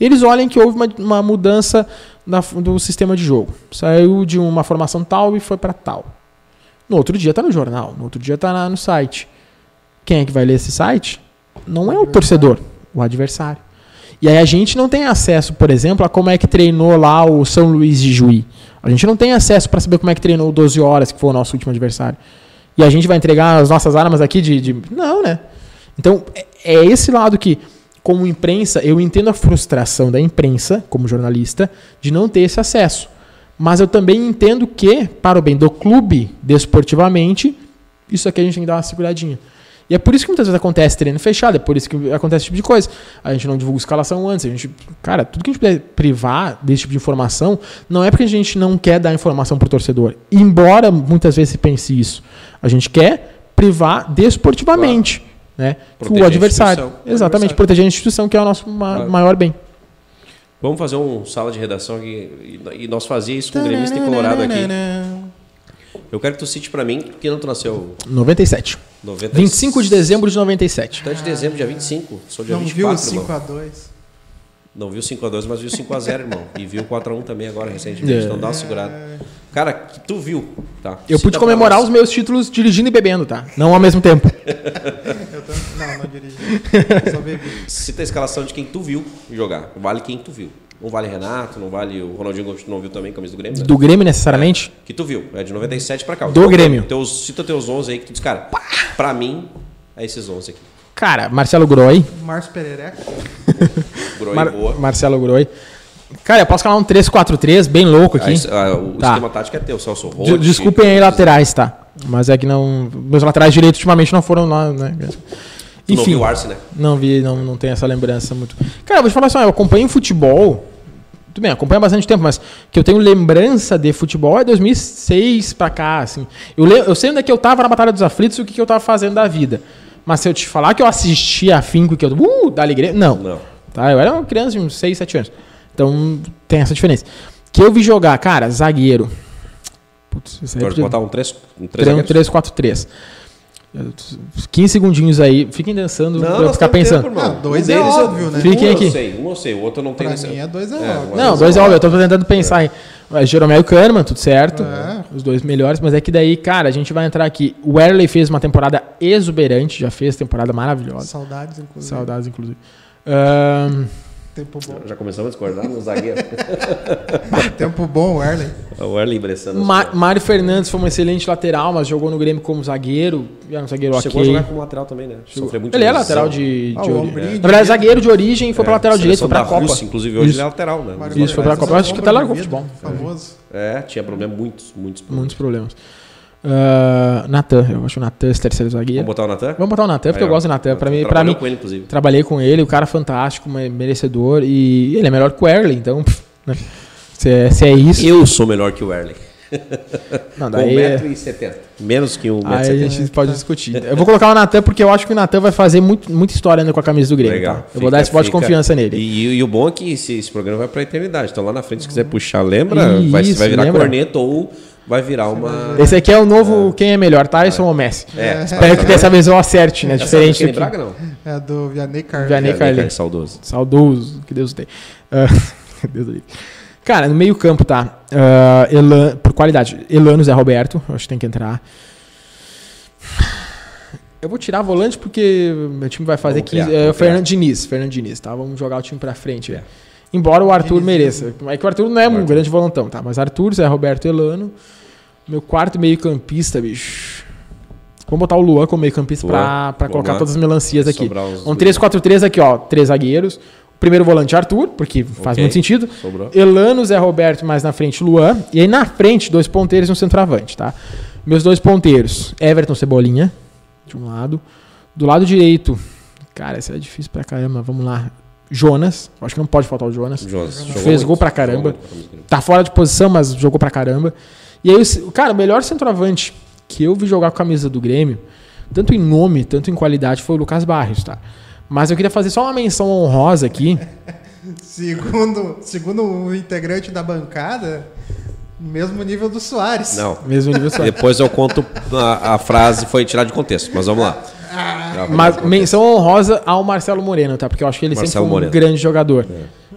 S3: Eles olhem que houve uma, uma mudança na- do sistema de jogo. Saiu de uma formação tal e foi para tal. No outro dia tá no jornal, no outro dia tá na- no site. Quem é que vai ler esse site? Não é o torcedor, o adversário. E aí a gente não tem acesso, por exemplo, a como é que treinou lá o São Luís de Juí. A gente não tem acesso para saber como é que treinou o 12 horas, que foi o nosso último adversário. E a gente vai entregar as nossas armas aqui de. de- Não, né? Então, é- é esse lado que, como imprensa, eu entendo a frustração da imprensa, como jornalista, de não ter esse acesso. Mas eu também entendo que, para o bem do clube, desportivamente, isso aqui a gente tem que dar uma seguradinha. E é por isso que muitas vezes acontece treino fechado, é por isso que acontece esse tipo de coisa. A gente não divulga escalação antes, a gente. Cara, tudo que a gente puder privar desse tipo de informação, não é porque a gente não quer dar informação pro torcedor. Embora muitas vezes se pense isso. A gente quer privar desportivamente. Né?
S2: Proteger
S3: o
S2: a
S3: adversário. Exatamente,
S2: adversário.
S3: proteger a instituição, que é o nosso ma-
S2: Claro.
S3: maior bem.
S2: Vamos fazer um sala de redação aqui. E nós fazíamos isso com o gremista e colorado aqui. Eu quero que tu cite pra mim, que não tu nasceu
S3: 97.
S2: 90
S3: 25 de dezembro de 97.
S2: Tu é de dezembro, dia 25. Sou dia
S1: Não
S2: 24,
S1: viu o
S2: irmão.
S1: 5x2?
S2: Não viu 5x2, mas viu 5x0, irmão. E viu 4x1 também agora, recentemente.
S3: É.
S2: Então dá uma segurada. Cara, que tu viu, tá?
S3: Eu
S2: Cita
S3: pude comemorar os meus títulos dirigindo e bebendo, tá? Não ao mesmo tempo.
S1: Eu tô... Não, não dirigi. Só bebi.
S2: Cita a escalação de quem tu viu jogar. Vale quem tu viu. Não vale Renato, não vale o Ronaldinho Gaúcho, não viu também, camisa do Grêmio, né?
S3: Do Grêmio, necessariamente.
S2: Que tu viu. É de 97 pra cá.
S3: Do Grêmio.
S2: Teus, cita teus 11 aí que tu diz, cara, pra mim, é esses 11 aqui.
S3: Cara, Marcelo Groi.
S1: Márcio Perereca.
S2: Groi,
S3: Mar-
S2: boa.
S3: Marcelo Groi. Cara, eu posso falar um 3-4-3 bem louco aqui.
S2: Aí, ah, o
S3: Tá.
S2: esquema tático é teu, Celso
S3: De-
S2: Roth.
S3: Desculpem aí laterais, tá? Mas é que não. Meus laterais direitos ultimamente não foram lá, né?
S2: Tu não
S3: Enfim.
S2: viu o Arce, né?
S3: Não vi, não, não tenho essa lembrança muito. Cara, eu vou te falar assim, eu acompanho futebol. Tudo bem, acompanho há bastante tempo, mas que eu tenho lembrança de futebol é 2006 pra cá, assim. Eu, eu sei onde é que eu tava na Batalha dos Aflitos e o que, que eu tava fazendo da vida. Mas se eu te falar que eu assisti afinco e que eu. Uh, da alegria. Não.
S2: Não.
S3: Tá? Eu era uma criança de uns 6, 7 anos. Então tem essa diferença. Que eu vi jogar, cara, zagueiro. Putz, isso aí
S2: Pode
S3: podia-
S2: botar um 3 um 3
S3: 3,
S2: zagueiros?
S3: 3 4 3 15 segundinhos aí. Fiquem dançando pra eu ficar pensando.
S2: tempo.
S1: Ah, dois
S2: Um
S1: é óbvio, né?
S3: Fiquem
S2: um
S3: aqui.
S2: eu sei, um eu sei, o outro eu não tenho
S1: Pra
S2: nesse-
S1: mim é dois é
S2: É,
S1: óbvio.
S3: Não, dois é óbvio, eu tô tentando pensar em. É, Jeromel e Kahneman, tudo certo.
S1: É.
S3: Os dois melhores, mas é que daí, cara, a gente vai entrar aqui. O Werley fez uma temporada exuberante, já fez temporada maravilhosa.
S1: Saudades, inclusive.
S3: Saudades, inclusive. Ahn,
S1: Tempo bom.
S2: Já começamos a discordar no zagueiro.
S1: Tempo bom, Erlen.
S2: o Erling Bressano.
S3: Ma Mário Fernandes foi um excelente lateral, mas jogou no Grêmio como zagueiro. Era um zagueiro
S2: Chegou
S3: ok.
S2: a jogar como lateral também, né? Sofreu muito
S3: Ele é lateral de, de
S1: Ah, o
S3: ori-
S1: Ombrinho
S3: Na
S1: de
S3: verdade, zagueiro de origem foi pra
S2: É,
S3: lateral direito, foi pra
S2: da
S3: Copa.
S2: Rússia, inclusive hoje
S3: Isso.
S2: ele é lateral, né?
S1: Mário
S3: Isso, foi pra
S1: Fernandes
S3: Copa. Eu acho
S1: é
S3: que
S1: um
S3: tá no
S1: de
S3: futebol.
S1: Famoso.
S2: É, tinha problema, muitos, muitos problemas.
S3: Muitos problemas. Ah, Natan, eu acho o Natan esse terceiro zagueiro.
S2: Vamos botar o Natan?
S3: Vamos botar o Natan, porque
S2: Aí,
S3: eu gosto do Natan. Pra mim, pra mim,
S2: com ele, inclusive.
S3: trabalhei com ele, o cara fantástico, me- merecedor. E ele é melhor que o Erling, então. né? Se, é, se é isso.
S2: Eu sou melhor que o Erling.
S3: Não, daí, é-
S2: 1,70m. Menos que 1,70m.
S3: aí a gente pode discutir. Eu vou colocar o Natan porque eu acho que o Natan vai fazer muito, muita história ainda com a camisa do Grêmio.
S2: Legal.
S3: tá? Eu vou dar esse voto de
S2: Fica-
S3: confiança nele.
S2: E, e o bom é que esse, esse programa vai pra eternidade. Então lá na frente, se quiser puxar, lembra?
S3: Isso,
S2: vai, vai virar
S3: lembra.
S2: corneta ou vai virar uma.
S3: Esse aqui é o novo quem é melhor, Tyson ou Messi?
S2: É,
S3: Espero que dessa vez eu acerte, né?
S2: Essa
S3: Diferente do que...
S2: Braga, não.
S1: É do Vianney Carlos.
S3: Vianney
S2: É, é saudoso.
S3: Saudoso, que Deus tenha. Ah, Deus livre. Cara, no meio campo tá. ah, Elan- por qualidade, Elano Zé Roberto, acho que tem que entrar. Eu vou tirar volante porque meu time vai fazer
S2: Vamos criar,
S3: 15. é,
S2: vamos
S3: Fernando Diniz, Fernando Diniz, tá? Vamos jogar o time pra frente.
S2: É.
S3: Embora o Arthur mereça. É que o Arthur não é um
S2: Arthur.
S3: grande volantão, tá? Mas Arthur, Zé Roberto Elano. Meu quarto meio-campista, bicho. Vamos botar o Luan como meio-campista pra, pra colocar
S2: lá.
S3: todas as melancias aqui. Um 3-4-3 aqui, ó. Três zagueiros. O primeiro volante Arthur, porque faz
S2: Ok.
S3: muito sentido.
S2: Sobrou.
S3: Elano, Zé Roberto, mais na frente Luan. E aí na frente, dois ponteiros e um centroavante, tá? Meus dois ponteiros, Everton Cebolinha, de um lado. Do lado direito, cara, esse é difícil pra caramba. Vamos lá. Jonas, acho que não pode faltar o Jonas.
S2: Jonas. jogou
S3: Fez
S2: muito,
S3: gol pra caramba. Tá fora de posição, mas jogou pra caramba. E aí, o- cara, o melhor centroavante que eu vi jogar com a camisa do Grêmio, tanto em nome, tanto em qualidade, foi o Lucas Barrios, tá? Mas eu queria fazer só uma menção honrosa aqui.
S1: Segundo, segundo o integrante da bancada, mesmo nível do Soares.
S2: Não.
S3: Mesmo nível só.
S2: Depois eu conto a, a frase foi tirada de contexto, mas vamos lá. Vai
S3: Mas menção honrosa ao Marcelo Moreno, tá? Porque eu acho que ele
S2: Marcelo
S3: sempre foi um
S2: Moreno.
S3: grande jogador.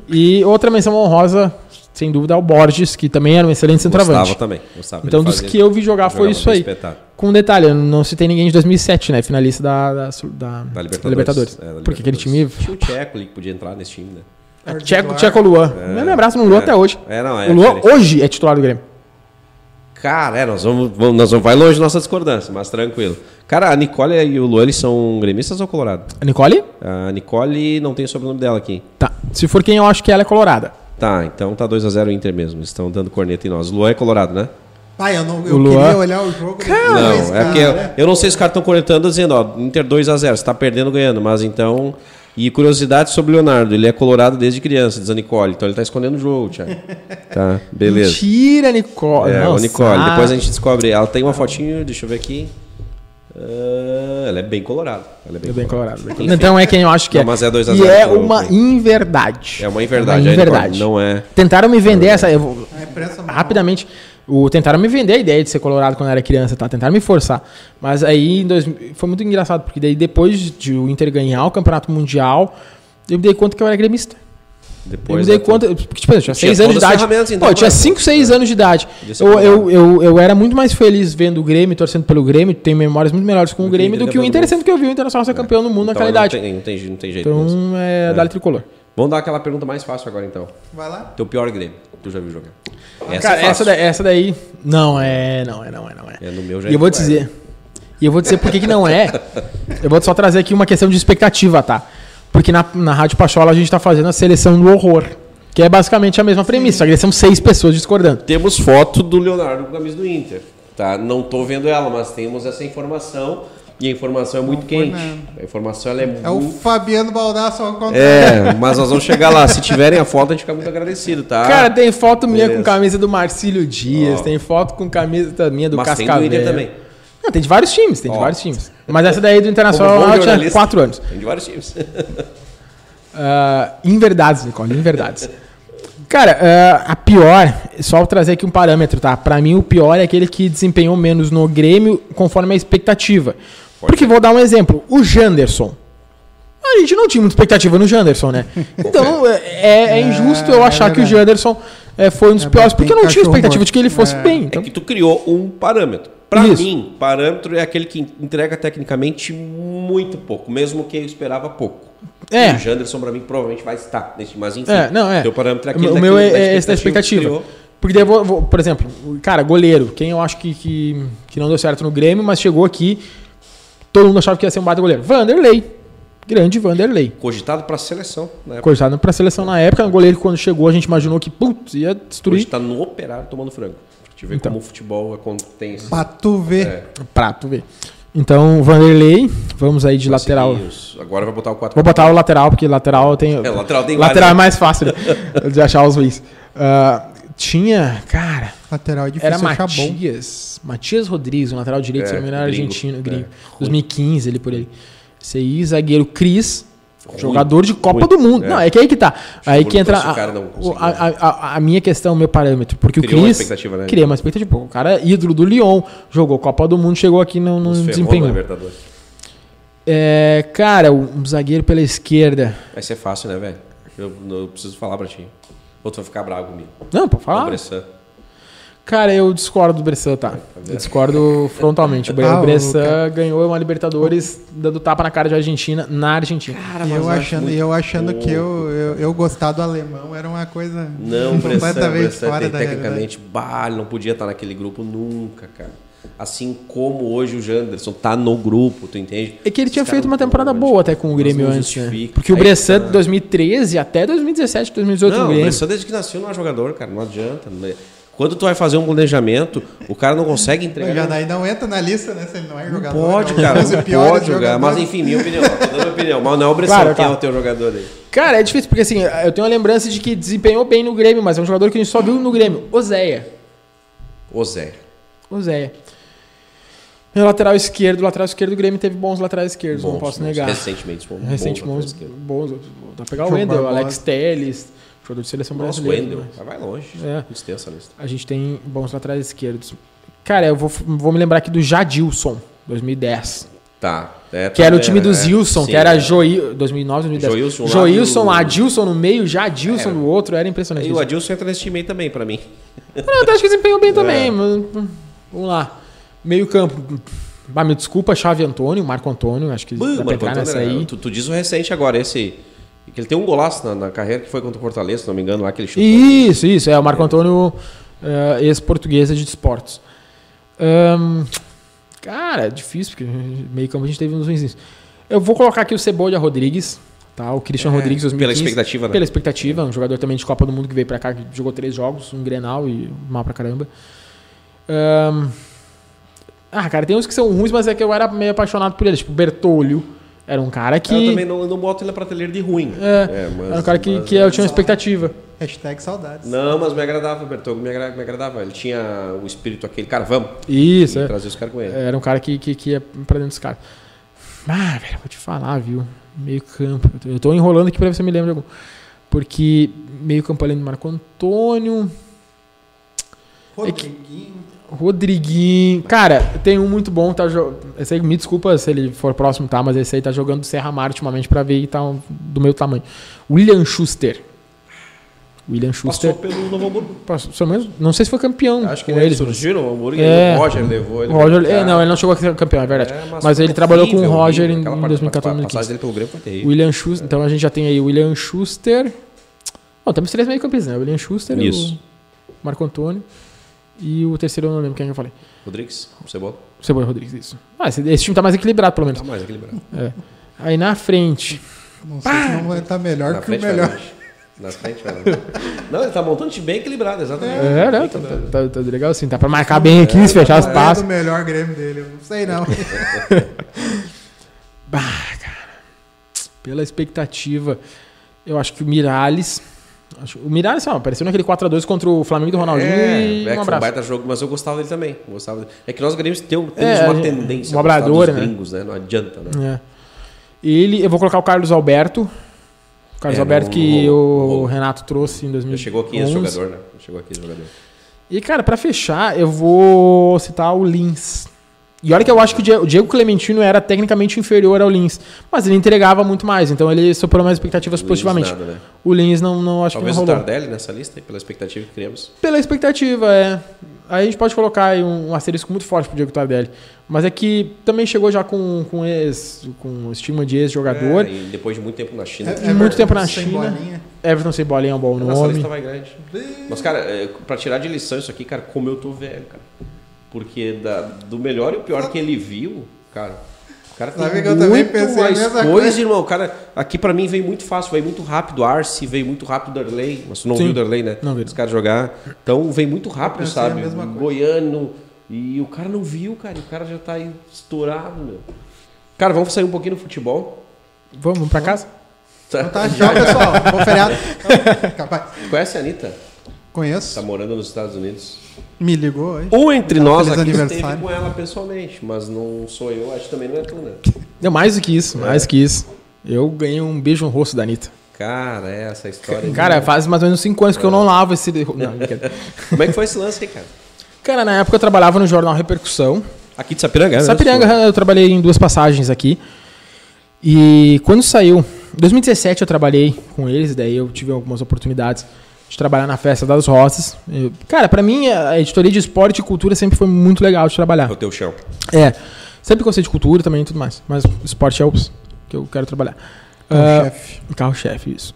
S3: E outra menção honrosa, sem dúvida, ao Borges, que também era um excelente
S2: Gostava
S3: centroavante.
S2: também. Gostava.
S3: Então,
S2: Ele
S3: dos
S2: fazia-
S3: que eu vi jogar foi isso aí.
S2: espetado.
S3: Com um detalhe, eu não citei ninguém de 2007, né? Finalista da, da, da-
S2: Da Libertadores.
S3: da Libertadores.
S2: É, da
S3: Porque aquele time.
S2: Libertadores. Tinha o Tcheco ali que podia entrar nesse time, né?
S3: Tcheco. Tcheco Luan. Me abraço no Luan
S2: É.
S3: até hoje.
S2: É, não, é.
S3: o Luan hoje é titular do Grêmio.
S2: Cara, é, nós vamos, vamos- nós vamos vai longe da nossa discordância, mas tranquilo. Cara, a Nicole e o Luan, eles são gremistas ou colorado?
S3: A Nicole?
S2: A Nicole não tem o sobrenome dela aqui.
S3: Tá. Se for quem eu acho que ela é colorada.
S2: Tá, então tá 2x0 Inter mesmo. Eles estão dando corneta em nós. O Luan é colorado, né?
S1: Pai, eu, não, eu
S3: Luan-
S1: queria olhar o jogo.
S2: não,
S1: depois,
S2: é porque eu,
S1: cara.
S2: eu não sei se os caras estão cornetando dizendo, ó, Inter 2x0, você tá perdendo ou ganhando, mas então. E curiosidade sobre o Leonardo, ele é colorado desde criança, diz a Nicole, então ele tá escondendo o jogo, Thiago. Tá, beleza.
S3: Mentira, Nicole.
S2: É, o
S3: Nossa.
S2: Nicole. Depois a gente descobre. Ela tem uma fotinho, deixa eu ver aqui. Ah, ela é bem colorada. Ela é bem,
S3: É bem
S2: colorada.
S3: Então é quem eu acho que
S2: Não,
S3: é.
S2: mas é 2 a
S3: E
S2: 0
S3: é
S2: pro-
S3: uma inverdade.
S2: É uma inverdade.
S3: É
S2: aí,
S3: uma
S2: Nicole,
S3: inverdade.
S2: Não é.
S3: Tentaram me vender essa. eu vou-
S1: não-
S3: rapidamente. O, tentaram me vender a ideia de ser colorado quando eu era criança, tá? Tentaram me forçar. Mas aí em dois, foi muito engraçado, porque daí depois de o Inter ganhar o Campeonato Mundial, eu me dei conta que eu era gremista. Eu
S2: Depois
S3: me dei
S2: é
S3: conta, porque, tipo, eu tinha
S2: Tinha
S3: 6 anos de idade.
S2: então,
S3: Pô, eu tinha
S2: pra-
S3: 5, 6 anos de idade. Eu, eu, eu, eu era muito mais feliz vendo o Grêmio, torcendo pelo Grêmio, tenho memórias muito melhores com o
S2: Do
S3: Grêmio do que o Inter,
S2: do
S3: sendo que eu vi o Internacional ser campeão no mundo
S2: Então,
S3: naquela
S2: não
S3: idade.
S2: tem, não, tem, não tem jeito mesmo.
S3: Então é, Dali Tricolor.
S2: Vamos dar aquela pergunta mais fácil agora, então.
S1: Vai lá.
S2: Teu pior Grêmio, que tu já viu jogar. Essa
S3: Cara,
S2: é
S3: essa,
S2: fácil.
S3: da- essa daí. Não é, não é, não é, não é.
S2: É, no meu já
S3: E eu vou
S2: é.
S3: dizer. E eu vou dizer por que que não é. Eu vou só trazer aqui uma questão de expectativa, tá? Porque na, na Rádio Pachola a gente tá fazendo a seleção do horror. Que é basicamente a mesma premissa, só que são seis pessoas discordando.
S2: Temos foto do Leonardo com camisa do Inter. Tá? Não tô vendo ela, mas temos essa informação. E a informação é muito quente. A informação ela é,
S1: É o
S2: muito.
S1: Fabiano Baldasso ao contrário.
S2: É, mas nós vamos chegar lá. Se tiverem a foto, a gente fica muito agradecido, tá?
S3: Cara, tem foto minha
S2: beleza.
S3: com camisa do Marcílio Dias,
S2: Ó.
S3: tem foto com camisa minha do
S2: mas tem
S3: Cascavel.
S2: do Inter também.
S3: Não, tem de vários times, tem de
S2: Ó.
S3: vários times. Mas essa daí do Internacional eu tinha 4 anos.
S2: Tem de vários times.
S3: Ah, inverdades, Nicole, inverdades. Cara, ah, a pior, só vou trazer aqui um parâmetro, tá? Pra mim, o pior é aquele que desempenhou menos no Grêmio conforme a expectativa. Porque vou dar um exemplo: o Janderson. A gente não tinha muita expectativa no Janderson, né? Então é, é injusto eu
S1: É,
S3: achar
S1: é
S3: que o. Janderson foi um dos
S1: É
S3: piores, porque eu não tinha expectativa de que ele fosse
S1: É.
S3: bem.
S2: É
S3: Então,
S2: que tu criou um parâmetro. Pra
S3: Isso.
S2: mim, parâmetro é aquele que entrega tecnicamente muito pouco, mesmo que eu esperava pouco.
S3: É.
S2: E o Janderson, pra mim, provavelmente vai estar nesse, mas enfim.
S3: É, não, é.
S2: Teu parâmetro é
S3: O
S2: aquele
S3: meu- o meu é, é esse da
S2: que
S3: expectativa. Porque daí eu vou, vou- por exemplo, cara, goleiro, quem eu acho que, que, que não deu certo no Grêmio, mas chegou aqui, todo mundo achava que ia ser um baita goleiro. Vanderlei. Grande Vanderlei.
S2: Cogitado pra seleção, né?
S3: Cogitado pra seleção na época, um goleiro que quando chegou a gente imaginou que, putz, ia destruir.
S2: Hoje tá no operário tomando frango. Pra te ver
S3: Então.
S2: como o futebol é quando tem esse.
S1: Pra tu ver.
S2: É,
S3: Prato, ver. Então, Vanderlei, vamos aí de lateral.
S2: Agora vai botar o 4
S3: Vou botar o lateral, porque lateral tem.
S2: É, lateral tem
S3: lateral é
S2: vários.
S3: mais fácil né, de achar os ruins. Ah, tinha, cara,
S1: Lateral é difícil
S3: Era
S1: achar bom.
S3: Matias. Matias Rodrigues, um lateral direito,
S2: É,
S3: se não me engano, era
S2: gringo.
S3: argentino, gringo.
S2: É.
S3: 2015, ele por aí, zagueiro Cris,
S2: Ruim.
S3: jogador de Copa
S2: Ruim.
S3: do Mundo.
S2: É.
S3: Não, é que aí que tá. aí que entra a, a, a- a minha questão, o meu parâmetro. Porque
S2: Criou
S3: o
S2: uma
S3: Cris
S2: expectativa, né?
S3: cria uma expectativa. Pô, o cara é ídolo do Lyon, jogou Copa do Mundo, chegou aqui
S2: na
S3: desempenhou.
S2: Libertadores.
S3: É, cara, um zagueiro pela esquerda.
S2: Vai ser fácil, né, velho? Eu, eu preciso falar pra ti. Ou tu vai ficar bravo comigo.
S3: Não, pode
S2: O
S3: falar.
S2: Bressan.
S3: Cara, eu discordo do Bressan, tá? Eu discordo frontalmente. O
S1: Ah,
S3: o
S1: o
S3: Bressan
S1: cara-
S3: ganhou uma Libertadores dando tapa na cara de Argentina, na Argentina.
S1: E eu achando, e eu achando que eu, eu, eu gostar do alemão era uma coisa
S2: Não, o Bressan, o
S1: completamente
S2: Bressan
S1: fora
S2: tem,
S1: da realidade.
S2: tecnicamente, bah, ele não podia estar naquele grupo nunca, cara. Assim como hoje o Janderson tá no grupo, tu entende?
S3: É que ele tinha feito
S2: não
S3: uma temporada
S2: pode.
S3: boa até com o Grêmio
S2: não
S3: antes, né? Porque o Bressan
S2: tá.
S3: de 2013 até 2017, 2018
S2: Não,
S3: no
S2: o. Bressan desde que nasceu não é jogador, cara, não adianta. Quando tu vai fazer um planejamento, o cara não consegue entregar.
S1: Janaí não entra na lista, né? Se ele não é
S2: Não
S1: jogador.
S2: pode,
S1: é um
S2: cara, não pode jogar. Mas enfim, minha opinião, tô dando minha opinião. Mas não é o Bressan,
S3: Claro,
S2: quem
S3: tá.
S2: é o teu jogador aí?
S3: Cara, é difícil, porque assim, eu tenho uma lembrança de que desempenhou bem no Grêmio, mas é um jogador que a gente só viu no Grêmio. Oséia.
S2: O Zé.
S3: Oséia. Meu lateral esquerdo, o lateral esquerdo do Grêmio teve bons laterais esquerdos, não
S2: Bons,
S3: posso
S2: bons.
S3: negar.
S2: Recentemente, bons,
S3: Recente
S2: bons
S3: bons. Dá pra pegar o Wendel. Alex Telles, jogador de seleção
S2: Nossa, o
S3: brasileira.
S2: Wendel.
S3: né?
S2: Mas vai longe.
S3: É.
S2: Extensa a lista.
S3: A gente tem bons laterais esquerdos. Cara, eu vou, vou me lembrar aqui do Jadilson, 2010.
S2: Tá. É,
S3: Que era o
S2: também,
S3: time do
S2: é,
S3: Zilson,
S2: sim,
S3: que era
S2: é.
S3: Joil, 2009, 2010.
S2: Joilson lá
S3: Joilson,
S2: do-
S3: Adilson no meio, Jadilson
S2: É.
S3: no outro, era impressionante.
S2: E o. Adilson entra nesse time aí também, pra mim.
S3: Não, eu acho que desempenhou bem também,
S2: É.
S3: mas, hum, vamos lá. Meio campo. Bah, me desculpa, Chave Antônio, Marco Antônio, acho que
S2: Bah,
S3: dá
S2: Marco Antônio
S3: nessa
S2: era-
S3: aí.
S2: tu, tu diz o recente agora, esse. Que ele tem um golaço na, na carreira que foi contra o Fortaleza, se não me engano, lá que ele chutou.
S3: Isso, isso, é o Marco Antônio, eh, ex-portuguesa de esportes. Ahn, cara, é difícil, porque meio campo a gente teve uns ruins. Eu vou colocar aqui o Cebola Rodrigues, tá? O Christian
S2: É,
S3: Rodrigues, 2015.
S2: Pela expectativa, né?
S3: Pela expectativa, um jogador também de Copa do Mundo que veio pra cá, que jogou três jogos, um Grenal e mal pra caramba. Ahn, ah, cara, tem uns que são ruins, mas é que eu era meio apaixonado por eles. Tipo, Bertolho era um cara que.
S2: Eu também não, não boto ele na prateleira de ruim.
S3: É,
S2: mas-
S3: era um cara que,
S2: mas-
S3: que eu tinha uma expectativa.
S1: Hashtag saudades.
S2: Não, mas me agradava, o Bertoldo me, agra- me agradava. Ele tinha o espírito aquele, cara, vamos.
S3: Isso,
S2: E
S3: é.
S2: trazer os caras com ele.
S3: Era um cara que, que, que ia pra dentro dos caras. Ah, velho, vou te falar, viu? Meio campo. Eu tô- Eu tô enrolando aqui pra ver se eu me lembro de algum. Porque meio campo além do Marco Antônio.
S1: Rodriguinho.
S3: Rodriguinho. Cara, tem um muito bom, tá jo- Esse aí, me desculpa se ele for próximo, tá? Mas esse aí tá jogando Serra Mar ultimamente pra ver e tá um- do meu tamanho. William Schuster. William Schuster.
S2: Passou pelo Novo Hamburgo.
S3: Passou, menos, não sei se foi campeão
S2: Acho que
S3: com
S2: ele
S3: eles. mas-
S2: surgiu no Hamburgo
S3: É.
S2: e o Roger levou ele.
S3: Roger, é, não, ele não chegou a ser campeão, é verdade.
S2: é,
S3: mas
S2: foi
S3: ele trabalhou com o Roger
S2: horrível.
S3: em
S2: Aquela parte-
S3: 2014,
S2: A passagem
S3: 2015.
S2: dele pelo Grêmio foi terrível.
S3: William Schuster, então a gente já tem aí o William Schuster. Bom, temos três meio campistas, né? O William Schuster,
S2: Isso.
S3: o Marco Antônio e o terceiro eu não lembro quem que eu falei.
S2: Rodrigues, Cebola.
S3: O Cebola Rodrigues, isso. Ah, esse, esse time tá mais equilibrado, pelo menos.
S2: Tá mais equilibrado.
S3: Aí na frente.
S1: Não sei se não vai estar melhor
S2: Na
S1: que o melhor.
S2: Na frente vai. Não, ele tá montando um time bem equilibrado, exatamente.
S3: É, né? Tá, tá- tá legal assim, dá pra marcar bem aqui, se fechar as
S1: Qual é
S3: passes.
S1: do melhor Grêmio dele? Eu não sei não.
S3: Bah, cara. Pela expectativa, eu acho que o Miralles. O Miralles, ó, apareceu naquele 4x2 contra o Flamengo do Ronaldinho
S2: É,
S3: e
S2: é,
S3: um
S2: foi um
S3: abraço.
S2: baita jogo, mas eu gostava dele também. Gostava dele. É que nós Grêmios temos,
S3: É,
S2: uma tendência
S3: um
S2: a gostar
S3: obrador,
S2: dos
S3: né?
S2: gringos, né? Não adianta, né?
S3: É. Ele, eu vou colocar o Carlos Alberto. O Carlos
S2: É,
S3: Alberto
S2: não-
S3: que
S2: não
S3: o
S2: não.
S3: Renato trouxe em
S2: Já
S3: 2011.
S2: chegou aqui esse jogador, né? Chegou aqui esse jogador.
S3: E, cara, pra fechar, eu vou citar o Lins. E olha que eu acho que o Die- o Diego Clementino era tecnicamente inferior ao Lins, mas ele entregava muito mais, então ele superou mais expectativas positivamente.
S2: nada, né?
S3: O Lins não, não acho
S2: Talvez
S3: que
S2: o
S3: não rolou.
S2: Tardelli nessa lista, aí, pela expectativa que criamos.
S3: Pela expectativa, é. Aí a gente pode colocar aí um, um asterisco muito forte pro Diego Tardelli. Mas é que também chegou já com, com, ex, com estigma de ex-jogador.
S2: É, e depois de muito tempo na China.
S3: É, muito tempo na
S1: sem
S3: China.
S1: bolinha.
S3: Everton Cebolinha é um bom
S2: Nossa
S3: nome.
S2: lista vai grande. Mas, cara, é, pra tirar de lição isso aqui, cara, como eu tô velho, cara. Porque da- do melhor e o pior que ele viu, cara. O cara tem
S1: Sabe que eu também
S2: muito
S1: pensei
S2: mais coisa,
S1: coisa.
S2: irmão. Cara, aqui pra mim veio muito fácil, veio muito rápido. Arce veio muito rápido Darley. Mas tu não
S3: Sim.
S2: viu o Darley, né?
S3: Não vi.
S2: Os caras jogar. Então veio muito rápido, sabe? Goiano. E o cara não viu, cara. E o cara já tá aí estourado, meu. Cara, vamos sair um pouquinho no futebol.
S3: Vamos, vamos pra casa?
S1: Então tá, tchau, pessoal. Bom feriado. Capaz.
S2: Conhece a Anitta?
S1: Conheço.
S2: Tá morando nos Estados Unidos.
S1: Me ligou hoje.
S2: Um entre nós
S1: Feliz
S2: aqui esteve com ela pessoalmente, mas não sou eu, acho que também não é tu, né?
S3: Deu mais do que isso,
S2: É.
S3: mais do que isso. Eu ganhei um beijo no rosto da Anitta.
S2: Cara, é essa história.
S3: Cara, faz mais ou menos 5 anos que eu não lavo esse. Não.
S2: Como é que foi esse lance aí, cara?
S3: Cara, na época eu trabalhava no jornal Repercussão.
S2: Aqui de Sapiranga, né?
S3: Sapiranga, eu trabalhei em duas passagens aqui. E quando saiu, em 2017 eu trabalhei com eles, daí eu tive algumas oportunidades de trabalhar na Festa das Rosas. Eu- cara, pra mim a editoria de esporte e cultura sempre foi muito legal de trabalhar.
S2: É o teu chão.
S3: É, sempre gostei de cultura também e tudo mais, mas esporte é o que eu quero trabalhar.
S1: Então,
S3: Ah,
S1: chefe.
S3: Carro-chefe, isso.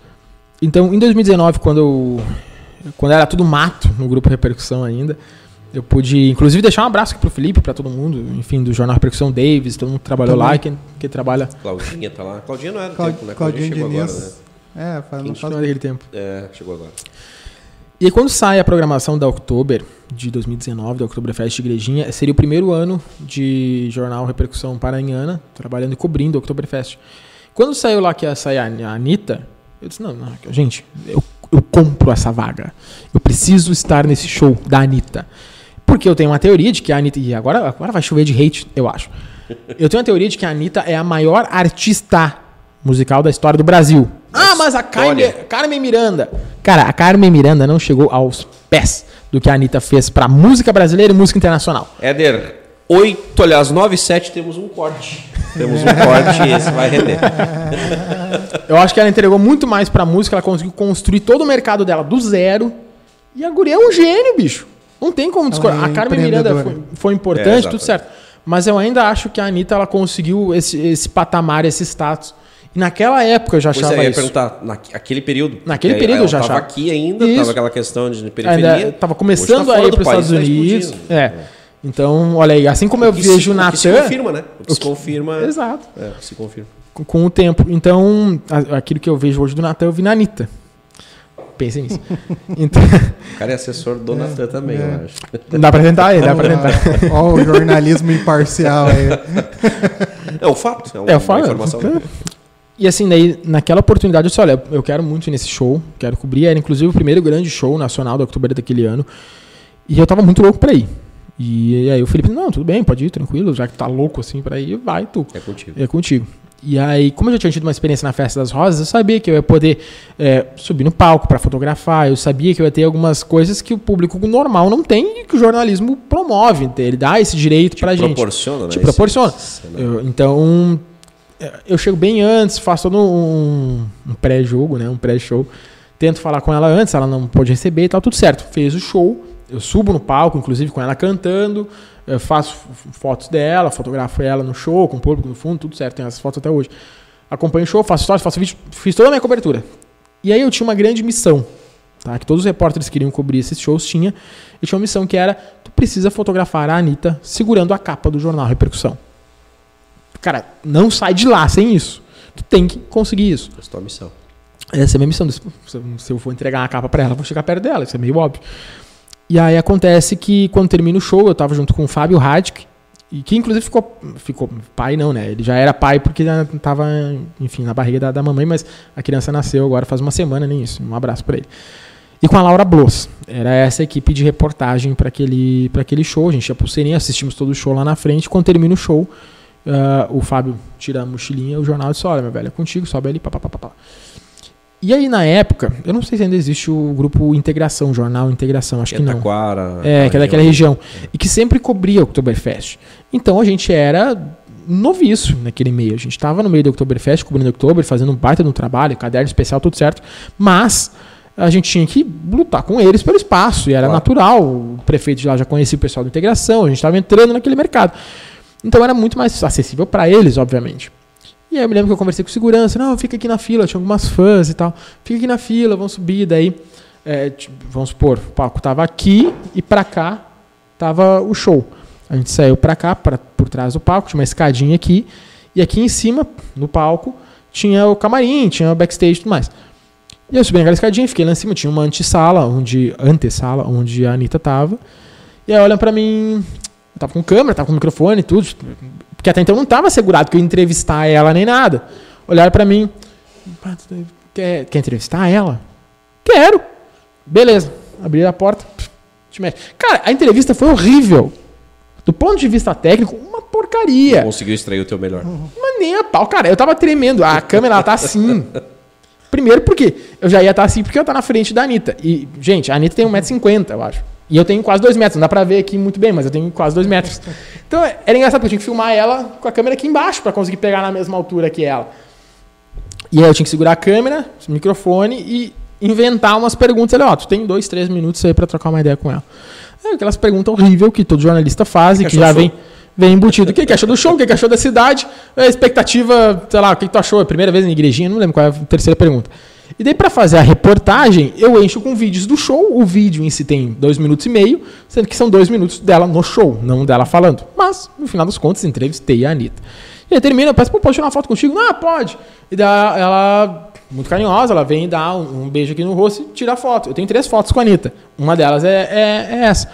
S3: Então, em 2019, quando eu, quando era tudo mato no grupo Repercussão ainda, eu pude, inclusive, deixar um abraço aqui pro Felipe, pra todo mundo, enfim, do jornal Repercussão Davis, todo mundo que trabalhou
S1: Também.
S3: lá, quem, quem trabalha
S2: Claudinha tá lá. Claudinha não é do
S1: Clau-
S2: tempo, né?
S1: Claudinho
S2: chegou
S1: Diniz.
S2: agora, né?
S1: É, faz, não faz
S3: daquele tempo.
S2: É, chegou agora.
S3: E aí, quando sai a programação da Oktober de 2019, da Oktoberfest de Igrejinha, seria o primeiro ano de jornal Repercussão Paranhana, trabalhando e cobrindo a Oktoberfest. Quando saiu lá que ia sair a a Anitta, eu disse, não, não gente, eu, eu compro essa vaga. Eu preciso estar nesse show da Anitta. Porque eu tenho uma teoria de que a Anitta... E agora, agora vai chover de hate, eu acho. Eu tenho uma teoria de que a Anitta é a maior artista musical da história do Brasil. Ah, mas a Carmen. Carmen Miranda. Cara, a Carmen Miranda não chegou aos pés do que a Anitta fez pra música brasileira e música internacional.
S2: Éder, 8, aliás, 9 e 7 temos um corte. Temos um corte e esse vai render.
S3: Eu acho que ela entregou muito mais pra música, ela conseguiu construir todo o mercado dela do zero. E a guria é um gênio, bicho. Não tem como discordar.
S1: é
S3: a Carmen Miranda foi,
S1: empreendedora.
S3: foi
S2: É,
S3: importante,
S2: exato.
S3: tudo certo. Mas eu ainda acho que a Anitta ela conseguiu esse, esse patamar, esse status. E naquela época eu já
S2: Pois
S3: achava
S2: é, eu ia
S3: isso.
S2: perguntar, naquele período.
S3: Naquele período eu já
S2: tava
S3: achava.
S2: aqui ainda,
S3: Isso.
S2: tava aquela questão de periferia.
S3: Ainda tava
S2: Hoje
S3: começando
S2: tá
S3: a ir para os Estados
S2: tá
S3: Unidos. é. Então, olha aí, assim como eu
S2: O
S3: vejo o
S2: o
S3: Natan.
S2: se confirma, né? O que
S3: o
S2: se confirma.
S3: Exato.
S2: É, o que se confirma.
S3: Com, com o tempo. Então, a- aquilo que eu vejo hoje do Natan, eu vi na Anitta. Pensem nisso. Então,
S2: O cara é assessor do Natan também,
S1: é.
S2: eu acho.
S3: dá pra tentar aí, dá pra tentar.
S1: Ó, o jornalismo imparcial aí.
S2: É um fato. É, um,
S3: É,
S2: uma
S3: falo.
S2: informação.
S3: E assim, daí, naquela oportunidade, eu disse, olha, eu quero muito ir nesse show, quero cobrir. Era inclusive o primeiro grande show nacional do Oktober daquele ano. E eu tava muito louco pra ir. E aí o Felipe, não, tudo bem, pode ir, tranquilo, já que tá louco assim pra ir, vai tu.
S2: É contigo.
S3: É contigo. E aí, como eu já tinha tido uma experiência na Festa das Rosas, eu sabia que eu ia poder é, subir no palco para fotografar, eu sabia que eu ia ter algumas coisas que o público normal não tem e que o jornalismo promove. Ele dá esse direito pra gente.
S2: Proporciona, né?
S3: Te proporciona.
S2: esse cenário.
S3: Eu- então, eu chego bem antes, faço todo um, um pré-jogo, né, um pré-show Tento falar com ela antes, ela não pode receber e tal, tudo certo. Fez o show, eu subo no palco, inclusive com ela cantando, faço fotos dela, fotografo ela no show, com o público no fundo, tudo certo, tem essas fotos até hoje. Acompanho o show, faço stories, faço vídeo, fiz toda a minha cobertura. E aí eu tinha uma grande missão, tá? Que todos os repórteres que queriam cobrir esses shows tinha. Eu tinha uma missão que era: tu precisa fotografar a Anitta segurando a capa do jornal Repercussão. Cara, não sai de lá sem isso. Tu tem que conseguir isso.
S2: Essa é a tua missão.
S3: Essa é a minha missão. Se eu for entregar uma capa pra ela, eu vou chegar perto dela. Isso é meio óbvio. E aí acontece que quando termina o show, eu tava junto com o Fábio Radic, e que inclusive ficou, ficou pai não, né? Ele já era pai porque já tava, enfim, na barriga da, da mamãe, mas a criança nasceu agora faz uma semana, nem isso. Um abraço para ele. E com a Laura Bloss. Era essa equipe de reportagem para aquele, aquele show. A gente ia pulseirinha, assistimos todo o show lá na frente. Quando termina o show, uh, o Fábio tira a mochilinha, o jornal disse: Olha, meu velho, é contigo, sobe ali, papapá. E aí, na época, eu não sei se ainda existe o grupo Integração, Jornal Integração, acho que, que não.
S2: Taquara,
S3: é, que é daquela região. É. E que sempre cobria o Oktoberfest. Então a gente era noviço naquele meio. A gente estava no meio do Oktoberfest, cobrindo Oktober, fazendo um baita no trabalho, caderno especial, tudo certo. Mas a gente tinha que lutar com eles pelo espaço, e era claro. natural. O prefeito de lá já conhecia o pessoal da integração, a gente estava entrando naquele mercado. Então era muito mais acessível para eles, obviamente. E aí eu me lembro que eu conversei com segurança, não, fica aqui na fila, tinha algumas fãs e tal. Fica aqui na fila, vamos subir, daí, é, vamos supor, o palco tava aqui e para cá tava o show. A gente saiu para cá, pra, por trás do palco, tinha uma escadinha aqui, e aqui em cima, no palco, tinha o camarim, tinha o backstage e tudo mais. E eu subi naquela escadinha, fiquei lá em cima, tinha uma antessala, onde, antessala, onde a Anitta tava. E aí olham para mim, tava com câmera, tava com microfone e tudo, porque até então não estava assegurado que eu ia entrevistar ela nem nada. Olharam para mim. Quer, quer entrevistar ela? Quero. Beleza. Abri a porta. Te mexe. Cara, a entrevista foi horrível. Do ponto de vista técnico, uma porcaria. Não
S2: conseguiu extrair o teu melhor.
S3: Mas nem a pau. Cara, eu tava tremendo. A câmera ela tá assim. Primeiro porque eu já ia estar tá assim porque eu tá na frente da Anitta. E, gente, a Anitta tem 1,50m, eu acho. E eu tenho quase dois metros, não dá pra ver aqui muito bem, mas eu tenho quase dois metros. Então era engraçado, porque eu tinha que filmar ela com a câmera aqui embaixo para conseguir pegar na mesma altura que ela. E aí eu tinha que segurar a câmera, o microfone e inventar umas perguntas. Ele, ó, oh, tu tem dois, três minutos aí para trocar uma ideia com ela. É aquelas perguntas horríveis que todo jornalista faz e que, que já vem, vem embutido. O que, que achou do show? O que, que achou da cidade? A expectativa, sei lá, o que, que tu achou? A primeira vez na igrejinha? Não lembro qual é a terceira pergunta. E daí, para fazer a reportagem, eu encho com vídeos do show. O vídeo em si tem dois minutos e meio, sendo que são dois minutos dela no show, não dela falando. Mas, no final das contas, entrevistei a Anitta. E aí termina, eu peço, pô, pode tirar uma foto contigo? Ah, pode. E daí ela, muito carinhosa, ela vem dar um, um beijo aqui no rosto e tira a foto. Eu tenho três fotos com a Anitta. Uma delas é, é, é essa.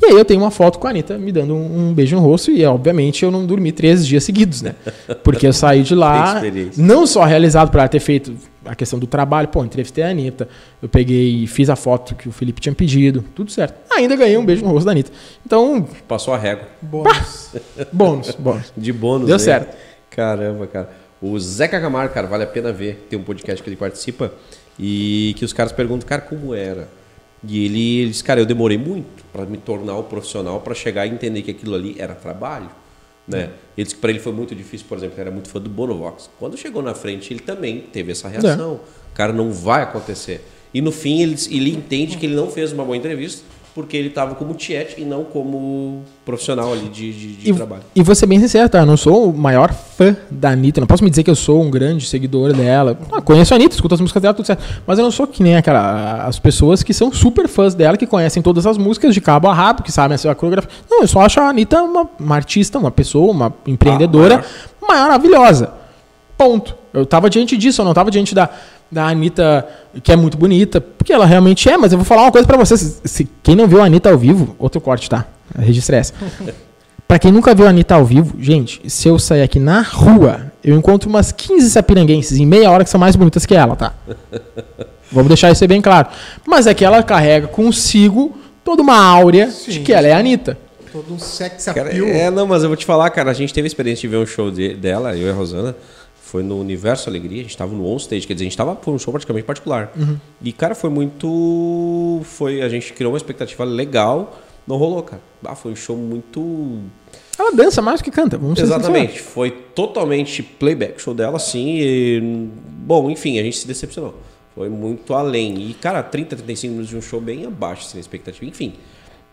S3: E aí eu tenho uma foto com a Anitta me dando um, um, beijo no rosto e, obviamente, eu não dormi três dias seguidos, né? Porque eu saí de lá, não só realizado por ela ter feito a questão do trabalho, pô, entrevistei a Anitta, eu peguei fiz a foto que o Felipe tinha pedido, tudo certo. Ainda ganhei um beijo no rosto da Anitta. Então...
S2: Passou a régua.
S3: Bônus. bônus, bônus.
S2: De bônus,
S3: Deu né? certo.
S2: Caramba, cara. O Zeca Camargo, cara, vale a pena ver. Tem um podcast que ele participa e que os caras perguntam, cara, como era? E ele, ele disse, cara, eu demorei muito para me tornar o profissional, para chegar e entender que aquilo ali era trabalho. Né? Ele disse que para ele foi muito difícil, por exemplo, ele era muito fã do Bonovox. Quando chegou na frente, ele também teve essa reação. É. Cara, não vai acontecer. E no fim, ele, ele entende que ele não fez uma boa entrevista, porque ele estava como tiete e não como profissional ali de, de, de
S3: e,
S2: trabalho.
S3: E vou ser bem sincero, tá? Eu não sou o maior fã da Anitta. Não posso me dizer que eu sou um grande seguidor dela. Ah, conheço a Anitta, escuto as músicas dela, tudo certo. Mas eu não sou que nem aquela, as pessoas que são super fãs dela, que conhecem todas as músicas de cabo a rabo, que sabem a sua coreografia. Não, eu só acho a Anitta uma, uma artista, uma pessoa, uma empreendedora ah, maravilhosa. Ponto. Eu estava diante disso, eu não estava diante da da Anitta, que é muito bonita, porque ela realmente é, mas eu vou falar uma coisa para vocês. Se, quem não viu a Anitta ao vivo, outro corte, tá? Registra essa. pra quem nunca viu a Anitta ao vivo, gente, se eu sair aqui na rua, eu encontro umas 15 sapiranguenses em meia hora que são mais bonitas que ela, tá? Vamos deixar isso bem claro. Mas é que ela carrega consigo toda uma áurea Sim. de que ela é a Anitta.
S1: Todo um sex appeal.
S2: é, não, mas eu vou te falar, cara, a gente teve a experiência de ver um show de, dela, eu e a Rosana. Foi no Universo Alegria, a gente estava no on stage, quer dizer, a gente estava foi um show praticamente particular. Uhum. E, cara, foi muito. Foi, a gente criou uma expectativa legal, não rolou, cara. Ah, foi um show muito.
S3: Ela dança mais do que canta, vamos
S2: Exatamente, foi totalmente playback show dela, sim. E, bom, enfim, a gente se decepcionou. Foi muito além. E, cara, 30, 35 minutos de um show bem abaixo assim, expectativa. Enfim,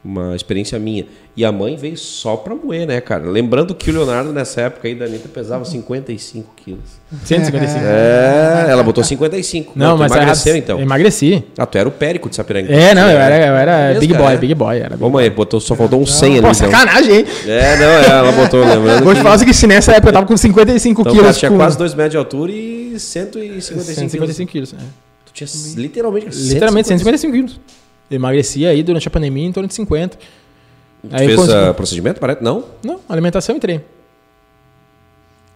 S2: uma experiência minha. E a mãe veio só pra moer, né, cara? Lembrando que o Leonardo, nessa época aí da Anitta, pesava 55 quilos.
S3: 155.
S2: É, ela botou 55.
S3: Não, mas
S2: emagreceu,
S3: é,
S2: então.
S3: Emagreci.
S2: Ah, tu era o Périco de Sapiranga.
S3: É, não, eu era, eu era
S2: Beleza,
S3: Big Boy,
S2: é.
S3: Big Boy. Era big
S2: Ô, mãe, botou, só faltou um 100 ali,
S3: Pô,
S2: então.
S3: sacanagem, hein?
S2: É, não, é, ela botou, lembrando
S3: Vou te
S2: que...
S3: falar o seguinte, nessa época eu tava com 55
S2: Então,
S3: quilos.
S2: cara, tinha
S3: com
S2: quase 2 metros de altura e 155 quilos.
S3: 155 quilos. é.
S2: Tu tinha literalmente...
S3: Literalmente 155 quilos. Eu emagreci aí durante a pandemia em torno de 50.
S2: Tu
S3: Aí
S2: fez
S3: consegui-
S2: procedimento, parece? Não?
S3: Não, alimentação e treino.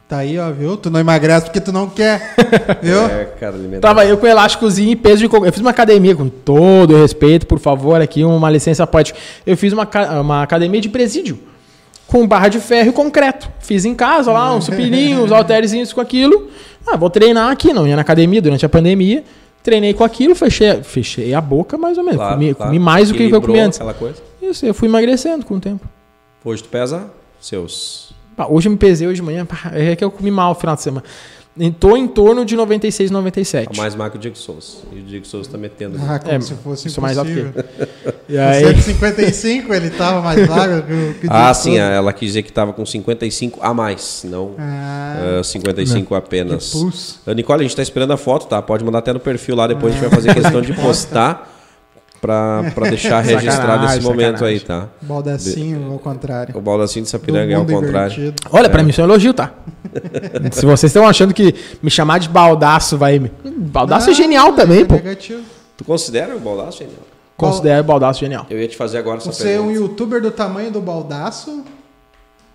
S1: Tá aí, ó, viu? Tu não emagrece porque tu não quer, viu?
S2: É, cara, alimentação.
S3: Tava eu com elásticozinho e peso de... Eu fiz uma academia, com todo o respeito, por favor, aqui uma licença poética. Eu fiz uma, uma academia de presídio. Com barra de ferro e concreto. Fiz em casa lá, uns supirinhos, uns halterzinhos com aquilo. Ah, vou treinar aqui, não ia na academia durante a pandemia. Treinei com aquilo, fechei, fechei a boca mais ou menos.
S2: Claro,
S3: comi,
S2: claro.
S3: comi mais do que eu
S2: Equilibrou
S3: comi antes.
S2: Aquela coisa.
S3: Isso, eu fui emagrecendo com o tempo.
S2: Hoje tu pesa seus...
S3: Hoje eu me pesei hoje de manhã, é que eu comi mal no final de semana. Estou em torno de 96, 97.
S2: Tá mais magro que o Diego Souza. E o Diego Souza tá metendo.
S1: Ah, como
S3: É,
S1: se fosse
S3: sou mais alto que. E aí,
S1: 155 ele tava mais magro que o que o
S2: Ah,
S1: Diego
S2: sim,
S1: Souza.
S2: ela quis dizer que tava com 55 a mais, não
S1: Ah,
S2: ah, 55 apenas.
S1: que pulso.
S2: Ah, Nicole, a gente tá esperando a foto, tá? Pode mandar até no perfil lá, depois a gente vai fazer questão de postar pra, pra deixar registrado esse
S3: Sacanagem,
S2: momento aí,
S3: sacanagem.
S2: tá?
S1: Baldacinho, ao contrário.
S2: O Baldacinho de Sapiranga é ao contrário.
S1: invertido.
S3: olha, pra mim isso é um elogio, tá? Se vocês estão achando que me chamar de baldaço vai me. Baldaço é genial também,
S1: é
S3: pô.
S1: Negativo.
S2: Tu considera o Baldaço genial?
S3: Considero baldaço genial.
S2: Eu ia te fazer agora essa
S1: Você é um
S2: pergunta.
S1: youtuber do tamanho do Baldaço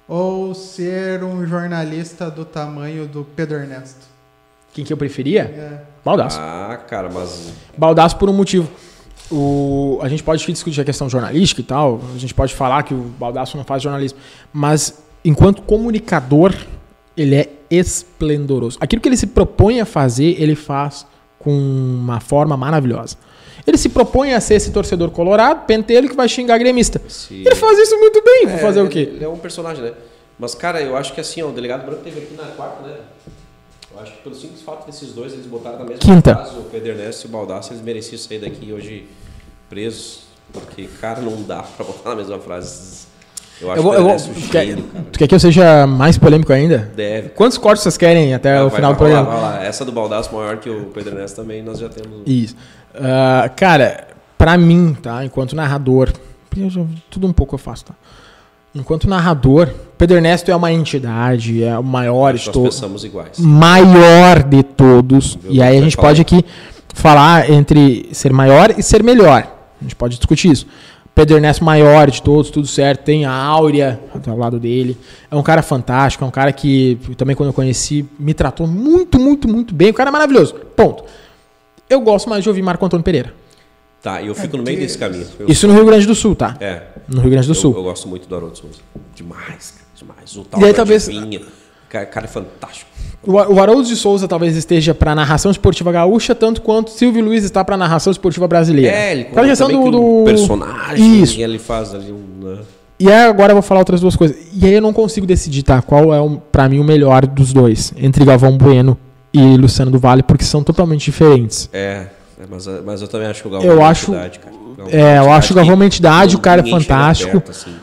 S1: ou ser um jornalista do tamanho do Pedro Ernesto?
S3: Quem que eu preferia?
S1: É.
S3: Baldaço.
S2: Ah, cara, mas
S3: Baldaço por um motivo. O, a gente pode discutir a questão jornalística e tal, a gente pode falar que o Baldaço não faz jornalismo, mas enquanto comunicador, ele é esplendoroso. Aquilo que ele se propõe a fazer, ele faz com uma forma maravilhosa. Ele se propõe a ser esse torcedor colorado, pentelho, que vai xingar gremista.
S2: se...
S3: Ele faz isso muito bem,
S2: É,
S3: fazer o quê?
S2: Ele é um personagem, né? Mas, cara, eu acho que assim, ó, o delegado branco teve aqui na quarta, né? Eu acho que pelo simples fato desses dois, eles botaram na mesma
S3: Quinta.
S2: frase, o Pedro Ernesto e o Baldasso, eles mereciam sair daqui hoje presos. Porque, cara, não dá pra botar na mesma frase. Eu acho
S3: Eu vou,
S2: que o
S3: eu vou, tu, quer,
S2: cara.
S3: tu quer que eu seja mais polêmico ainda?
S2: Deve.
S3: Quantos cortes vocês querem até o
S2: Vai-
S3: final do
S2: vai
S3: programa?
S2: vai rolar. Essa do Baldasso maior que o Pedro Ernesto também, nós já temos.
S3: Isso. Ah, cara, pra mim, tá? Enquanto narrador, tudo um pouco eu faço, tá? Enquanto narrador, Pedro Ernesto é uma entidade, é o maior de todos.
S2: pensamos iguais.
S3: Maior de todos. E aí a gente
S2: falar.
S3: pode aqui falar entre ser maior e ser melhor. A gente pode discutir isso. Pedro Ernesto maior de todos, tudo certo. Tem a Áurea ao lado dele. É um cara fantástico, é um cara que também quando eu conheci me tratou muito, muito, muito bem. O cara é maravilhoso. Ponto. Eu gosto mais de ouvir Marco Antônio Pereira.
S2: Tá, e eu fico no meio desse caminho. Eu-
S3: Isso no Rio Grande do Sul, tá?
S2: É.
S3: No Rio Grande do
S2: Eu,
S3: Sul.
S2: eu gosto muito do Haroldo Souza. Demais, cara. Demais. O tal
S3: E aí, talvez-
S2: Adivinha. O cara, cara é fantástico.
S3: O, o Haroldo de Souza talvez esteja para narração esportiva gaúcha, tanto quanto Silvio Luiz está para narração esportiva brasileira.
S2: É, ele conta
S3: questão do, do
S2: personagem
S3: Isso.
S2: e ele faz ali um... né?
S3: E aí agora eu vou falar outras duas coisas. E aí eu não consigo decidir, tá? Qual é, o, pra mim, o melhor dos dois. Entre Galvão Bueno e Luciano do Vale, porque são totalmente diferentes.
S2: É, é, mas, mas eu também acho que o Galvão
S3: Eu
S2: uma
S3: acho-
S2: entidade, cara.
S3: É,
S2: uma
S3: eu acho o Galvão uma entidade, o cara é fantástico.
S2: perto, assim.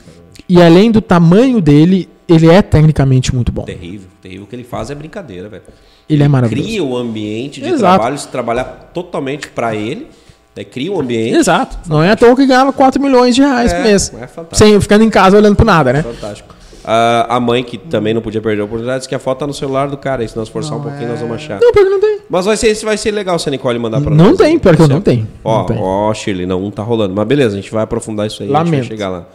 S3: E além do tamanho dele, ele é tecnicamente muito bom.
S2: Terrível, terrível. O que ele faz é brincadeira, velho.
S3: Ele é maravilhoso.
S2: Cria o ambiente de
S3: Exato.
S2: trabalho, se trabalhar totalmente pra ele, né? cria um ambiente.
S3: Exato. Não é à toa que ganhava 4 milhões de reais
S2: É,
S3: por mês.
S2: é fantástico.
S3: Sem, ficando em casa olhando pro nada, né?
S2: Fantástico. Ah, a mãe, que também não podia perder a oportunidade, disse que a foto tá no celular do cara. E se nós forçar um
S1: Não
S2: pouquinho,
S1: é.
S2: nós vamos achar.
S3: Não, pior que não tem.
S2: Mas vai ser, vai ser legal se a Nicole mandar pra
S3: Não
S2: nós.
S3: tem, pior que eu não tenho.
S2: Ó,
S3: Não tem.
S2: ó, Shirley, não, um tá rolando. Mas beleza, a gente vai aprofundar isso aí. A gente
S3: Lamento.
S2: vai chegar lá.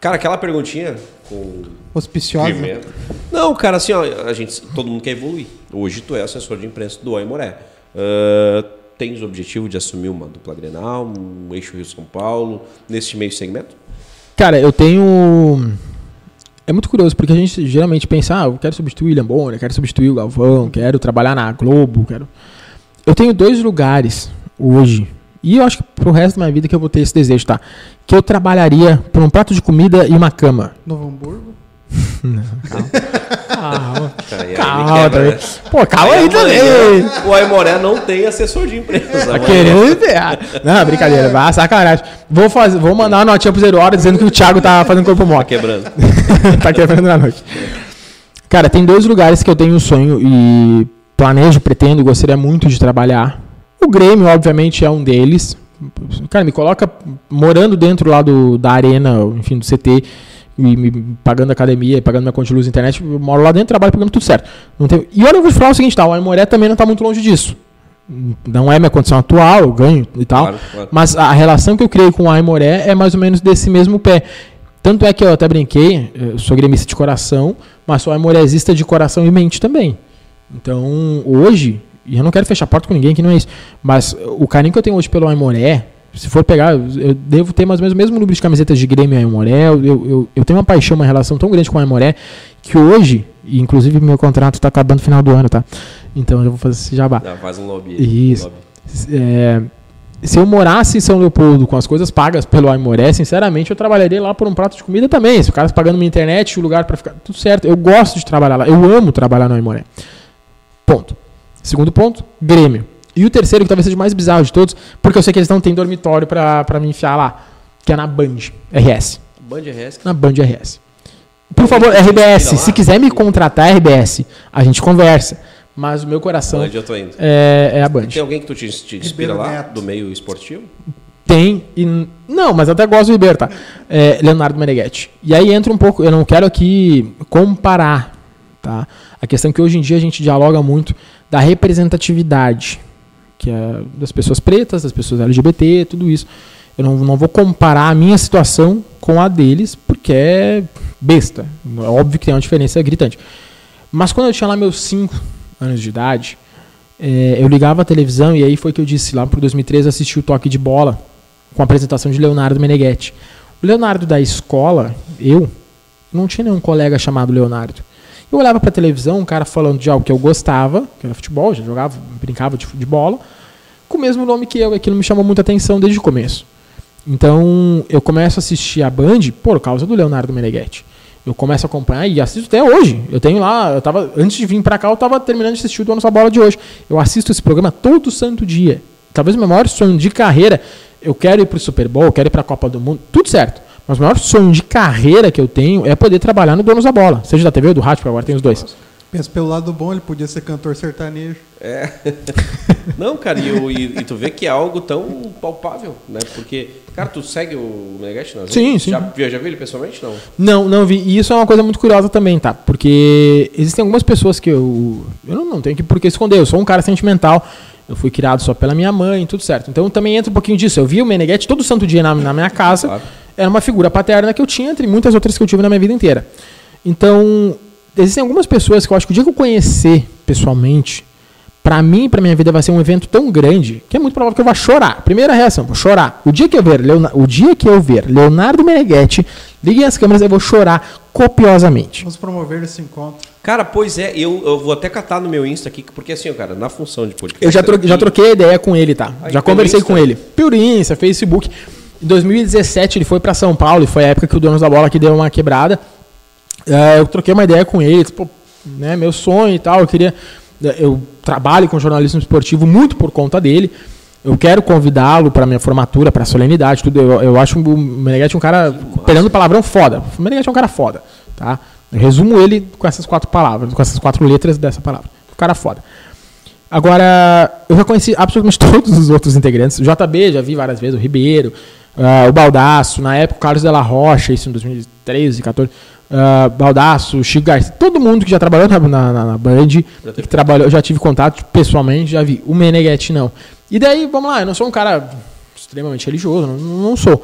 S2: Cara, aquela perguntinha com
S1: Auspiciosa.
S2: pimenta. Não, cara, assim, ó, a gente, todo mundo quer evoluir. Hoje tu é assessor de imprensa do Aimoré. Uh, tens o objetivo de assumir uma dupla Grenal, um eixo Rio-São Paulo, nesse meio segmento?
S3: Cara, eu tenho. É muito curioso, porque a gente geralmente pensa, ah, eu quero substituir o William Bonner, quero substituir o Galvão, quero trabalhar na Globo, quero. Eu tenho dois lugares hoje, e eu acho que pro resto da minha vida que eu vou ter esse desejo, tá? Que eu trabalharia por um prato de comida e uma cama.
S1: Novo Hamburgo.
S3: Calma. Calma.
S2: Aí, aí
S3: Calma,
S2: quebra,
S3: também.
S2: né?
S3: Pô, calma aí também.
S2: Amanhã, O Aimoré não tem assessor de empresa.
S3: Tá
S2: amanhã.
S3: querendo ferrar. Não, brincadeira, vai, sacanagem. Vou, fazer, vou mandar uma notinha pro Zero Hora dizendo que o Thiago tá fazendo corpo
S2: Tá
S3: moto.
S2: quebrando.
S3: tá quebrando na noite. Cara, tem dois lugares que eu tenho um sonho e planejo, pretendo, gostaria muito de trabalhar. O Grêmio, obviamente, é um deles. Cara, me coloca morando dentro lá do, da arena, enfim, do CT, e me pagando academia, pagando minha conta de luz internet, eu moro lá dentro, trabalho, pagando tudo certo. Não tem... E olha, eu vou falar o seguinte, tá? O Aimoré também não tá muito longe disso. Não é minha condição atual, eu ganho e tal.
S2: Claro, claro.
S3: Mas a relação que eu criei com o Aimoré é mais ou menos desse mesmo pé. Tanto é que eu até brinquei, eu sou gremista de coração, mas sou aimorésista de coração e mente também. Então, hoje, e eu não quero fechar a porta com ninguém que não é isso, mas o carinho que eu tenho hoje pelo Aimoré, se for pegar, eu devo ter mais ou menos o mesmo número de camisetas de Grêmio e Aimoré, eu, eu, eu tenho uma paixão, uma relação tão grande com o Aimoré, que hoje, inclusive meu contrato está acabando no final do ano, tá? Então eu vou fazer esse jabá.
S2: Não, faz um lobby.
S3: Isso.
S2: um lobby.
S3: É, se eu morasse em São Leopoldo com as coisas pagas pelo Aimoré, sinceramente eu trabalharia lá por um prato de comida também. Se o cara tá pagando minha internet, o lugar para ficar. Tudo certo. Eu gosto de trabalhar lá. Eu amo trabalhar no Aimoré. Ponto. Segundo ponto, Grêmio. E o terceiro, que talvez seja o mais bizarro de todos, porque eu sei que eles não têm dormitório pra pra me enfiar lá, que é na Band RS.
S2: Band RS.
S3: Na Band RS. Por favor, RBS, se quiser me contratar, RBS, a gente conversa. Mas o meu coração
S2: Onde eu tô indo?
S3: é, é a Band.
S2: Tem alguém que tu te, te inspira
S1: Ribeiro
S2: lá,
S1: Neto.
S2: do meio esportivo?
S3: Tem e. Não, mas até gosto do Ribeiro, tá? É, Leonardo Meneghetti. E aí entra um pouco. Eu não quero aqui comparar, tá? A questão que hoje em dia a gente dialoga muito da representatividade, que é das pessoas pretas, das pessoas LGBT, tudo isso. Eu não, não vou comparar a minha situação com a deles, porque é besta. É óbvio que tem uma diferença gritante. Mas quando eu tinha lá meus 5 anos de idade, é, eu ligava a televisão e aí foi que eu disse lá pro 2013 assisti o toque de bola com a apresentação de Leonardo Meneghetti. O Leonardo da escola, eu, não tinha nenhum colega chamado Leonardo. Eu olhava pra televisão, um cara falando de algo que eu gostava, que era futebol, já jogava, brincava de, de bola, com o mesmo nome que eu, e aquilo me chamou muita atenção desde o começo. Então, eu começo a assistir a Band por causa do Leonardo Meneghetti. Eu começo a acompanhar e assisto até hoje. Eu tenho lá, eu tava, antes de vir pra cá, eu tava terminando de assistir o Dono da Bola de hoje. Eu assisto esse programa todo santo dia. Talvez o meu maior sonho de carreira, eu quero ir pro Super Bowl, eu quero ir pra Copa do Mundo, tudo certo. Mas o maior sonho de carreira que eu tenho é poder trabalhar no Donos da Bola. Seja da TV ou do rádio, porque agora tem os dois.
S1: Pensa pelo lado bom, ele podia ser cantor sertanejo.
S2: Não, cara, e, e- e tu vê que é algo tão palpável, né? Porque, cara, tu segue o Meneghetti nas
S3: Sim,
S2: redes?
S3: sim.
S2: Já, já viu ele pessoalmente? Não.
S3: Não, não vi. E isso é uma coisa muito curiosa também, tá? Porque existem algumas pessoas que eu. Eu não, não tenho que por que esconder. Eu sou um cara sentimental. Eu fui criado só pela minha mãe, tudo certo. Então também entra um pouquinho disso. Eu vi o Meneghetti todo santo dia na, na minha casa.
S2: Claro.
S3: Era uma figura paterna que eu tinha, entre muitas outras que eu tive na minha vida inteira. Então, existem algumas pessoas que eu acho que o dia que eu conhecer pessoalmente, pra mim e pra minha vida vai ser um evento tão grande que é muito provável que eu vá chorar. Primeira reação, vou chorar. O dia que eu ver, Leona- o dia que eu ver Leonardo Meneghetti, liguem as câmeras, eu vou chorar copiosamente.
S1: Vamos promover esse encontro.
S2: Cara, pois é, eu, eu vou até catar no meu Insta aqui, porque assim, cara, na função de podcast.
S3: Eu já, tro já troquei ideia com ele, tá?
S2: Aí,
S3: já
S2: pelo
S3: conversei
S2: Insta?
S3: com ele. Por Insta, Facebook. Em 2017 ele foi pra São Paulo e foi a época que o Donos da Bola aqui deu uma quebrada. É, eu troquei uma ideia com ele, tipo, né, meu sonho e tal, eu queria eu trabalho com jornalismo esportivo muito por conta dele. Eu quero convidá-lo para minha formatura, para solenidade, tudo. Eu, eu acho o Meneghetti um cara, pegando palavrão foda. O Meneghetti é um cara foda, tá? Eu resumo ele com essas quatro palavras, com essas quatro letras dessa palavra. Um cara foda. Agora, eu já conheci absolutamente todos os outros integrantes. O JB, já vi várias vezes, o Ribeiro, ah, o Baldaço, na época o Carlos Della Rocha, isso em 2013, 2014. Uh, Baldaço, Chico Garcia, todo mundo que já trabalhou na, na, na- Band, que trabalhou, já tive contato pessoalmente, já vi. O Meneghetti não. E daí, vamos lá, eu não sou um cara extremamente religioso, não, não sou.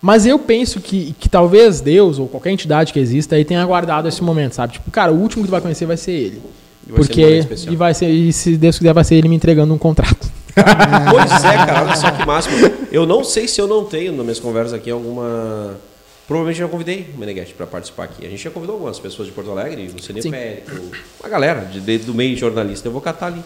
S3: Mas eu penso que, que talvez Deus ou qualquer entidade que exista aí tenha aguardado esse momento, sabe? Tipo, cara, o último que tu vai conhecer vai ser ele.
S2: E vai ser
S3: Porque
S2: especial.
S3: e vai ser e se Deus quiser vai ser ele me entregando um contrato.
S2: Pois é, cara, olha só que máximo. Eu não sei se eu não tenho nas minhas conversas aqui alguma. Provavelmente eu já convidei o Meneghetti para participar aqui. A gente já convidou algumas pessoas de Porto Alegre, o. Périco, uma galera de, de- do meio jornalista. Eu vou catar ali.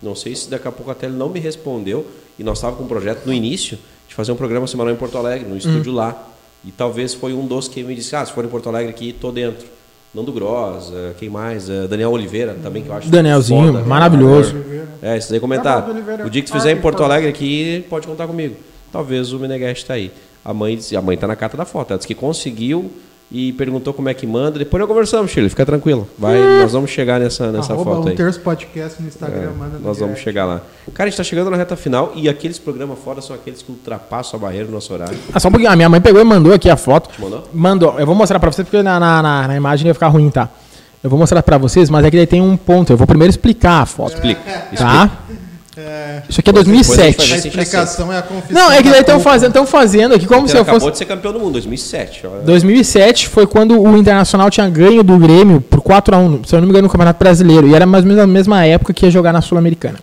S2: Não sei se daqui a pouco até ele não me respondeu. E nós estávamos com um projeto no início de fazer um programa semanal em Porto Alegre, no estúdio lá. E talvez foi um dos que me disse: Ah, se for em Porto Alegre aqui, tô dentro. Nando Gross, quem mais? Eh, Daniel Oliveira também, que eu acho
S3: Danielzinho,
S2: foda,
S3: maravilhoso.
S2: É, isso aí comentar.
S1: Oliveira.
S2: O dia que tu
S1: Ah,
S2: fizer em
S1: que
S2: Porto. Alegre aqui, pode contar comigo. Talvez o Meneghete tá aí. A mãe, disse- a mãe tá na carta da foto. Ela disse que conseguiu e perguntou como é que manda. Depois nós conversamos, Chile. Fica tranquilo. Vai, nós vamos chegar nessa, nessa
S1: Arroba
S2: foto
S1: um
S2: aí.
S1: terço podcast no Instagram,
S2: É,
S1: manda no
S2: nós vamos
S1: direct.
S2: chegar lá. Cara, a gente tá chegando na reta final e aqueles programas fora são aqueles que ultrapassam a barreira do nosso horário.
S3: Ah, só um pouquinho. A minha mãe pegou e mandou aqui a foto.
S2: Te mandou?
S3: Mandou. Eu vou mostrar pra vocês porque na, na, na- na imagem ia ficar ruim, tá? Eu vou mostrar pra vocês, mas é que daí tem um ponto. Eu vou primeiro explicar a foto.
S2: Explica.
S3: Tá?
S1: É,
S3: Isso aqui é
S2: Depois a gente
S3: 2007.
S2: vai
S1: a explicação é a confissão.
S3: Não, é que daí
S1: da
S3: estão fazendo, tão fazendo aqui como se eu
S2: acabou
S3: fosse.
S2: de ser campeão do mundo, 2007. Olha.
S3: 2007 foi quando o Internacional tinha ganho do Grêmio por 4x1, se eu não me engano, no Campeonato Brasileiro. E era mais ou menos a mesma época que ia jogar na Sul-Americana.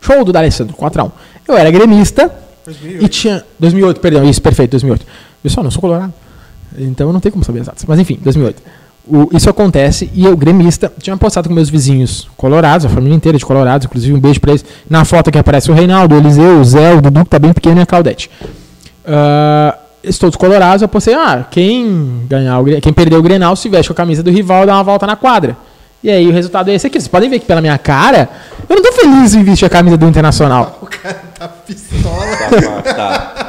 S3: Show do D'Alessandro, 4x1. Eu era gremista
S1: 2008.
S3: e tinha... 2008, perdão, isso, perfeito, 2008. Pessoal, não sou colorado. Então não tem como saber exatos. Mas enfim, 2008. O- isso acontece e eu, gremista, tinha postado com meus vizinhos colorados, a família inteira de colorados, inclusive um beijo pra eles. Na foto que aparece o Reinaldo, o Eliseu, o Zé, o Dudu, que tá bem pequeno, e a Claudete. Ah, eles todos colorados, eu postei, ah, quem ganhar o, quem perder o Grenal se veste com a camisa do rival e dá uma volta na quadra. E aí o resultado é esse aqui. Vocês podem ver que pela minha cara, eu não tô feliz em vestir a camisa do Internacional.
S1: O cara tá pistola.
S2: Tá, tá.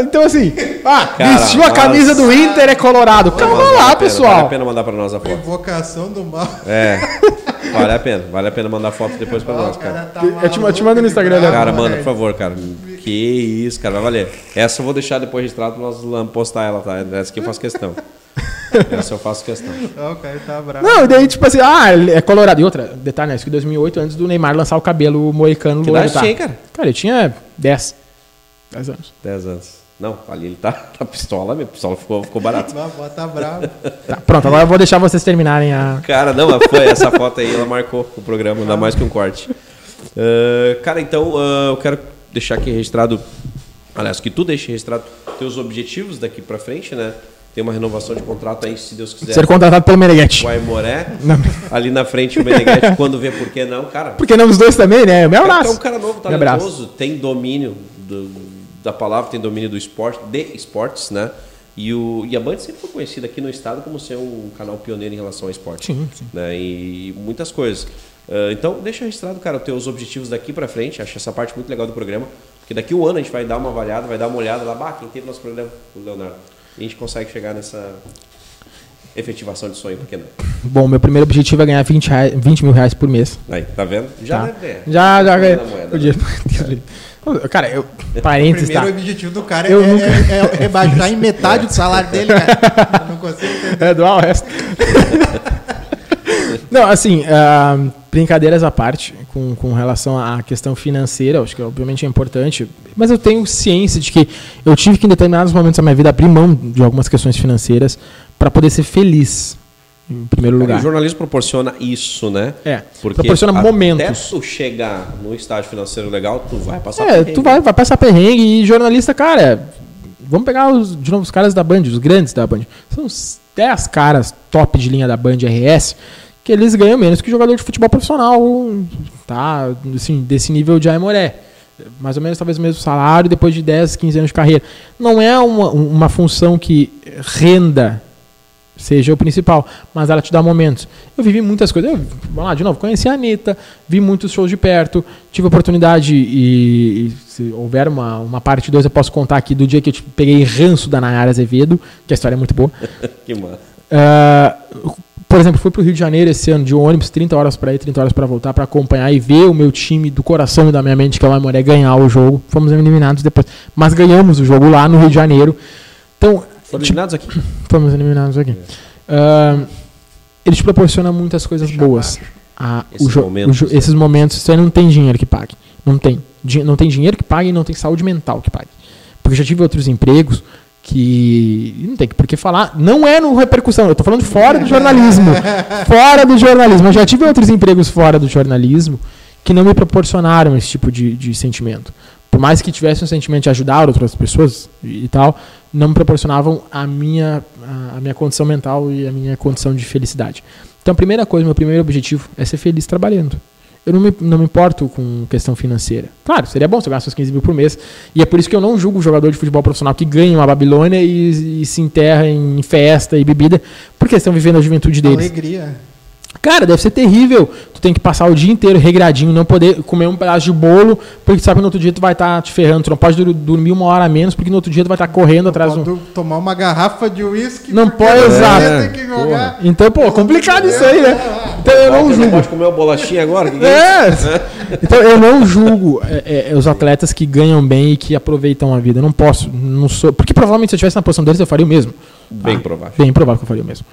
S3: Então assim, ah,
S2: Cara,
S3: vestiu a camisa do Inter é colorado. Calma
S2: Mas vale
S3: lá,
S2: a pena, Vale a
S3: pessoal.
S2: pena mandar pra nós a foto.
S1: Invocação do mal.
S2: É, vale a pena. Vale a pena mandar foto depois pra nós, cara.
S1: tá
S3: Eu te- eu te mando no Instagram,
S1: bravo,
S2: Cara,
S1: né?
S2: manda, por favor, cara. Que isso, cara, vai valer. Essa eu vou deixar depois registrado pra nós postar ela, tá? Essa aqui eu faço questão. Essa eu faço questão.
S1: Ah, o cara tá bravo.
S3: Não, e daí, tipo assim, ah, é colorado. E outra, detalhe, né? Isso que 2008, antes do Neymar lançar o cabelo moicano
S2: Que
S3: loiro,
S2: idade
S3: tá?
S2: tinha, cara?
S3: Cara, eu tinha 10. 10 anos.
S2: 10 anos. Não, ali ele tá, tá pistola, minha pistola ficou, ficou barato.
S1: Bota bravo.
S3: Tá, pronto, agora eu vou deixar vocês terminarem a.
S2: Cara, não, foi essa foto aí, ela marcou o programa, ainda mais que um corte. Ah, cara, então ah, eu quero deixar aqui registrado, aliás, que tu deixe registrado teus objetivos daqui pra frente, né? Tem uma renovação de contrato aí, se Deus quiser.
S3: Ser contratado pelo Meneghetti.
S2: O Aimoré, ali na frente o Meneghete, quando vê por que não, cara.
S3: Porque não os dois também, né? Meu
S2: É
S3: abraço.
S2: um cara novo, talentoso, tem domínio do- da palavra, tem domínio do esporte, de esportes, né? E, o, e a Band sempre foi conhecida aqui no estado como ser um canal pioneiro em relação ao esporte.
S3: Sim, sim.
S2: Né? E muitas coisas. Ah, então, deixa registrado, cara, os teus objetivos daqui pra frente. Acho essa parte muito legal do programa. Porque daqui um ano a gente vai dar uma avaliada, vai dar uma olhada lá. Bah, quem teve nosso programa? O Leonardo. E a gente consegue chegar nessa efetivação de sonho, por que não?
S3: Bom, meu primeiro objetivo é ganhar 20, reais- 20 mil reais por mês.
S2: Aí, tá vendo? Já
S3: Tá.
S2: deve ter.
S3: Já, já ganhei.
S2: Da moeda, né?
S3: Cara, eu.
S1: O
S3: Parênteses,
S1: primeiro
S3: tá?
S1: objetivo do cara
S3: Eu
S1: é,
S3: nunca-
S1: é- é rebaixar em metade do salário dele, cara. Eu não consigo entender.
S3: É, doar o resto. Não, assim, ah, brincadeiras à parte, com, com relação à questão financeira, acho que obviamente é importante, mas eu tenho ciência de que eu tive que, em determinados momentos da minha vida, abrir mão de algumas questões financeiras para poder ser feliz, em primeiro
S2: O
S3: lugar.
S2: jornalismo proporciona isso, né?
S3: É,
S2: Porque
S3: proporciona
S2: até
S3: momentos.
S2: tu chegar no estágio financeiro legal, tu vai passar
S3: É,
S2: perrengue.
S3: tu vai, vai passar perrengue e jornalista, cara, vamos pegar os, de novo os caras da Band, os grandes da Band. São os 10 caras top de linha da Band RS que eles ganham menos que jogador de futebol profissional, tá? Assim, desse nível de Aimoré. Mais ou menos talvez o mesmo salário depois de 10, 15 anos de carreira. Não é uma, uma função que renda seja o principal, mas ela te dá momentos. Eu vivi muitas coisas. Eu, vamos lá, de novo, conheci a Anitta, vi muitos shows de perto, tive oportunidade e, e se houver uma, uma parte 2, eu posso contar aqui do dia que eu tipo, peguei ranço da Nayara Azevedo, que a história é muito boa.
S2: que massa.
S3: Ah, por exemplo, fui para o Rio de Janeiro esse ano de ônibus, 30 horas para ir, 30 horas para voltar, para acompanhar e ver o meu time do coração e da minha mente, que é o Aimoré, ganhar o jogo. Fomos eliminados depois, mas ganhamos o jogo lá no Rio de Janeiro. Então,
S2: Foram eliminados aqui.
S3: Fomos eliminados aqui. Ah, ele te proporciona muitas coisas boas. Ah, o
S2: Esses momentos,
S3: o esses momentos, você não tem dinheiro que pague. Não tem. Não tem dinheiro que pague e não tem saúde mental que pague. Porque eu já tive outros empregos que não tem por que falar. Não é no repercussão, eu tô falando fora do jornalismo. fora do jornalismo. Eu já tive outros empregos fora do jornalismo que não me proporcionaram esse tipo de, de sentimento. Por mais que tivesse um sentimento de ajudar outras pessoas e, e tal, não me proporcionavam a minha, a, a minha condição mental e a minha condição de felicidade. Então, a primeira coisa, meu primeiro objetivo é ser feliz trabalhando. Eu não me, não me importo com questão financeira. Claro, seria bom se eu ganhasse uns 15 mil por mês. E é por isso que eu não julgo o jogador de futebol profissional que ganha uma Babilônia e, e se enterra em festa e bebida, porque estão vivendo a juventude deles.
S1: Alegria.
S3: Cara, deve ser terrível. Tu tem que passar o dia inteiro regradinho, não poder comer um pedaço de bolo, porque tu sabe que no outro dia tu vai estar tá te ferrando. Tu não pode dormir uma hora a menos, porque no outro dia tu vai estar tá correndo atrás
S1: do. tomar uma garrafa de uísque.
S3: Não pode, exato. É, então, pô, complicado isso aí, né? Então eu não julgo.
S2: Pode comer uma bolachinha agora?
S3: É. Então eu não julgo é, é, os atletas que ganham bem e que aproveitam a vida. Eu não posso, não sou. Porque provavelmente se eu estivesse na posição deles eu faria o mesmo.
S2: Bem provável.
S3: Bem provável que eu faria o mesmo.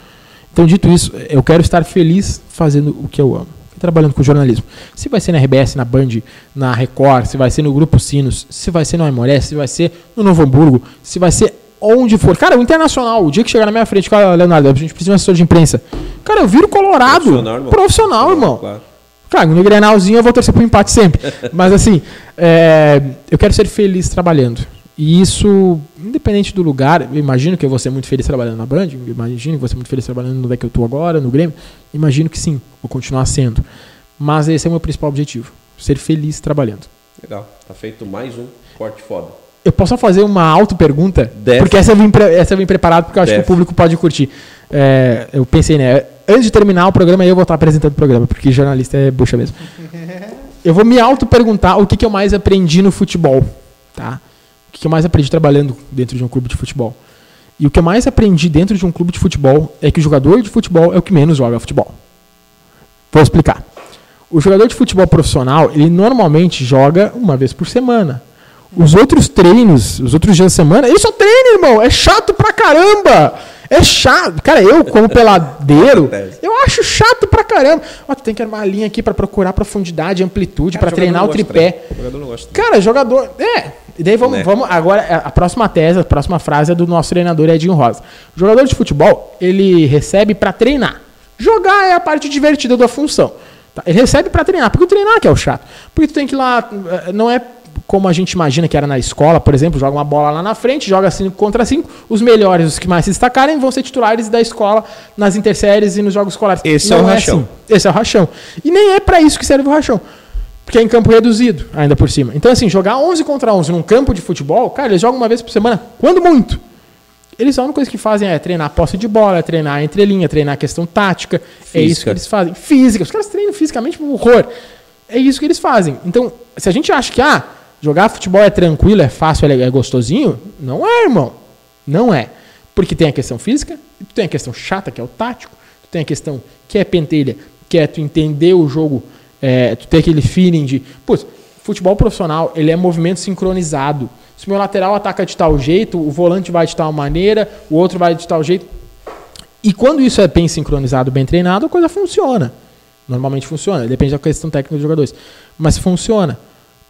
S3: Então, dito isso, eu quero estar feliz fazendo o que eu amo. Trabalhando com jornalismo. Se vai ser na RBS, na Band, na Record, se vai ser no Grupo Sinos, se vai ser no Aimoré, se vai ser no Novo Hamburgo, se vai ser onde for. Cara, o Internacional, o dia que chegar na minha frente, cara, Leonardo, a gente precisa de um assessor de imprensa. Cara, eu viro Colorado. Profissional, irmão. Profissional, irmão. Claro. Claro, no Grenalzinho eu vou torcer pro empate sempre. Mas assim, é, eu quero ser feliz trabalhando. E isso, independente do lugar, eu imagino que eu vou ser muito feliz trabalhando na Band, imagino que vou ser muito feliz trabalhando no que eu estou agora, no Grêmio, imagino que sim, vou continuar sendo. Mas esse é o meu principal objetivo, ser feliz trabalhando.
S2: Legal, tá feito mais um corte foda.
S3: Eu posso fazer uma auto-pergunta? Porque essa eu, vim essa eu vim preparado porque eu acho Deve. que o público pode curtir. É, eu pensei, né? Antes de terminar o programa, eu vou estar apresentando o programa, porque jornalista é bucha mesmo. Eu vou me auto-perguntar o que, que eu mais aprendi no futebol, tá? O que eu mais aprendi trabalhando dentro de um clube de futebol? E o que eu mais aprendi dentro de um clube de futebol é que o jogador de futebol é o que menos joga futebol. Vou explicar. O jogador de futebol profissional, ele normalmente joga uma vez por semana. Os outros treinos, os outros dias da semana, ele só treina, irmão. É chato pra caramba. É chato. Cara, eu, como peladeiro, eu acho chato pra caramba. Ó, tu tem que armar a linha aqui pra procurar profundidade, amplitude, para treinar o tripé. Jogador não gosta. Cara, jogador. É. E daí vamos, né? vamos. Agora, a próxima tese, a próxima frase é do nosso treinador Edinho Rosa. O jogador de futebol, ele recebe para treinar. Jogar é a parte divertida da função. Tá? Ele recebe para treinar, porque o treinar que é o chato. Porque tu tem que ir lá. Eh, não é como a gente imagina que era na escola, por exemplo, joga uma bola lá na frente, joga 5 contra 5, os melhores, os que mais se destacarem, vão ser titulares da escola nas interséries e nos jogos escolares.
S2: Esse é Não é o rachão. Assim.
S3: Esse é o rachão. E nem é para isso que serve o rachão. Porque é em campo reduzido, ainda por cima. Então, assim, jogar 11 contra 11 num campo de futebol, cara, eles jogam uma vez por semana, quando muito. Eles só a única coisa que fazem é treinar posse de bola, é treinar entrelinha, treinar questão tática. Física. É isso que eles fazem. Física. Os caras treinam fisicamente um horror. É isso que eles fazem. Então, se a gente acha que, ah, Jogar futebol é tranquilo, é fácil, é gostosinho? Não é, irmão. Não é. Porque tem a questão física, tem a questão chata, que é o tático, tem a questão que é pentelha, que é tu entender o jogo, é, tu ter aquele feeling de. Putz, futebol profissional, ele é movimento sincronizado. Se o meu lateral ataca de tal jeito, o volante vai de tal maneira, o outro vai de tal jeito. E quando isso é bem sincronizado, bem treinado, a coisa funciona. Normalmente funciona, depende da questão técnica dos jogadores. Mas funciona.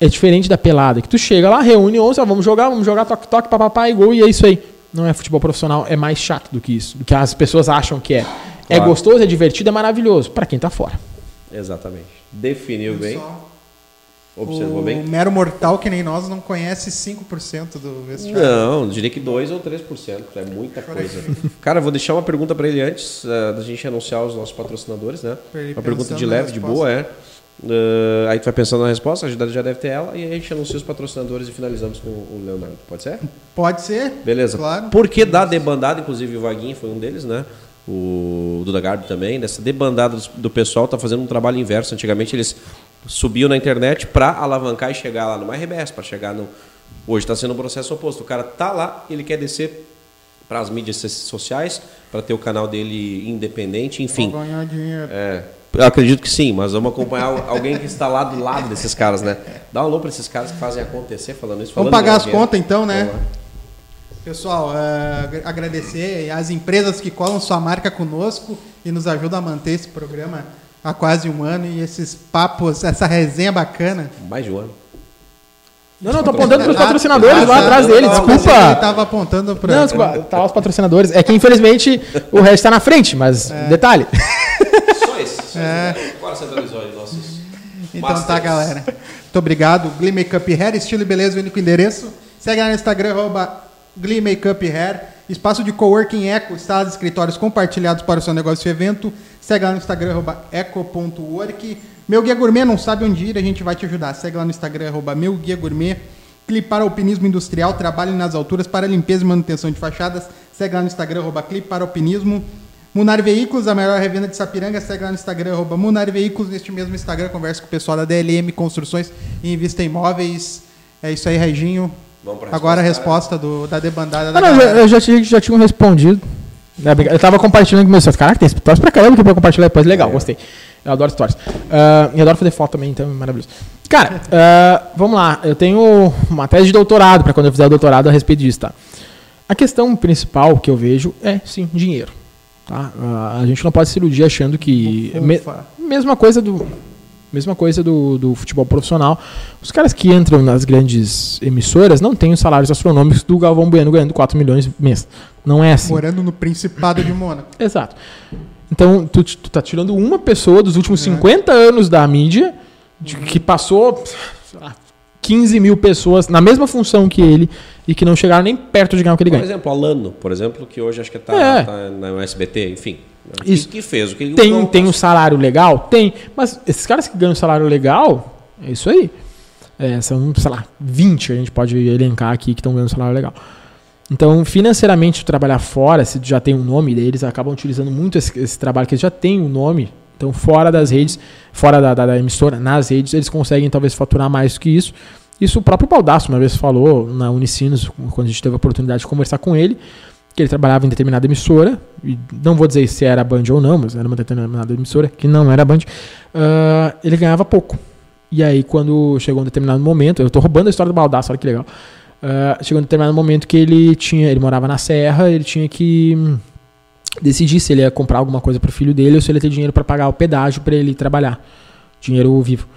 S3: É diferente da pelada, que tu chega lá, reúne 11, vamos jogar, vamos jogar toque-toque, papapá e gol, e é isso aí. Não é futebol profissional, é mais chato do que isso, do que as pessoas acham que é. é claro. É gostoso, é divertido, é maravilhoso, para quem tá fora.
S2: Exatamente. Definiu bem. Observou
S1: o
S2: bem?
S1: O mero mortal que nem nós não conhece 5% do
S2: vestiário. Não, diria que 2 ou 3%. É muita coisa. Cara, vou deixar uma pergunta para ele antes uh, da gente anunciar os nossos patrocinadores, né? Uma pergunta de leve, de boa, é. Uh, aí tu vai pensando na resposta, a gente já deve ter ela, e aí a gente anuncia os patrocinadores e finalizamos com o Leonardo. Pode ser?
S1: Pode ser.
S2: Beleza.
S1: Claro.
S2: Porque da debandada, inclusive o Vaguinho foi um deles, né? O Duda Garbi também, dessa debandada do pessoal tá fazendo um trabalho inverso. Antigamente eles subiam na internet para alavancar e chegar lá no RBS, para chegar no. Hoje está sendo um processo oposto. O cara tá lá, ele quer descer para as mídias sociais, para ter o canal dele independente, enfim.
S1: Pra ganhar dinheiro.
S2: É. Eu acredito que sim, mas vamos acompanhar alguém que está lá do lado desses caras, né? Dá um alô para esses caras que fazem acontecer falando isso.
S1: Falando vamos pagar as contas então, né? Pessoal, uh, agradecer às empresas que colam sua marca conosco e nos ajudam a manter esse programa há quase um ano e esses papos, essa resenha bacana.
S2: Mais de um ano.
S3: Não, não, tô apontando para os patrocinadores lá atrás dele, desculpa.
S1: Ele tava apontando para.
S3: Não, desculpa, tá os patrocinadores. É que infelizmente o resto está na frente, mas é. detalhe.
S2: É. Agora centralizou aí nossos.
S1: Então tá, masters. tá, galera. Muito obrigado. Glee Makeup Hair, estilo e beleza, o único endereço. Segue lá no Instagram, arroba Glee Makeup Hair. Espaço de coworking Eco, salas e escritórios compartilhados para o seu negócio e evento. Segue lá no Instagram, arroba eco.work. Meu Guia Gourmet não sabe onde ir, a gente vai te ajudar. Segue lá no Instagram, arroba Meu Guia Gourmet. Clipe para Alpinismo Industrial, trabalhe nas alturas para limpeza e manutenção de fachadas. Segue lá no Instagram, arroba Clipe para Alpinismo. Munar Veículos, a maior revenda de Sapiranga. Segue lá no Instagram, arroba Munar Veículos. Neste mesmo Instagram, conversa com o pessoal da DLM Construções e Invista em Imóveis. É isso aí, Reginho.
S2: Vamos pra
S1: Agora a
S2: resposta,
S1: resposta do, da debandada da
S3: Ah, não, já-
S1: galera.
S3: eu já, tinha- já tinha respondido. É, Eu tava compartilhando com meus. Caraca, tem stories pra caramba aqui pra compartilhar depois. Legal,
S2: É.
S3: gostei. Eu adoro stories. Ah, e adoro fazer foto também, então é maravilhoso. Cara, ah, vamos lá. Eu tenho uma tese de doutorado pra quando eu fizer o doutorado a respeito disso, tá? A questão principal que eu vejo é, sim, dinheiro. Tá? A gente não pode se iludir achando que. me- mesma coisa do. Mesma coisa do, do futebol profissional. Os caras que entram nas grandes emissoras não têm os salários astronômicos do Galvão Bueno ganhando 4 milhões mês. Não é assim.
S1: Morando no Principado de Mônaco.
S3: Exato. Então, tu, tu tá tirando uma pessoa dos
S1: É.
S3: últimos 50 anos da mídia, de- que passou 15 mil pessoas na mesma função que ele e que não chegaram nem perto de ganhar o que ele
S2: Por
S3: ganha.
S2: exemplo, Alano, por exemplo, que hoje acho que tá,
S3: É.
S2: tá na SBT, enfim.
S3: Isso.
S2: Que, que fez? O que
S3: Tem,
S2: não-
S3: tem um salário legal? Tem. Mas esses caras que ganham salário legal, é isso aí. É, são, sei lá, 20 a gente pode elencar aqui que estão ganhando salário legal. Então, financeiramente, trabalhar fora, se já tem um nome deles, acabam utilizando muito esse, esse trabalho que eles já têm um nome. Então, fora das redes, fora da, da- da emissora, nas redes, eles conseguem talvez faturar mais do que isso. Isso o próprio Baldasso uma vez falou na Unicinos, quando a gente teve a oportunidade de conversar com ele, que ele trabalhava em determinada emissora, e não vou dizer se era Band ou não, mas era uma determinada emissora, que não era Band, ah, ele ganhava pouco. E aí, quando chegou um determinado momento, eu estou roubando a história do Baldasso, olha que legal. Ah, chegou um determinado momento que ele tinha, ele morava na Serra, ele tinha que hum, decidir se ele ia comprar alguma coisa para o filho dele ou se ele ia ter dinheiro para pagar o pedágio para ele trabalhar, dinheiro vivo.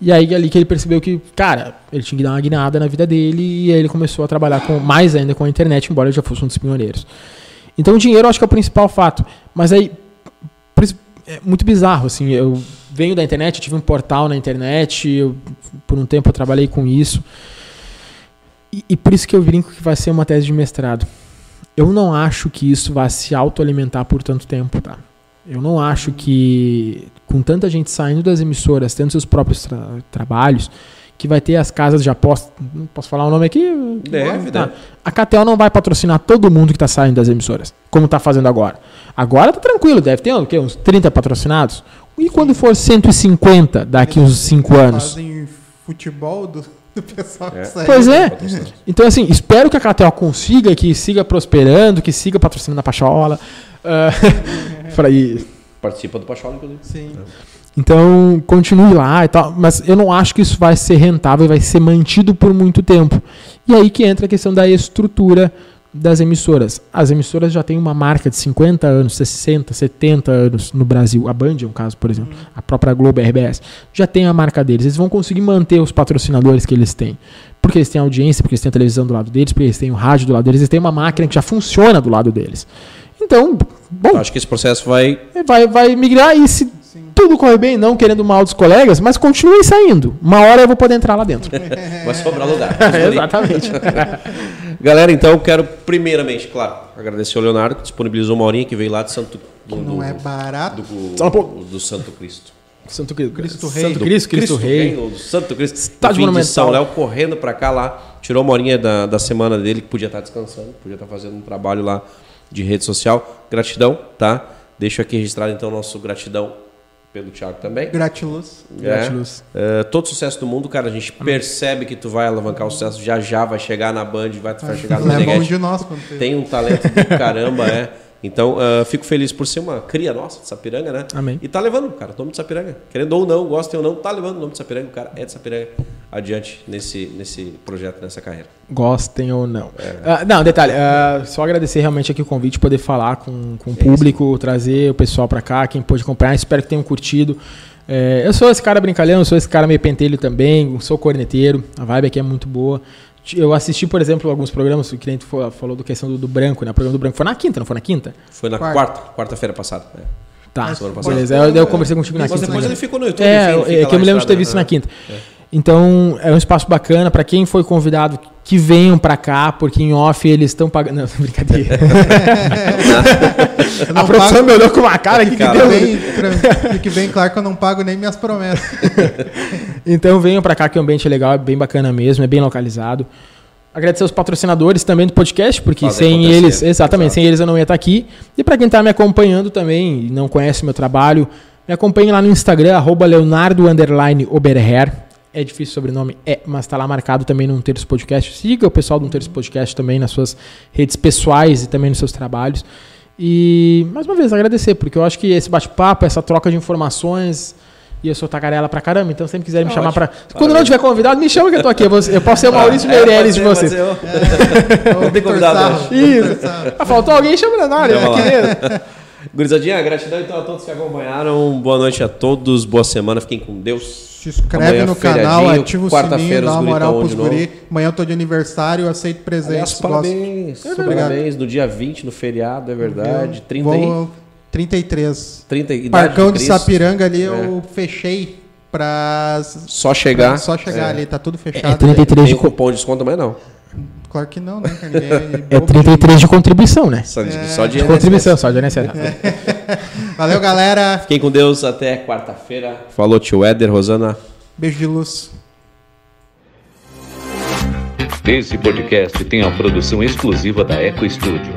S3: E aí ali que ele percebeu que, cara, ele tinha que dar uma guinada na vida dele e aí ele começou a trabalhar com mais ainda com a internet, embora ele já fosse um dos pioneiros. Então o dinheiro acho que é o principal fato. Mas aí é muito bizarro assim, eu venho da internet, tive um portal na internet, eu, por um tempo eu trabalhei com isso. E, e por isso que eu brinco que vai ser uma tese de mestrado. Eu não acho que isso vai se autoalimentar por tanto tempo, tá? Eu não acho que, com tanta gente saindo das emissoras, tendo seus próprios tra- trabalhos, que vai ter as casas de aposta. Não posso falar o nome aqui?
S2: Deve,
S3: Tá.
S2: deve.
S3: A Catel não vai patrocinar todo mundo que está saindo das emissoras, como está fazendo agora. Agora tá tranquilo, deve ter o quê? uns 30 patrocinados. E quando for 150 daqui uns 5 anos?
S1: Fazem futebol do, do pessoal que
S2: É.
S1: saiu.
S3: Pois é. Então, assim, espero que a Catel consiga, que siga prosperando, que siga patrocinando a Pachola. pra ir.
S2: Participa do Pachola, inclusive.
S1: Sim.
S3: Então, continue lá e tal. Mas eu não acho que isso vai ser rentável e vai ser mantido por muito tempo. E aí que entra a questão da estrutura das emissoras. As emissoras já têm uma marca de 50 anos, 60, 70 anos no Brasil. A Band é um caso, por exemplo. A própria Globo, a RBS. Já tem a marca deles. Eles vão conseguir manter os patrocinadores que eles têm. Porque eles têm audiência, porque eles têm a televisão do lado deles, porque eles têm o rádio do lado deles, eles têm uma máquina que já funciona do lado deles. Então, bom,
S2: Acho que esse processo vai.
S3: vai, vai migrar e se tudo correr bem, não querendo mal dos colegas, mas continue saindo. Uma hora eu vou poder entrar lá dentro.
S2: Vai sobrar lugar.
S3: Exatamente.
S2: Galera, então quero primeiramente, claro, agradecer ao Leonardo que disponibilizou uma horinha que veio lá de Santo. Do,
S1: Não
S2: do-
S1: é barato.
S2: do,
S3: um pouco.
S2: do Santo Cristo.
S3: Santo Cristo,
S1: Cristo
S3: Santo
S1: Rei.
S3: Cristo, Cristo, Rei.
S2: do Santo Cristo.
S3: Estádio
S2: fim de
S3: Monumental.
S2: São Léo correndo pra cá lá, tirou uma horinha da, da semana dele que podia estar descansando, podia estar fazendo um trabalho lá de rede social. Gratidão, tá? Deixo aqui registrado então nosso gratidão pelo Thiago também.
S1: Gratiluz.
S2: É.
S3: Gratiluz.
S2: É, todo sucesso do mundo, cara. A gente percebe que tu vai alavancar o sucesso já já, vai chegar na Band, vai, vai chegar no
S1: Leva um
S2: Meneghete.
S1: de nós quando tem.
S2: Tem um talento do caramba, é. Então, ah, fico feliz por ser uma cria nossa de Sapiranga, né?
S3: Amém.
S2: E tá levando, cara, o nome de Sapiranga. Querendo ou não, gostem ou não, tá levando o nome de Sapiranga. O cara é de Sapiranga adiante nesse, nesse projeto, nessa carreira.
S3: Gostem ou não. Ah, não, detalhe, ah, só agradecer realmente aqui o convite, poder falar com, com o público, trazer o pessoal pra cá, quem pôde acompanhar, espero que tenham curtido. É, eu sou esse cara brincalhão, sou esse cara meio pentelho também, sou corneteiro, a vibe aqui é muito boa. Eu assisti, por exemplo, alguns programas, o cliente falou do questão do, do branco, né? O programa do branco foi na quinta, não foi na quinta?
S2: Foi na
S1: Quarta.
S2: quarta, quarta-feira passada. né?
S3: Tá,
S1: Mas
S2: semana passada.
S3: beleza. Eu, eu conversei contigo na
S2: Mas
S3: quinta.
S2: depois
S3: né?
S2: ele ficou no YouTube.
S3: É,
S2: enfim,
S3: é que eu me lembro de ter visto
S2: né?
S3: na quinta. Então é um espaço bacana para quem foi convidado que venham para cá, porque em off eles estão pagando. Não, brincadeira. a produção pago... me olhou com uma cara aqui que
S1: deu. Bem, fique bem claro que eu não pago nem minhas promessas.
S3: então venham para cá que o ambiente é legal, é bem bacana mesmo, é bem localizado. Agradecer aos patrocinadores também do podcast, porque Fazer sem eles, exatamente, Exato. sem eles eu não ia estar aqui. E para quem está me acompanhando também e não conhece meu trabalho, me acompanhe lá no Instagram, arroba Leonardo Oberher. É difícil o sobrenome, é, mas está lá marcado também no Um Terço Podcast. Siga o pessoal do Um Terço Podcast também nas suas redes pessoais e também nos seus trabalhos. E, mais uma vez, agradecer, porque eu acho que esse bate-papo, essa troca de informações, e eu sou tagarela pra caramba, então sempre quiser me é chamar para Quando não tiver convidado, me chama que eu tô aqui. Eu, vou, eu posso ser o Maurício é, Meirelles de vocês. Eu. É, tem convidado. Isso. Ah, faltou alguém, chama o Leonardo. Aqui mesmo.
S2: Gurizadinha, gratidão então a todos que acompanharam. Boa noite a todos, boa semana, fiquem com Deus.
S1: Se inscreve Amanhã, no canal, ativa o sininho, dá uma moral pros guri. Amanhã eu tô de aniversário, aceito presente.
S2: parabéns, é parabéns. No dia 20, no feriado, é verdade. Eu 30 vou,
S1: 33.
S2: 30,
S1: Parcão de, de Sapiranga ali é. eu fechei pra...
S2: Só chegar. Pra
S1: só chegar é. ali, tá tudo fechado. É
S3: 33
S2: de cupom de desconto também não.
S1: Claro que não, né?
S3: É, é 33 de contribuição, né?
S2: Só de, é, só de,
S3: de contribuição, só de INSS.
S1: É. Valeu, galera.
S2: Fiquem com Deus. Até quarta-feira. Falou, tio Éder, Rosana.
S1: Beijo de luz.
S4: Esse podcast tem a produção exclusiva da Eco Studio.